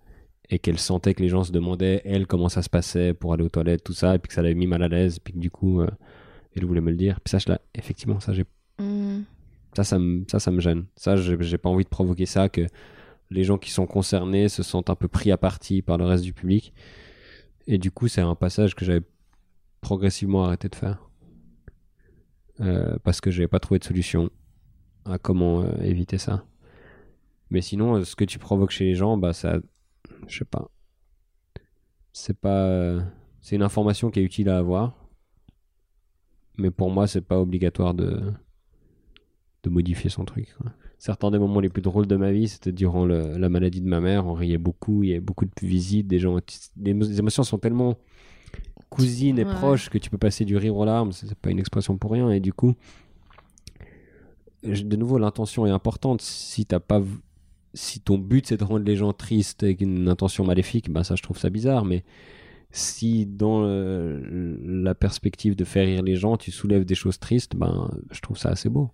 et qu'elle sentait que les gens se demandaient, elle, comment ça se passait pour aller aux toilettes, tout ça, et puis que ça l'avait mis mal à l'aise, et puis que du coup, euh, elle voulait me le dire. Puis ça, je l'ai- effectivement, ça, j'ai Hmm. ça, ça me, ça, ça me gêne. Ça, j'ai pas envie de provoquer ça, que les gens qui sont concernés se sentent un peu pris à partie par le reste du public. Et du coup, c'est un passage que j'avais progressivement arrêté de faire. Euh, parce que j'avais pas trouvé de solution à comment euh, éviter ça. Mais sinon, euh, ce que tu provoques chez les gens, bah, ça. Je sais pas. C'est pas. c'est une information qui est utile à avoir. Mais pour moi, c'est pas obligatoire de de modifier son truc. Certains des moments les plus drôles de ma vie, c'était durant la maladie de ma mère. On riait beaucoup, il y avait beaucoup de visites, des gens. Les les émotions sont tellement cousines et Ouais. proches que tu peux passer du rire aux larmes. C'est pas une expression pour rien. Et du coup, de nouveau, l'intention est importante. Si t'as pas, si ton but c'est de rendre les gens tristes avec une intention maléfique, bah ça, je trouve ça bizarre. Mais si dans la perspective de faire rire les gens, tu soulèves des choses tristes, ben, je trouve ça assez beau.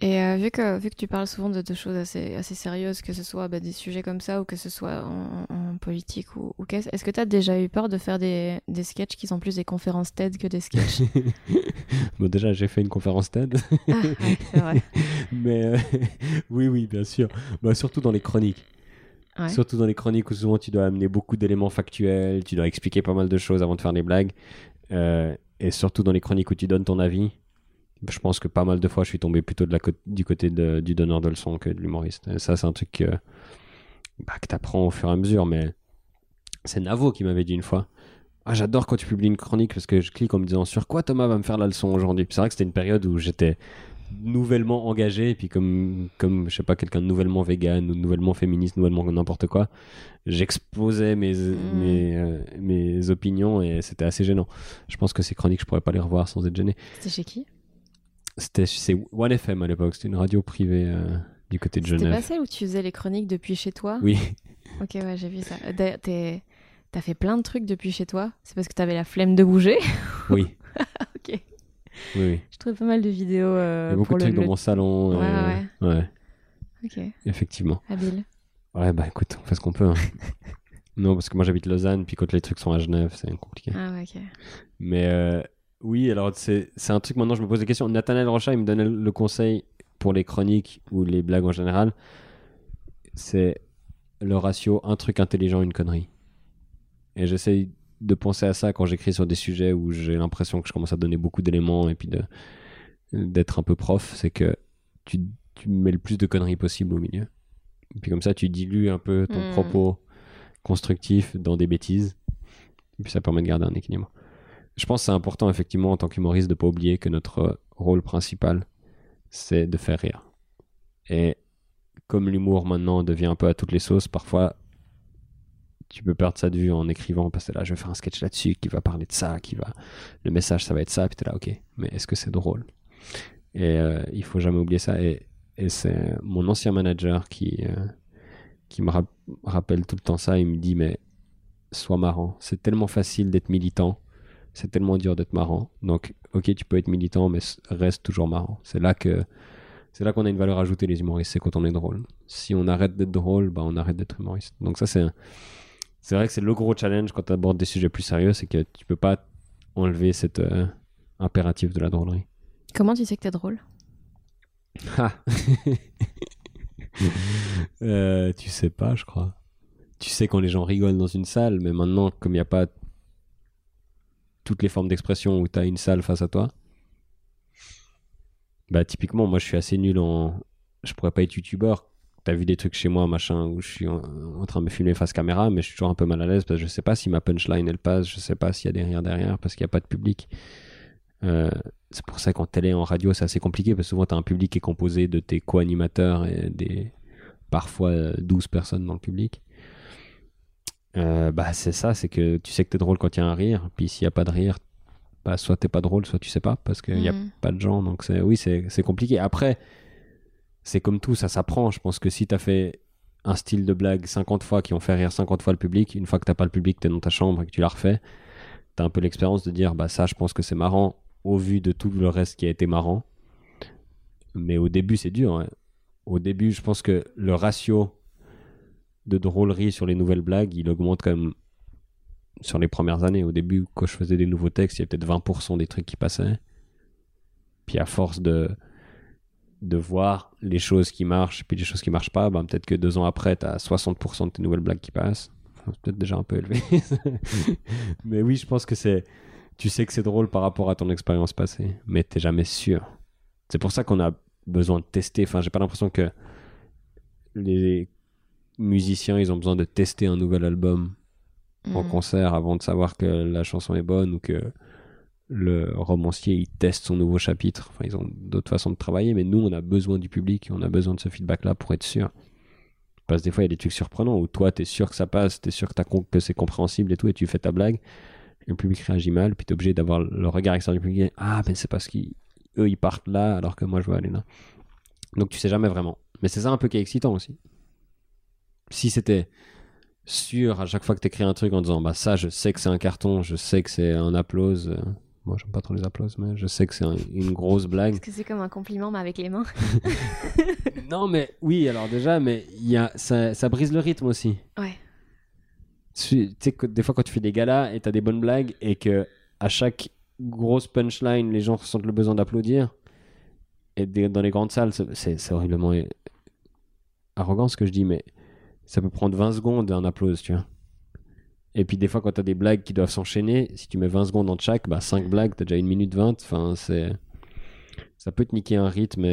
Et euh, vu, que, vu que tu parles souvent de, de choses assez, assez sérieuses, que ce soit bah, des sujets comme ça ou que ce soit en, en politique ou, ou qu'est-ce, est-ce que tu as déjà eu peur de faire des, des sketchs qui sont plus des conférences TED que des sketchs? *laughs* Bon, déjà, j'ai fait une conférence TED. Ah, ouais, c'est vrai. *laughs* Mais euh, *laughs* oui, oui, bien sûr. Bah, surtout dans les chroniques. Ouais. Surtout dans les chroniques où souvent tu dois amener beaucoup d'éléments factuels, tu dois expliquer pas mal de choses avant de faire des blagues. Euh, et surtout dans les chroniques où tu donnes ton avis. Je pense que pas mal de fois je suis tombé plutôt de la co- du côté de- du donneur de leçons que de l'humoriste. Et ça, c'est un truc que, bah, que tu apprends au fur et à mesure. Mais c'est Navo qui m'avait dit une fois. Ah, j'adore quand tu publies une chronique parce que je clique en me disant sur quoi Thomas va me faire la leçon aujourd'hui? Puis C'est vrai que c'était une période où j'étais nouvellement engagé et puis comme comme je sais pas quelqu'un de nouvellement vegan ou nouvellement féministe nouvellement n'importe quoi j'exposais mes mes, euh, mes opinions et c'était assez gênant je pense que ces chroniques je pourrais pas les revoir sans être gêné C'était chez qui? C'était c'est One FM à l'époque c'était une radio privée euh, du côté de C'était Genève pas celle où tu faisais les chroniques depuis chez toi? Oui Ok, ouais, j'ai vu ça. Euh, T'as fait plein de trucs depuis chez toi? C'est parce que t'avais la flemme de bouger? *laughs* Oui Ok. oui oui Je trouve pas mal de vidéos. euh, il y a beaucoup pour de le- trucs dans le- mon salon Ouais, euh, ouais Ok, effectivement habile. ouais bah écoute on fait ce qu'on peut hein. *laughs* non parce que moi j'habite Lausanne puis quand les trucs sont à Genève c'est compliqué Ah ouais, ok. Mais oui, alors c'est un truc maintenant, je me pose des questions. Nathaniel Rocha, il me donnait le conseil pour les chroniques ou les blagues en général. C'est le ratio un truc intelligent, une connerie. Et j'essaye de penser à ça quand j'écris sur des sujets où j'ai l'impression que je commence à donner beaucoup d'éléments et puis d'être un peu prof. C'est que tu, tu mets le plus de conneries possible au milieu. Et puis comme ça, tu dilues un peu ton Mm. propos constructif dans des bêtises. Et puis ça permet de garder un équilibre. Je pense que c'est important, effectivement, en tant qu'humoriste, de ne pas oublier que notre rôle principal, c'est de faire rire. Et comme l'humour maintenant devient un peu à toutes les sauces, parfois, tu peux perdre ça de vue en écrivant, parce que là, je vais faire un sketch là-dessus qui va parler de ça, qui va. Le message, ça va être ça, puis t'es là, ok, mais est-ce que c'est drôle? Et euh, il faut jamais oublier ça. Et, c'est mon ancien manager qui, euh, me rap- rappelle tout le temps ça. Il me dit, mais sois marrant. C'est tellement facile d'être militant c'est tellement dur d'être marrant. Donc, ok, tu peux être militant, mais reste toujours marrant. C'est là que c'est là qu'on a une valeur ajoutée les humoristes, c'est quand on est drôle. Si on arrête d'être drôle, bah on arrête d'être humoriste. Donc ça c'est c'est vrai que c'est le gros challenge quand tu abordes des sujets plus sérieux, c'est que tu peux pas enlever cet euh, impératif de la drôlerie. Comment tu sais que t'es drôle? Ah. *laughs* Euh, tu sais pas, je crois. Tu sais quand les gens rigolent dans une salle, mais maintenant, comme il n'y a pas toutes les formes d'expression où tu as une salle face à toi, bah typiquement, moi je suis assez nul en. Je pourrais pas être youtubeur. T'as vu des trucs chez moi, machin, où je suis en, train de me filmer face caméra, mais je suis toujours un peu mal à l'aise parce que je sais pas si ma punchline elle passe, je sais pas s'il y a des rires derrière parce qu'il n'y a pas de public. Euh, c'est pour ça qu'en télé, en radio, c'est assez compliqué parce que souvent tu as un public qui est composé de tes co-animateurs et des parfois euh, 12 personnes dans le public. Euh, bah c'est ça, c'est que tu sais que t'es drôle quand il y a un rire, puis s'il y a pas de rire, bah soit t'es pas drôle, soit tu sais pas parce qu'il y a Mhm. pas de gens, donc c'est oui c'est c'est compliqué. Après, c'est comme tout, ça s'apprend. Je pense que si t'as fait un style de blague 50 fois qui ont fait rire 50 fois le public, une fois que t'as pas le public, t'es dans ta chambre et que tu l'as refait, t'as un peu l'expérience de dire bah ça je pense que c'est marrant au vu de tout le reste qui a été marrant. Mais au début c'est dur. hein. Au début je pense que le ratio de drôlerie sur les nouvelles blagues, il augmente quand même sur les premières années. Au début, quand je faisais des nouveaux textes, il y avait peut-être 20% des trucs qui passaient. Puis à force de, de voir les choses qui marchent, puis les choses qui marchent pas, ben peut-être que deux ans après, tu as 60% de tes nouvelles blagues qui passent. C'est peut-être déjà un peu élevé. *laughs* mais oui, je pense que c'est. Tu sais que c'est drôle par rapport à ton expérience passée, mais t'es jamais sûr. C'est pour ça qu'on a besoin de tester. Enfin, j'ai pas l'impression que les musiciens, ils ont besoin de tester un nouvel album en Mhm. concert avant de savoir que la chanson est bonne ou que le romancier il teste son nouveau chapitre. Enfin, ils ont d'autres façons de travailler, mais nous, on a besoin du public, on a besoin de ce feedback-là pour être sûr. Parce que des fois, il y a des trucs surprenants où toi, t'es sûr que ça passe, t'es sûr que, c'est compréhensible et tout, et tu fais ta blague, et le public réagit mal, puis t'es obligé d'avoir le regard extérieur du public. Ah, ben c'est parce qu'il eux ils partent là alors que moi je veux aller là. Donc tu sais jamais vraiment. Mais c'est ça un peu qui est excitant aussi. Si c'était sûr à chaque fois que tu écris un truc en disant bah ça je sais que c'est un carton, je sais que c'est un applause. euh, Moi j'aime pas trop les applauses mais je sais que c'est un- une grosse blague. Est-ce que c'est comme un compliment, mais avec les mains? *laughs* Non mais oui alors déjà mais il y a ça, ça brise le rythme aussi. Ouais. Tu sais que des fois quand tu fais des galas et t'as des bonnes blagues et que à chaque grosse punchline les gens ressentent le besoin d'applaudir et des- dans les grandes salles c'est horriblement euh, arrogant ce que je dis mais ça peut prendre 20 secondes un applause tu vois. Et puis des fois quand t'as des blagues qui doivent s'enchaîner si tu mets 20 secondes entre chaque bah 5 blagues t'as déjà une minute 20 enfin c'est ça peut te niquer un rythme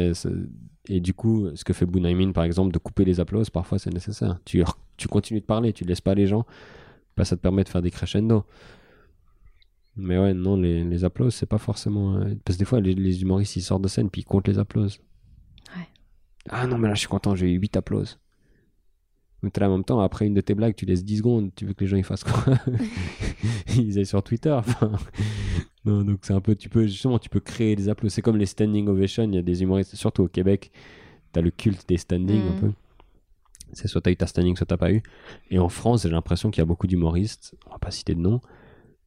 et, du coup ce que fait Bunaimin par exemple de couper les applauses parfois c'est nécessaire. Tu, continues de parler tu laisses pas les gens bah, ça te permet de faire des crescendo. Mais ouais non les, les applauses c'est pas forcément euh, parce que des fois les, les humoristes ils sortent de scène puis ils comptent les applauses Ouais. ah non mais là je suis content j'ai eu 8 applauses mais t'es là en même temps après une de tes blagues tu laisses 10 secondes tu veux que les gens ils fassent quoi *laughs* ils aillent sur Twitter enfin. Non donc c'est un peu tu peux justement tu peux créer des applauses c'est comme les standing ovations il y a des humoristes surtout au Québec t'as le culte des standing un Mhm. peu. C'est soit t'as eu ta standing soit t'as pas eu. Et en France j'ai l'impression qu'il y a beaucoup d'humoristes on va pas citer de nom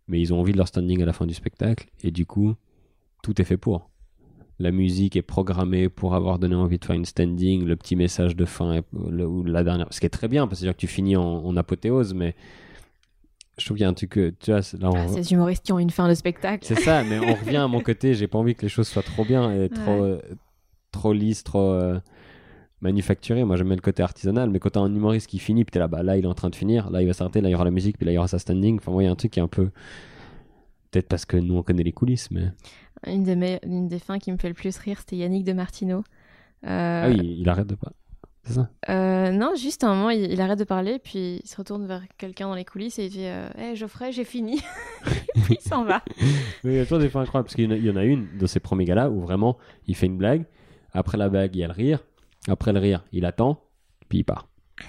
mais ils ont envie de leur standing à la fin du spectacle et du coup tout est fait pour la musique est programmée pour avoir donné envie de faire une standing le petit message de fin ou la dernière ce qui est très bien parce que c'est-à-dire que tu finis en, en apothéose mais je trouve qu'il y a un truc que tu vois c'est- là on, Ah, Ces humoristes qui ont une fin de spectacle. c'est ça, mais on revient à mon côté. J'ai pas envie que les choses soient trop bien et trop, euh, trop lisses, trop euh, manufacturées. Moi, j'aime bien le côté artisanal, mais quand t'as un humoriste qui finit, puis t'es là, bah là, il est en train de finir, là, il va s'arrêter, là, il y aura la musique, puis là, il y aura sa standing. Enfin, moi, il y a un truc qui est un peu. Peut-être parce que nous, on connaît les coulisses, mais. Une des, me- une des fins qui me fait le plus rire, c'était Yannick de Martino. Ah oui, il arrête de pas. C'est ça? Euh, non, juste à un moment, il, il arrête de parler, puis il se retourne vers quelqu'un dans les coulisses et il dit euh, Hey, Geoffrey, j'ai fini. puis *laughs* il s'en va. Mais il y a toujours des fins incroyables, parce qu'il y en a- il y en a une de ces premiers gars-là où vraiment, il fait une blague, après la blague, il y a le rire, après le rire, il attend, puis il part. *laughs*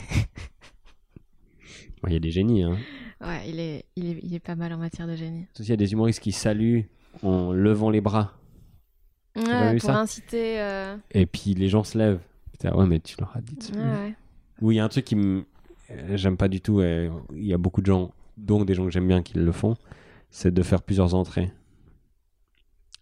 Bon, Il y a des génies, hein. Ouais, il est, il, est, il est pas mal en matière de génie. Il y a des humoristes qui saluent en levant les bras. vu pour ça inciter. euh, Et puis les gens se lèvent. Putain, ouais, mais tu leur as dit. de se ouais, lever. ouais. Ou il y a un truc qui me. euh, J'aime pas du tout. et Il y a beaucoup de gens, donc des gens que j'aime bien, qui le font. C'est de faire plusieurs entrées.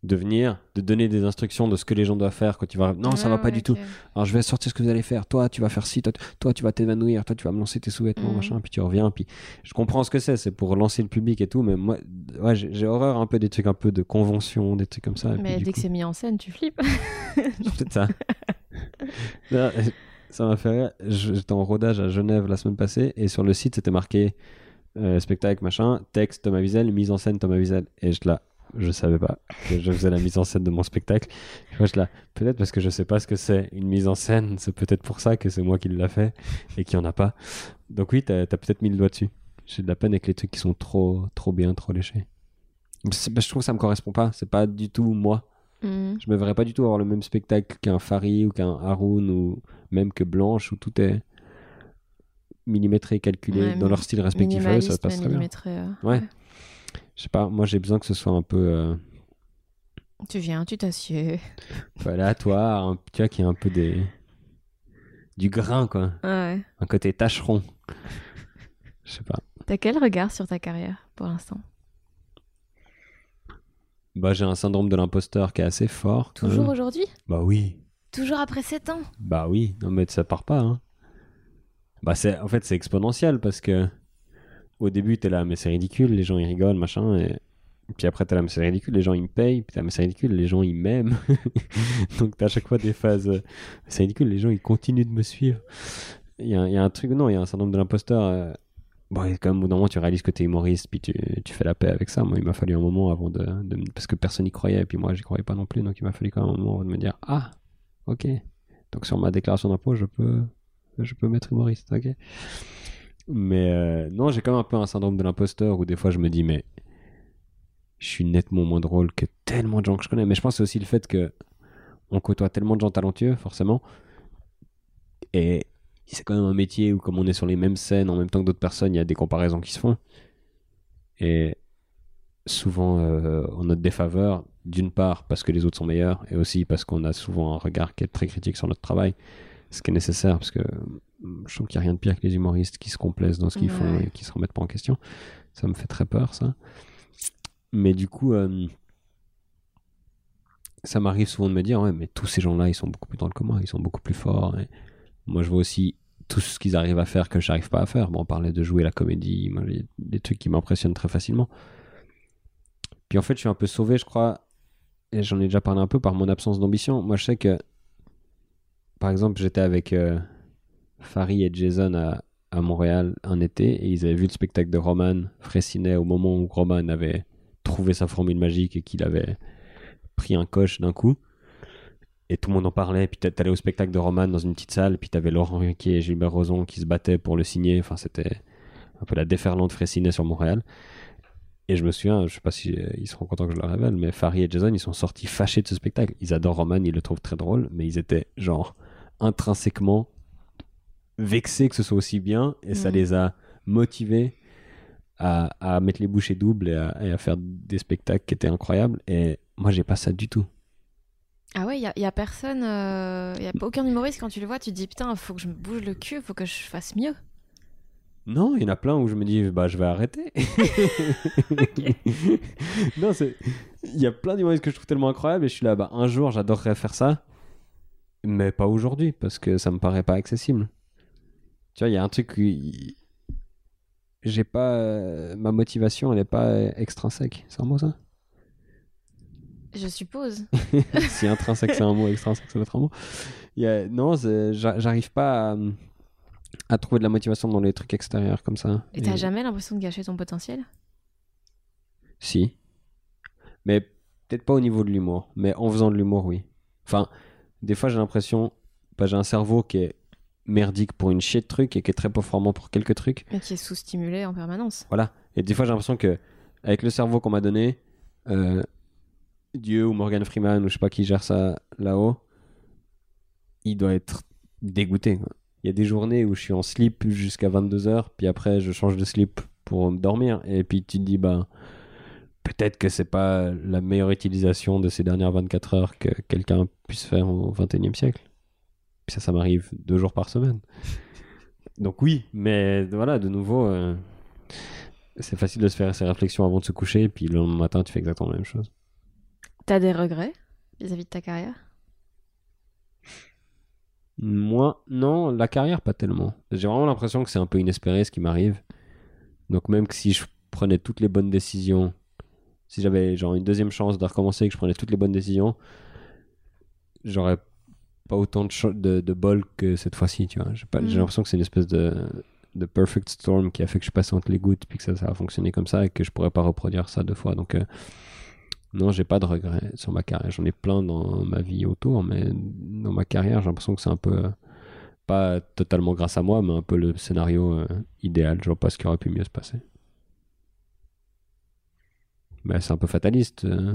De venir, de donner des instructions de ce que les gens doivent faire quand tu vas. Non, ça va Ouais, pas du tout. Alors je vais sortir ce que vous allez faire. Toi, tu vas faire ci. Toi, tu- toi tu vas t'évanouir. Toi, tu vas me lancer tes sous-vêtements, Mhm. machin. Puis tu reviens. Puis je comprends ce que c'est. C'est pour lancer le public et tout. Mais moi, ouais, j'ai horreur un peu des trucs un peu de convention, des trucs comme ça. Mais puis, dès coup- que c'est mis en scène, tu flippes. *laughs* c'est peut-être ça. Non, ça m'a fait rire. J'étais en rodage à Genève la semaine passée et sur le site c'était marqué euh, spectacle machin, texte Thomas Wiesel, mise en scène Thomas Wiesel. Et je là, je savais pas que je faisais la mise en scène de mon spectacle. Moi je peut-être parce que je sais pas ce que c'est une mise en scène, c'est peut-être pour ça que c'est moi qui l'a fait et qu'il y en a pas. Donc oui, t'as as, peut-être mis le doigt dessus. J'ai de la peine avec les trucs qui sont trop, trop bien, trop léchés. Bah, Je trouve que ça me correspond pas. C'est pas du tout moi. Mhm. Je me verrais pas du tout avoir le même spectacle qu'un Fari ou qu'un Haroun ou même que Blanche où tout est millimétré, calculé Ouais, dans leur style respectif. ça passe très bien. euh, Ouais. Je sais pas, moi j'ai besoin que ce soit un peu euh, Tu viens, tu t'assieds. *laughs* voilà, toi, un, tu vois, qu'il y ait un peu des du grain quoi, Ouais. un côté tâcheron. Je sais pas. T'as quel regard sur ta carrière pour l'instant? Bah j'ai un syndrome de l'imposteur qui est assez fort. quand Toujours même. aujourd'hui? Bah oui. Toujours après 7 ans? Bah oui, non mais ça part pas. Hein. Bah c'est, en fait c'est exponentiel parce que au début t'es là mais c'est ridicule, les gens ils rigolent machin et puis après t'es là mais c'est ridicule, les gens ils me payent, puis là mais c'est ridicule, les gens ils m'aiment. *laughs* Donc t'as à chaque fois des phases, euh, c'est ridicule, les gens ils continuent de me suivre. Il y y a un truc, non, il y a un syndrome de l'imposteur. euh, Bon, quand même, au bout d'un moment, tu réalises que t'es humoriste, puis tu, tu fais la paix avec ça. Moi, il m'a fallu un moment avant de, Parce que personne n'y croyait, et puis moi, j'y croyais pas non plus. Donc, il m'a fallu quand même un moment avant de me dire Ah, ok. Donc, sur ma déclaration d'impôt, je peux, je peux mettre humoriste, ok. Mais euh, non, j'ai quand même un peu un syndrome de l'imposteur où des fois, je me dis Mais je suis nettement moins drôle que tellement de gens que je connais. Mais je pense que c'est aussi le fait que on côtoie tellement de gens talentueux, forcément. Et c'est quand même un métier où, comme on est sur les mêmes scènes en même temps que d'autres personnes, il y a des comparaisons qui se font. Et souvent, euh, en notre défaveur, d'une part parce que les autres sont meilleurs et aussi parce qu'on a souvent un regard qui est très critique sur notre travail, ce qui est nécessaire parce que mm, je trouve qu'il n'y a rien de pire que les humoristes qui se complaisent dans ce qu'ils font et qui se remettent pas en question. Ça me fait très peur, ça. Mais du coup, euh, ça m'arrive souvent de me dire, ouais, mais tous ces gens-là, ils sont beaucoup plus dans le commun, ils sont beaucoup plus forts. Et moi, je vois aussi tout ce qu'ils arrivent à faire que j'arrive pas à faire. Bon, on parlait de jouer la comédie, moi, des trucs qui m'impressionnent très facilement. Puis en fait, je suis un peu sauvé, je crois, et j'en ai déjà parlé un peu par mon absence d'ambition. Moi, je sais que, par exemple, j'étais avec euh, Farid et Jason à, Montréal un été, et ils avaient vu le spectacle de Roman Fressinet au moment où Roman avait trouvé sa formule magique et qu'il avait pris un coche d'un coup. Et tout le monde en parlait. Puis t'a- t'allais au spectacle de Roman dans une petite salle. Puis t'avais Laurent Ruquier et Gilbert Rozon qui se battaient pour le signer. Enfin, c'était un peu la déferlante Fressinet sur Montréal. Et je me souviens, je sais pas si euh, ils seront contents que je le révèle, mais Farid et Jason, ils sont sortis fâchés de ce spectacle. Ils adorent Roman, ils le trouvent très drôle, mais ils étaient genre intrinsèquement vexés que ce soit aussi bien. Et ça Mhm. les a motivés à, à mettre les bouchées doubles et à, et à faire des spectacles qui étaient incroyables. Et moi, j'ai pas ça du tout. Ah ouais, il y a, a personne, il y a pas aucun humoriste quand tu le vois, tu te dis putain, faut que je me bouge le cul, faut que je fasse mieux. Non, il y en a plein où je me dis, bah, je vais arrêter. *laughs* non, c'est. Il y a plein d'humoristes que je trouve tellement incroyables et je suis là, bah, un jour, j'adorerais faire ça, mais pas aujourd'hui parce que ça me paraît pas accessible. Tu vois, il y a un truc J'ai pas. euh, Ma motivation, elle est pas extrinsèque. C'est un mot, ça? Je suppose. *laughs* Si intrinsèque, c'est un mot, extrinsèque, ça doit être un mot. Il y a- Non, c'est- j'a- j'arrive pas à, à trouver de la motivation dans les trucs extérieurs comme ça. Et t'as jamais l'impression de gâcher ton potentiel? Si. Mais peut-être pas au niveau de l'humour. Mais en faisant de l'humour, oui. Enfin, des fois, j'ai l'impression. Bah, j'ai un cerveau qui est merdique pour une chier de trucs et qui est très performant pour quelques trucs. Mais qui est sous-stimulé en permanence. Voilà. Et des fois, j'ai l'impression que, avec le cerveau qu'on m'a donné, euh, Dieu ou Morgan Freeman ou je sais pas qui gère ça là-haut, il doit être dégoûté. Il y a des journées où je suis en slip jusqu'à 22h, puis après, je change de slip pour me dormir. Et puis tu te dis, bah, peut-être que c'est pas la meilleure utilisation de ces dernières 24 heures que quelqu'un puisse faire au 21e siècle. Puis ça, ça m'arrive deux jours par semaine. Donc oui, mais voilà, de nouveau, euh, c'est facile de se faire ces réflexions avant de se coucher, puis le lendemain matin, tu fais exactement la même chose. T'as des regrets vis-à-vis de ta carrière? Moi, non, la carrière, pas tellement. J'ai vraiment l'impression que c'est un peu inespéré ce qui m'arrive. Donc même que si je prenais toutes les bonnes décisions, si j'avais genre une deuxième chance de recommencer et que je prenais toutes les bonnes décisions, j'aurais pas autant de, de, de bol que cette fois-ci, tu vois. J'ai Mm. l'impression que c'est une espèce de, de perfect storm qui a fait que je passe entre les gouttes, puis que ça, ça a fonctionné comme ça et que je pourrais pas reproduire ça deux fois. Donc euh, non, j'ai pas de regrets sur ma carrière. J'en ai plein dans ma vie autour, mais dans ma carrière, j'ai l'impression que c'est un peu, euh, pas totalement grâce à moi, mais un peu le scénario euh, idéal. Je vois pas ce qui aurait pu mieux se passer. Mais c'est un peu fataliste euh,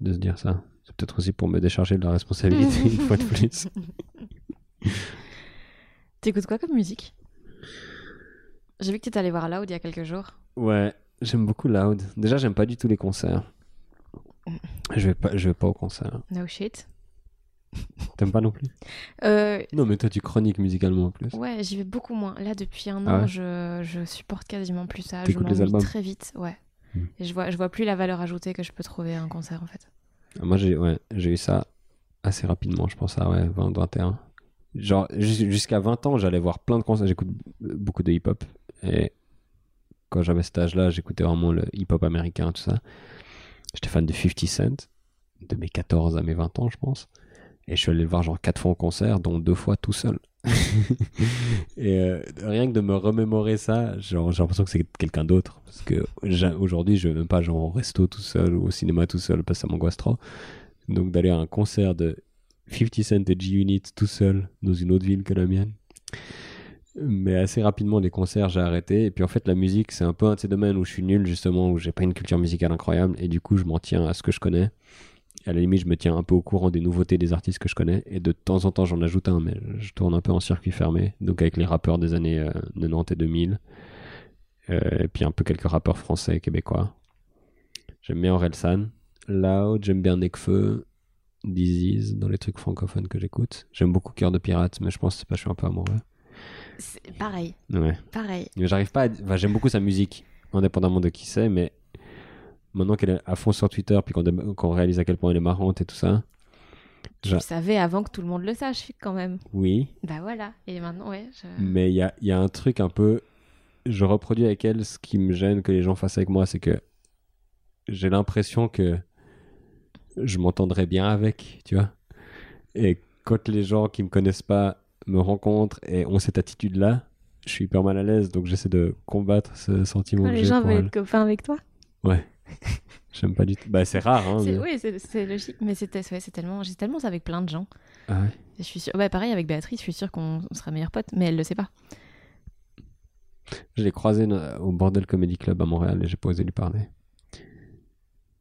de se dire ça. C'est peut-être aussi pour me décharger de la responsabilité une fois de plus. *laughs* T'écoutes quoi comme musique? J'ai vu que t'étais allé voir Loud il y a quelques jours. Ouais, j'aime beaucoup Loud. Déjà, j'aime pas du tout les concerts. Je vais pas, je vais pas au concert. No shit. T'aimes pas non plus? Euh, Non, mais toi, tu chroniques musicalement en plus. ouais, j'y vais beaucoup moins. Là, depuis un Ah an, ouais? je, je supporte quasiment plus ça. Je m'ennuie albums? très vite, ouais. Je vois, je vois plus la valeur ajoutée que je peux trouver à un concert, en fait. Moi, j'ai eu ça assez rapidement, je pense à ouais, 20, 21. Genre, jus- jusqu'à 20 ans, j'allais voir plein de concerts. J'écoute beaucoup de hip-hop. Et quand j'avais cet âge-là, j'écoutais vraiment le hip-hop américain, tout ça. J'étais fan de 50 Cent, de mes 14 à mes 20 ans, je pense. Et je suis allé le voir genre 4 fois en concert, dont deux fois tout seul. *laughs* et euh, rien que de me remémorer ça, j'ai l'impression que c'est quelqu'un d'autre. Parce que aujourd'hui, je vais même pas genre au resto tout seul ou au cinéma tout seul parce que ça m'angoisse trop. Donc d'aller à un concert de 50 Cent et G-Unit tout seul dans une autre ville que la mienne. Mais assez rapidement, les concerts, j'ai arrêté. Et puis en fait, la musique, c'est un peu un de ces domaines où je suis nul, justement, où j'ai pas une culture musicale incroyable. Et du coup, je m'en tiens à ce que je connais. À la limite, je me tiens un peu au courant des nouveautés des artistes que je connais. Et de temps en temps, j'en ajoute un, mais je tourne un peu en circuit fermé. Donc avec les rappeurs des années euh, 90 et 2000. Euh, et puis un peu quelques rappeurs français et québécois. J'aime bien Orelsan. Loud, j'aime bien Nekfeu, Disease dans les trucs francophones que j'écoute. J'aime beaucoup Cœur de Pirate, mais je pense que c'est pas, je suis un peu amoureux. C'est pareil, Ouais. pareil. Mais j'arrive pas à... enfin, j'aime beaucoup sa musique, indépendamment de qui c'est, mais maintenant qu'elle est à fond sur Twitter, puis qu'on réalise à quel point elle est marrante et tout ça, le savais avant que tout le monde le sache, quand même. oui. Bah voilà. Et maintenant, ouais. je- Mais il y a, il y a un truc un peu. Je reproduis avec elle ce qui me gêne que les gens fassent avec moi, c'est que j'ai l'impression que je m'entendrais bien avec, tu vois. Et quand les gens qui me connaissent pas me rencontrent et ont cette attitude-là, je suis hyper mal à l'aise, donc j'essaie de combattre ce sentiment que les j'ai gens veulent être copains avec toi. Ouais. *laughs* J'aime pas du tout. Bah, c'est rare, hein. Mais- Oui, c'est logique. Mais c'était ouais, c'est tellement, j'ai tellement ça avec plein de gens. Ah ouais. Je suis sûre. Ouais, pareil avec Béatrice, je suis sûre qu'on on sera meilleurs potes, mais elle le sait pas. Je l'ai croisé na- au Bordel Comedy Club à Montréal et j'ai pas osé lui parler.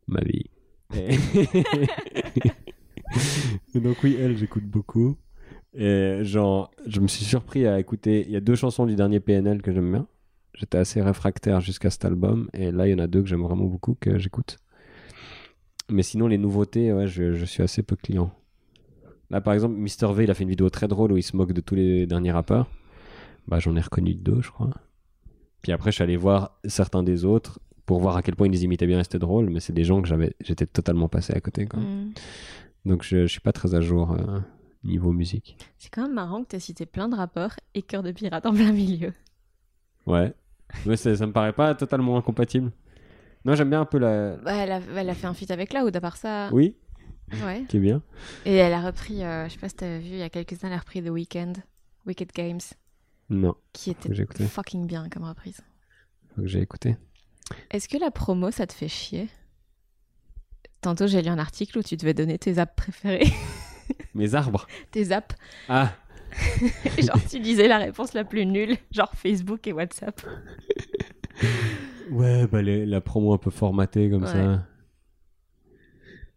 Ma vie. Et *laughs* donc oui, elle, j'écoute beaucoup. Et genre, je me suis surpris à écouter... Il y a deux chansons du dernier PNL que j'aime bien. J'étais assez réfractaire jusqu'à cet album. Et là, il y en a deux que j'aime vraiment beaucoup, que j'écoute. Mais sinon, les nouveautés, ouais, je, je suis assez peu client. Là, par exemple, Mr. V, il a fait une vidéo très drôle où il se moque de tous les derniers rappeurs. Bah, j'en ai reconnu deux, je crois. Puis après, je suis allé voir certains des autres pour voir à quel point ils les imitaient bien et c'était drôle, mais c'est des gens que j'avais, j'étais totalement passé à côté. Quoi. Mm. Donc je, je suis pas très à jour euh, niveau musique. C'est quand même marrant que tu aies cité plein de rappeurs et Cœur de Pirate en plein milieu. Ouais. Mais ça me paraît pas totalement incompatible. Non, j'aime bien un peu la. Bah, elle, a, elle a fait un feat avec Loud, à part ça. Oui, Ouais. qui est bien. Et elle a repris, euh, je sais pas si t'as vu, il y a quelques années, elle a repris The Weeknd, Wicked Games, Non, qui était fucking bien comme reprise. Faut que j'ai écouté. Est-ce que la promo, ça te fait chier? Tantôt, j'ai lu un article où tu devais donner tes apps préférées. Mes arbres. *laughs* tes apps. Ah, *laughs* genre, tu disais la réponse la plus nulle, genre Facebook et WhatsApp. ouais, bah les- la promo un peu formatée comme Ouais. ça.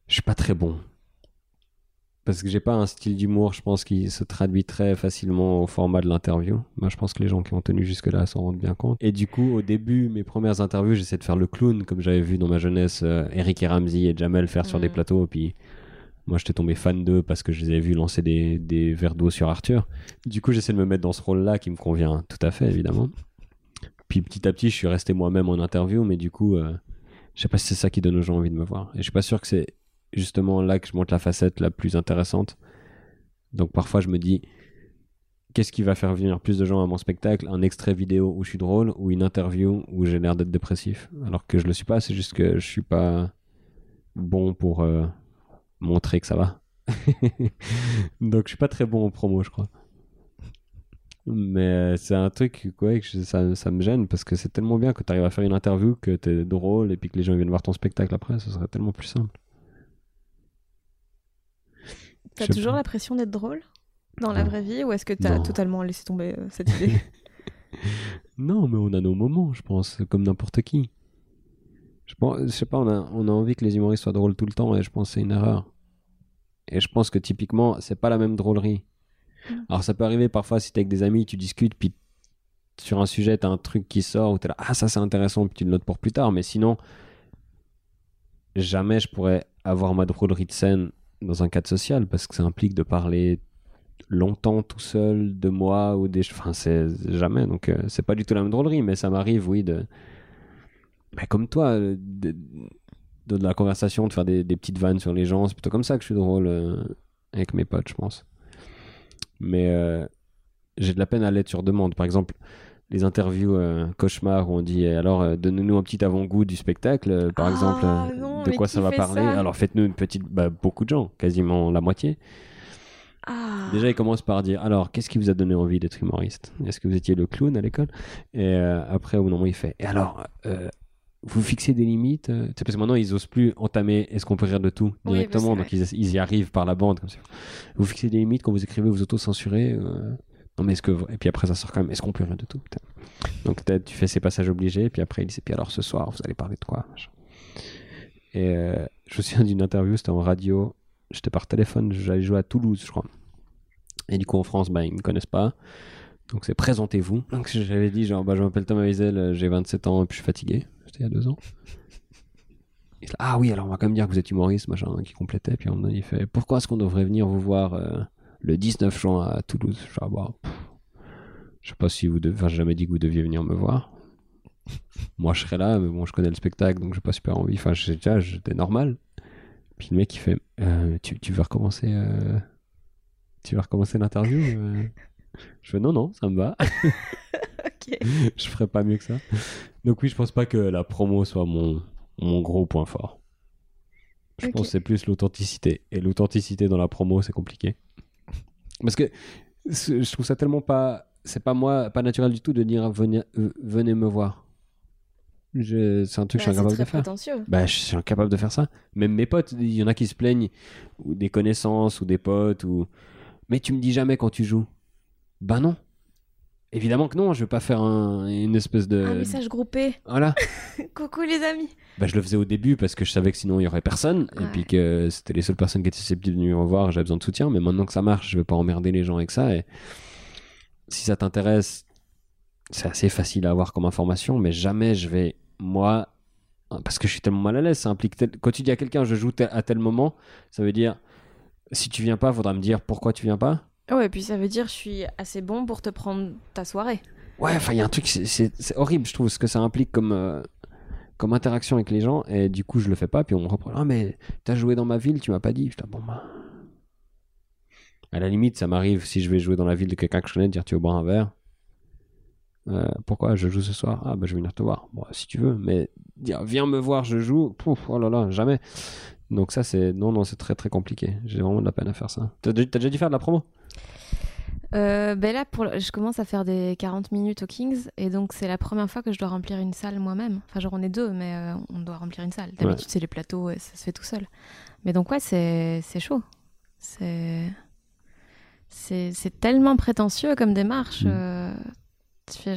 Je suis pas très bon. Parce que j'ai pas un style d'humour, je pense, qui se traduit très facilement au format de l'interview. Moi, je pense que les gens qui ont tenu jusque-là s'en rendent bien compte. Et du coup, au début, mes premières interviews, j'essaie de faire le clown, comme j'avais vu dans ma jeunesse euh, Eric et Ramsey et Jamel faire sur des plateaux. Puis moi, j'étais tombé fan d'eux parce que je les avais vus lancer des, verres d'eau sur Arthur. Du coup, j'essaie de me mettre dans ce rôle-là qui me convient tout à fait, évidemment. Puis petit à petit, je suis resté moi-même en interview, mais du coup, euh, je sais pas si c'est ça qui donne aux gens envie de me voir. Et je suis pas sûr que c'est justement là que je montre la facette la plus intéressante. Donc parfois, je me dis, qu'est-ce qui va faire venir plus de gens à mon spectacle? Un extrait vidéo où je suis drôle ou une interview où j'ai l'air d'être dépressif? Alors que je le suis pas, c'est juste que je suis pas bon pour euh, montrer que ça va. *laughs* Donc je suis pas très bon en promo, je crois. Mais euh, c'est un truc ouais, que je- ça, ça me gêne parce que c'est tellement bien que tu arrives à faire une interview, que tu es drôle et puis que les gens viennent voir ton spectacle après, ce serait tellement plus simple. T'as toujours pas. la pression d'être drôle dans la Non. vraie vie ou est-ce que t'as totalement laissé tomber euh, cette *laughs* idée? Non, mais on a nos moments, je pense, comme n'importe qui. Je pense, je sais pas, on a, on a envie que les humoristes soient drôles tout le temps et je pense que c'est une erreur. Et je pense que typiquement, c'est pas la même drôlerie. Mm. Alors ça peut arriver parfois si t'es avec des amis, tu discutes, puis sur un sujet, t'as un truc qui sort où t'es là, ah ça c'est intéressant, puis tu le notes pour plus tard. Mais sinon, jamais je pourrais avoir ma drôlerie de scène dans un cadre social parce que ça implique de parler longtemps tout seul de moi ou des enfin c'est jamais donc euh, c'est pas du tout la même drôlerie mais ça m'arrive oui de Bah, comme toi euh, de, de, de la conversation de faire des, des petites vannes sur les gens. C'est plutôt comme ça que je suis drôle euh, avec mes potes je pense. Mais euh, j'ai de la peine à l'être sur demande. Par exemple les interviews euh, cauchemar où on dit alors euh, donnez-nous un petit avant-goût du spectacle euh, par Ah, exemple non, de quoi ça va parler ça? Alors faites-nous une petite bah, beaucoup de gens quasiment la moitié. Ah. Déjà, il commence par dire Alors, qu'est-ce qui vous a donné envie d'être humoriste? Est-ce que vous étiez le clown à l'école? Et après, au moment, il fait Et alors, vous fixez des limites euh Tu sais, Parce que maintenant, ils osent plus entamer Est-ce qu'on peut rire de tout directement Donc, ils, ils y arrivent par la bande. Comme ça. Vous fixez des limites quand vous écrivez, vous auto-censurez euh, Non, mais est-ce que. vous- Et puis après, ça sort quand même Est-ce qu'on peut rire de tout Putain. Donc, t'as- tu fais ces passages obligés. Puis après, il dit Et puis alors, ce soir, vous allez parler de quoi. Et euh, je me souviens d'une interview, c'était en radio. J'étais par téléphone, j'allais jouer à Toulouse, je crois. Et du coup, en France, bah, ils me connaissent pas. Donc, c'est présentez-vous. Donc, j'avais dit, genre, bah, je m'appelle Thomas Wiesel, euh, j'ai 27 ans et puis je suis fatigué. C'était il y a deux ans. Ah oui, alors on va quand même dire que vous êtes humoriste, machin, qui complétait. Puis donné, il fait Pourquoi est-ce qu'on devrait venir vous voir euh, le 19 juin à Toulouse? Je fais, ah, bah, je sais pas si vous devez. Enfin, j'ai jamais dit que vous deviez venir me voir. Moi, je serais là, mais bon, je connais le spectacle, donc j'ai pas super envie. Enfin, déjà, j'étais normal. Puis le mec, il fait Euh, tu, tu veux recommencer euh, Tu veux recommencer l'interview euh? Je fais Non, non, ça me va. *laughs* Ok. *laughs* je ferais pas mieux que ça. Donc oui, je pense pas que la promo soit mon, mon gros point fort. Je pense que c'est plus l'authenticité. Et l'authenticité dans la promo, c'est compliqué. Parce que je trouve ça tellement pas... C'est pas moi, pas naturel du tout de dire venez, euh, venez me voir. Je- C'est un truc que je Bah, suis incapable c'est de faire. prétentieux. Bah, je suis incapable de faire ça. Même mes potes, il y en a qui se plaignent, ou des connaissances, ou des potes, ou. Mais tu me dis jamais quand tu joues. Ben non. Évidemment que non, je vais pas faire un- une espèce de. Un message groupé. Voilà. *laughs* Coucou les amis. Bah, je le faisais au début parce que je savais que sinon il y aurait personne, et puis que c'était les seules personnes qui étaient susceptibles de me revoir, j'avais besoin de soutien. Mais maintenant que ça marche, je vais pas emmerder les gens avec ça. Et si ça t'intéresse, c'est assez facile à avoir comme information, mais jamais je vais, moi, parce que je suis tellement mal à l'aise, ça implique. tel- Quand tu dis à quelqu'un je joue tel- à tel moment, ça veut dire si tu viens pas, faudra me dire pourquoi tu viens pas. Ouais, et puis ça veut dire je suis assez bon pour te prendre ta soirée. Ouais, enfin, il y a un truc, c'est- horrible, je trouve, ce que ça implique comme, euh, comme interaction avec les gens, et du coup, je le fais pas, puis on me reprend, ah, mais t'as joué dans ma ville, tu m'as pas dit. Je dis, bon, bah. À la limite, ça m'arrive, si je vais jouer dans la ville de quelqu'un que je connais, de dire, tu veux boire un verre Euh, Pourquoi je joue ce soir? Ah, bah, je vais venir te voir. Bon, si tu veux, mais dire, viens me voir, je joue, pouf, oh là là, jamais. Donc, ça, c'est. Non, non, c'est très très compliqué. J'ai vraiment de la peine à faire ça. T'as déjà, t'as déjà dû faire de la promo? Euh, ben là, pour je commence à faire des 40 minutes au Kings, et donc c'est la première fois que je dois remplir une salle moi-même. Enfin, genre on est deux, mais euh, on doit remplir une salle. D'habitude, c'est les plateaux, et ça se fait tout seul. Mais donc, ouais, c'est c'est chaud. C'est c'est c'est tellement prétentieux comme démarche. Mm. euh,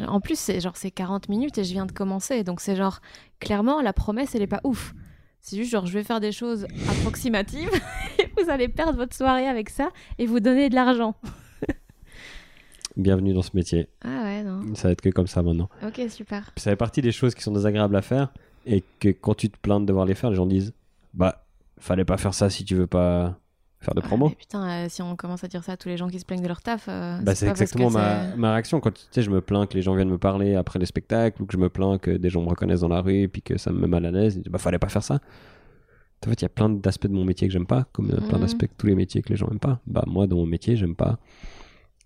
En plus, c'est genre c'est 40 minutes et je viens de commencer, donc c'est genre clairement la promesse, elle est pas ouf. C'est juste genre je vais faire des choses approximatives *laughs* et vous allez perdre votre soirée avec ça et vous donner de l'argent. *laughs* Bienvenue dans ce métier. Ah ouais, non. Ça va être que comme ça maintenant. Ok, super. Ça fait partie des choses qui sont désagréables à faire et que quand tu te plains de devoir les faire, les gens disent Bah, fallait pas faire ça si tu veux pas faire de Ah, promo. putain, euh, si on commence à dire ça à tous les gens qui se plaignent de leur taf, euh, bah, c'est exactement ma, ma réaction. Quand tu sais, je me plains que les gens viennent me parler après les spectacles ou que je me plains que des gens me reconnaissent dans la rue et puis que ça me met mal à l'aise. Bah, fallait pas faire ça. En fait, il y a plein d'aspects de mon métier que j'aime pas, comme euh, plein Mhm. d'aspects que tous les métiers que les gens aiment pas. Bah, moi, dans mon métier, j'aime pas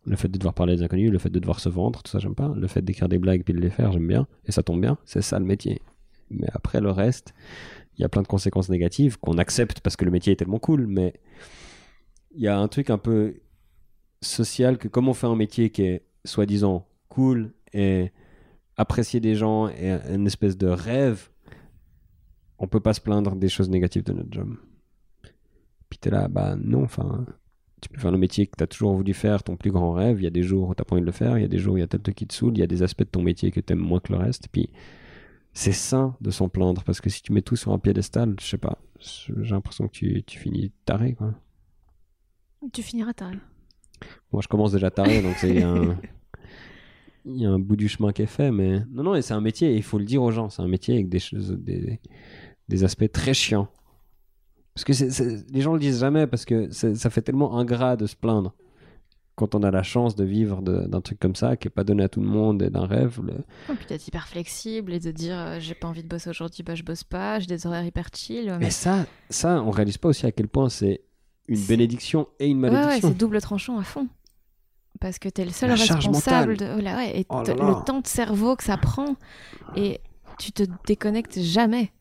le fait de devoir parler des inconnus, le fait de devoir se vendre, tout ça, j'aime pas. Le fait d'écrire des blagues puis de les faire, j'aime bien. Et ça tombe bien, c'est ça le métier. Mais après, le reste, il y a plein de conséquences négatives qu'on accepte parce que le métier est tellement cool, mais il y a un truc un peu social que comme on fait un métier qui est soi-disant cool et apprécié des gens et une espèce de rêve, on peut pas se plaindre des choses négatives de notre job. Puis t'es là, bah non, enfin, tu peux faire le métier que t'as toujours voulu faire, ton plus grand rêve. Il y a des jours où t'as pas envie de le faire, il y a des jours où il y a tel truc qui te saoule, il y a des aspects de ton métier que t'aimes moins que le reste. Puis c'est sain de s'en plaindre parce que si tu mets tout sur un piédestal, je sais pas, j'ai l'impression que tu, tu finis taré quoi. Tu finiras tard. Moi, je commence déjà taré, donc c'est il y a un- *laughs* il y a un bout du chemin qui est fait, mais non, non, et c'est un métier, et il faut le dire aux gens, c'est un métier avec des choses, des, des aspects très chiants. Parce que les gens le disent jamais, parce que ça fait tellement ingrat de se plaindre. Quand on a la chance de vivre d'un truc comme ça, qui est pas donné à tout le monde, et d'un rêve, le- Et puis d'être hyper flexible et de dire euh, j'ai pas envie de bosser aujourd'hui, bah je bosse pas, j'ai des horaires hyper chill. Mais ça, ça, on réalise pas aussi à quel point c'est une bénédiction et une Ouais, ouais, malédiction. c'est double tranchant à fond. Parce que t'es le seul La responsable de. oh là, ouais, et Oh t- là là. le temps de cerveau que ça prend. Et tu te déconnectes jamais.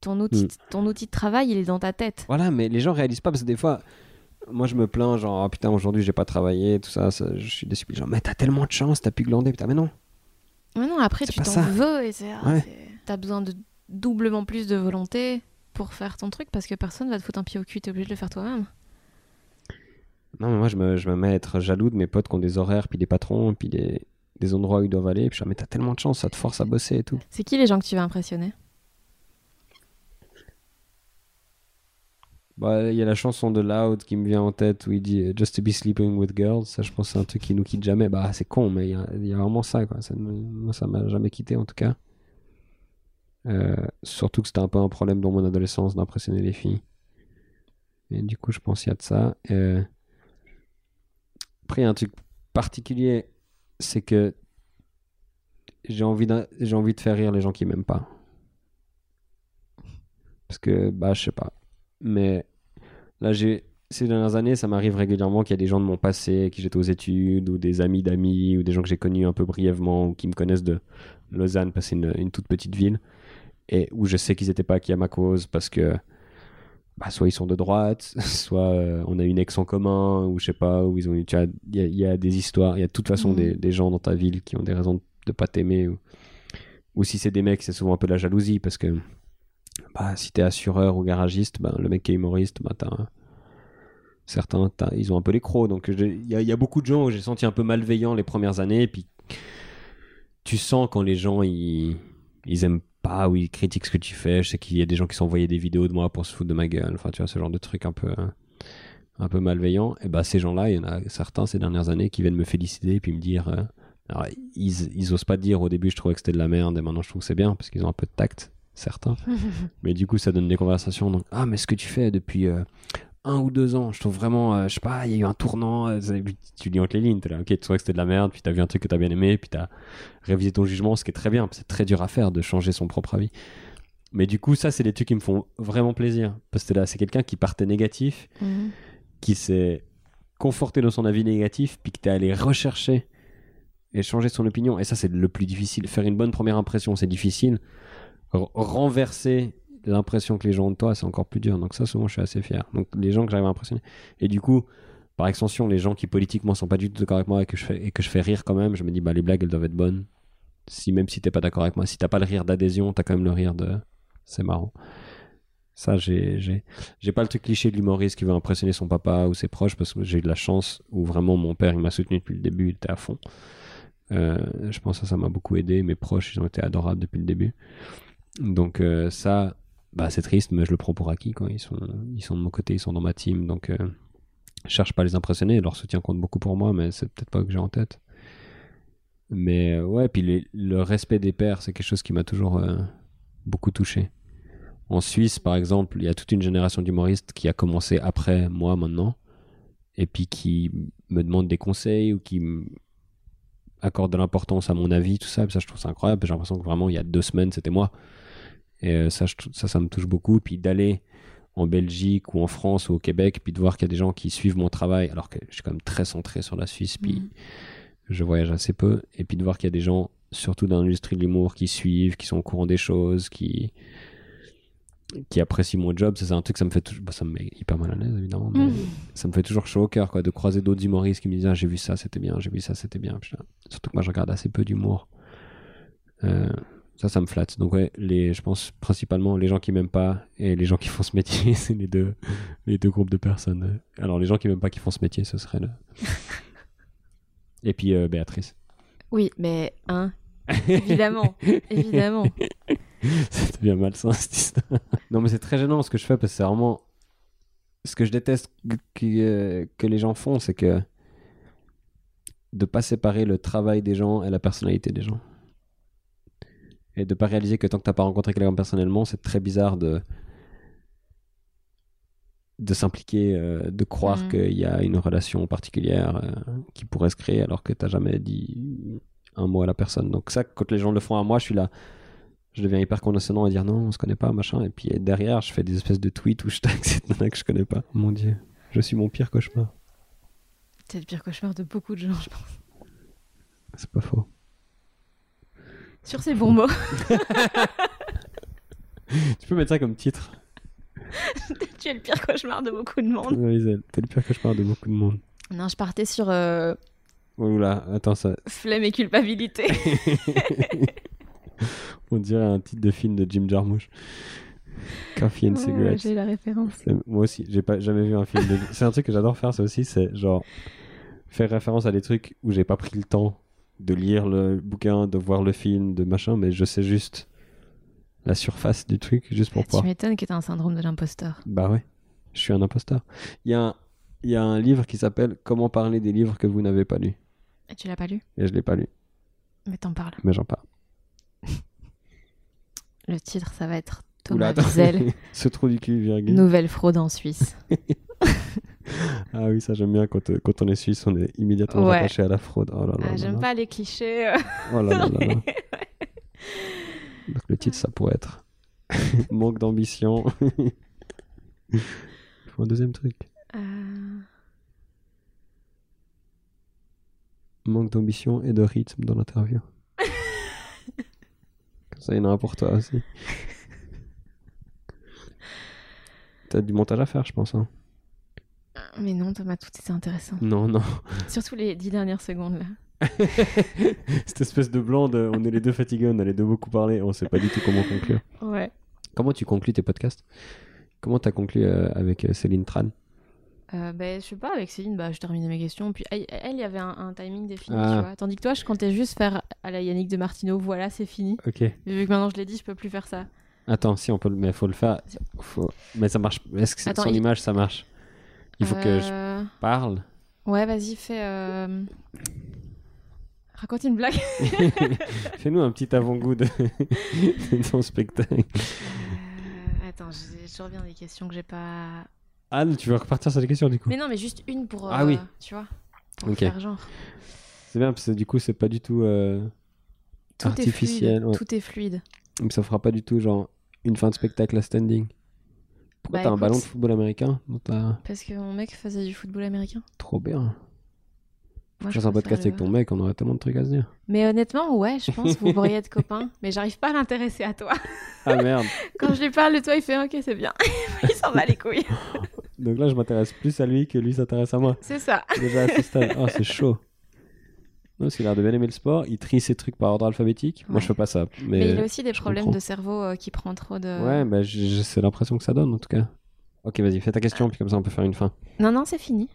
Ton outil, Mm. ton outil de travail, il est dans ta tête. Voilà, mais les gens réalisent pas parce que des fois, moi je me plains, genre, ah putain, aujourd'hui j'ai pas travaillé, tout ça, ça, je suis déçu. Genre, mais t'as tellement de chance, t'as pu glander, putain, mais non. Mais non, après, tu t'en veux et c'est. ah, Ouais. T'as besoin de doublement plus de volonté pour faire ton truc parce que personne va te foutre un pied au cul, t'es obligé de le faire toi-même. Non, mais moi je me, je me mets à être jaloux de mes potes qui ont des horaires, puis des patrons, puis des, des endroits où ils doivent aller. Puis je dis, mais t'as tellement de chance, ça te force à bosser et tout. C'est qui les gens que tu vas impressionner? Bah, il y a la chanson de Loud qui me vient en tête où il dit euh, Just to be sleeping with girls. Ça, je pense que c'est un truc qui nous quitte jamais. Bah, c'est con, mais il y a, il y a vraiment ça, quoi. Ça, moi, ça m'a jamais quitté en tout cas. Euh, surtout que c'était un peu un problème dans mon adolescence d'impressionner les filles. Et du coup, je pense qu'il y a de ça. Euh, A un truc particulier, c'est que j'ai envie, envie de faire rire les gens qui m'aiment pas. Parce que, bah, je sais pas. Mais là, j'ai ces dernières années, ça m'arrive régulièrement qu'il y a des gens de mon passé, qui j'étais aux études, ou des amis d'amis, ou des gens que j'ai connus un peu brièvement, ou qui me connaissent de Lausanne, parce que c'est une, une toute petite ville, et où je sais qu'ils n'étaient pas acquis à ma cause, parce que bah, soit ils sont de droite, *laughs* soit euh, on a une ex en commun, ou je sais pas, ou ils ont vois, il y, a- il y a des histoires, il y a de toute façon Mhm. des, des gens dans ta ville qui ont des raisons de, de pas t'aimer, ou, ou si c'est des mecs, c'est souvent un peu la jalousie, parce que bah, si t'es assureur ou garagiste, bah, le mec qui est humoriste, bah, t'as un- certains, ils ont un peu les crocs. Donc j'ai- il y, a- il y a beaucoup de gens où j'ai senti un peu malveillant les premières années, et puis tu sens quand les gens ils, ils aiment pas ou ils critiquent ce que tu fais. Je sais qu'il y a des gens qui s'envoyaient des vidéos de moi pour se foutre de ma gueule. Enfin, tu vois, ce genre de truc un peu, un peu malveillant. Et bah, ces gens-là, il y en a certains ces dernières années qui viennent me féliciter et puis me dire. euh, alors, ils, ils osent pas dire au début, je trouvais que c'était de la merde, et maintenant je trouve que c'est bien parce qu'ils ont un peu de tact, certains. *laughs* Mais du coup, ça donne des conversations. Donc, ah, mais ce que tu fais depuis euh, un ou deux ans, je trouve vraiment, euh, je sais pas, il y a eu un tournant. euh, tu lis entre les lignes, t'es là, ok, tu trouvais que c'était de la merde, puis t'as vu un truc que t'as bien aimé, puis t'as révisé ton jugement, ce qui est très bien. C'est très dur à faire de changer son propre avis. Mais du coup, ça, c'est des trucs qui me font vraiment plaisir. Parce que là, c'est quelqu'un qui partait négatif, Mhm. qui s'est conforté dans son avis négatif, puis que t'es allé rechercher et changer son opinion. Et ça, c'est le plus difficile. Faire une bonne première impression, c'est difficile. R- renverser l'impression que les gens ont de toi, c'est encore plus dur. Donc ça, souvent, je suis assez fier. Donc les gens que j'arrive à impressionner. Et du coup, par extension, les gens qui politiquement sont pas du tout d'accord avec moi et que je fais, et que je fais rire quand même, je me dis, bah les blagues, elles doivent être bonnes. Si même si t'es pas d'accord avec moi, si t'as pas le rire d'adhésion, t'as quand même le rire de, c'est marrant. Ça, j'ai, pas le truc cliché de l'humoriste qui veut impressionner son papa ou ses proches parce que j'ai eu de la chance où vraiment mon père, il m'a soutenu depuis le début, il était à fond. Euh, je pense que ça m'a beaucoup aidé. Mes proches, ils ont été adorables depuis le début. Donc euh, ça, bah, c'est triste, mais je le prends pour acquis. Quoi. Ils, sont, ils sont de mon côté, ils sont dans ma team. Donc euh, je cherche pas à les impressionner. Leur soutien compte beaucoup pour moi, mais c'est peut-être pas que j'ai en tête. Mais euh, ouais, puis le respect des pairs, c'est quelque chose qui m'a toujours euh, beaucoup touché. En Suisse, par exemple, il y a toute une génération d'humoristes qui a commencé après moi maintenant, et puis qui me demandent des conseils ou qui accordent de l'importance à mon avis, tout ça. Et ça, je trouve ça incroyable. J'ai l'impression que vraiment, il y a deux semaines, c'était moi. Et euh, ça, je ça, ça me touche beaucoup. Puis d'aller en Belgique ou en France ou au Québec, puis de voir qu'il y a des gens qui suivent mon travail, alors que je suis quand même très centré sur la Suisse, puis Mhm. je voyage assez peu, et puis de voir qu'il y a des gens, surtout dans l'industrie de l'humour, qui suivent, qui sont au courant des choses, qui qui apprécient mon job, c'est un truc, ça me fait toujours, bah, ça me met hyper mal à l'aise évidemment, mais Mhm. ça me fait toujours chaud au cœur quoi, de croiser d'autres humoristes qui me disent ah, j'ai vu ça, c'était bien, j'ai vu ça, c'était bien. Surtout que moi je regarde assez peu d'humour. Euh, ça, ça me flatte. Donc ouais, les, je pense principalement les gens qui m'aiment pas et les gens qui font ce métier, *laughs* c'est les deux, les deux groupes de personnes. Alors les gens qui m'aiment pas qui font ce métier, ce serait le... *laughs* Et puis euh, Béatrice. Oui, mais hein, *laughs* évidemment, évidemment. C'est bien malsain cette histoire. Non, mais c'est très gênant ce que je fais parce que c'est vraiment. Ce que je déteste que, que, que les gens font, c'est que. de pas séparer le travail des gens et la personnalité des gens. Et de pas réaliser que tant que t'as pas rencontré quelqu'un personnellement, c'est très bizarre de. de s'impliquer, euh, de croire Mhm. qu'il y a une relation particulière euh, qui pourrait se créer alors que t'as jamais dit un mot à la personne. Donc, ça, quand les gens le font à moi, je suis là je deviens hyper condescendant à dire non, on se connaît pas, machin. Et puis derrière, je fais des espèces de tweets où je tag cette nana que je connais pas. Mon dieu, je suis mon pire cauchemar. C'est le pire cauchemar de beaucoup de gens, je pense. C'est pas faux. Sur ces bons mots, *laughs* Tu peux mettre ça comme titre. *laughs* tu es le pire cauchemar de beaucoup de monde. Isel, T'es le pire cauchemar de beaucoup de monde. Non, je partais sur euh, Oh là, attends, ça. flemme et culpabilité. *laughs* On dirait un titre de film de Jim Jarmusch. Coffee and Ouais, Cigarettes. J'ai la référence. C'est- Moi aussi, j'ai pas jamais vu un film. De... c'est un truc que j'adore faire, ça aussi, c'est genre faire référence à des trucs où j'ai pas pris le temps de lire le bouquin, de voir le film, de machin, mais je sais juste la surface du truc, juste pour Tu pouvoir. m'étonnes que tu un syndrome de l'imposteur. Bah ouais, je suis un imposteur. Il y a un, il y a un livre qui s'appelle Comment parler des livres que vous n'avez pas lus, Et tu l'as pas lu? Et je l'ai pas lu, Mais t'en parles. mais j'en parle. *laughs* Le titre, ça va être Oula, Thomas attends. Wiesel, *laughs* Ce trou du cul, virgule. nouvelle fraude en Suisse. *laughs* Ah oui, ça j'aime bien quand, euh, quand on est suisse, on est immédiatement Ouais. rattaché à la fraude. Oh là là Ah, J'aime pas les clichés. euh. Oh là. *laughs* Donc le titre, ça pourrait être *laughs* Manque d'ambition. Il *laughs* faut un deuxième truc. Euh, Manque d'ambition et de rythme dans l'interview. Comme ça, il y en a un pour toi aussi. T'as du montage à faire, je pense. hein. Mais non, Thomas, tout était intéressant. Non, non. Surtout les dix dernières secondes là. *laughs* Cette espèce de blanc de on est les deux fatigués, on a les deux beaucoup parlé, on sait pas du tout comment conclure. Ouais. Comment tu conclus tes podcasts? Comment t'as conclu euh, avec euh, Céline Tran? Euh, ben, je sais pas, avec Céline, bah, je terminais mes questions. Puis elle, il y avait un, un timing défini, Ah. tu vois. Tandis que toi, je comptais juste faire à la Yannick de Martino, voilà, c'est fini. Ok. Mais vu que maintenant je l'ai dit, je peux plus faire ça. Attends, si on peut le, mais faut le faire. Faut... Mais ça marche. Est-ce que c'est Attends, son il- image ça marche? Il faut que je Euh, parle. Ouais, vas-y, fais. euh, Raconte une blague. *laughs* Fais-nous un petit avant-goût de... de ton spectacle. Euh, Attends, je, je reviens des questions que j'ai pas. Ah, tu veux repartir sur les questions du coup Mais non, mais juste une pour. Ah euh, oui. Tu vois Pour Ok. faire genre. C'est bien parce que du coup c'est pas du tout euh, Tout artificiel. est fluide. ouais. Tout est fluide. Mais ça fera pas du tout genre une fin de spectacle à standing. Pourquoi Bah, t'as un ballon de football américain dans ta... Parce que mon mec faisait du football américain. Trop bien. Moi, Faire un podcast avec ton mec, on aurait tellement de trucs à se dire. Mais honnêtement, ouais, je pense que vous *laughs* pourriez être copains. Mais j'arrive pas à l'intéresser à toi. Ah merde. *laughs* Quand je lui parle de toi, il fait ok, c'est bien. *laughs* il s'en bat les couilles. Donc là je m'intéresse plus à lui que lui s'intéresse à moi. C'est ça. Déjà à ce stade. Oh, c'est chaud. Parce qu'il a l'air de bien aimer le sport. Il trie ses trucs par ordre alphabétique. Moi, je fais pas ça. Mais, Mais, il a aussi des problèmes comprends. de cerveau euh, qui prend trop de. Ouais, bah, j'ai- j'ai- c'est l'impression que ça donne en tout cas. Ok, vas-y, fais ta question, puis comme ça on peut faire une fin. Non, non, c'est fini.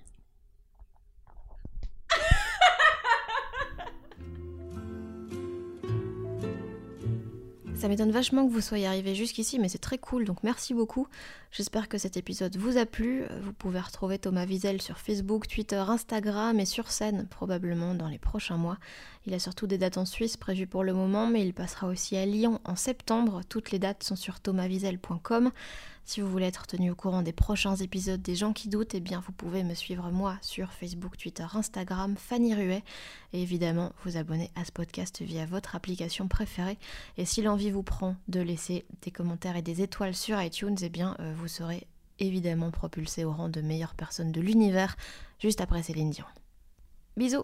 Ça m'étonne vachement que vous soyez arrivé jusqu'ici, mais c'est très cool, donc merci beaucoup. J'espère que cet épisode vous a plu. Vous pouvez retrouver Thomas Wiesel sur Facebook, Twitter, Instagram et sur scène probablement dans les prochains mois. Il a surtout des dates en Suisse prévues pour le moment, mais il passera aussi à Lyon en septembre. Toutes les dates sont sur thomaswiesel.com. Si vous voulez être tenu au courant des prochains épisodes des gens qui doutent, eh bien vous pouvez me suivre moi sur Facebook, Twitter, Instagram, Fanny Ruet, et évidemment vous abonner à ce podcast via votre application préférée. Et si l'envie vous prend de laisser des commentaires et des étoiles sur iTunes, eh bien euh, vous serez évidemment propulsé au rang de meilleure personne de l'univers juste après Céline Dion. Bisous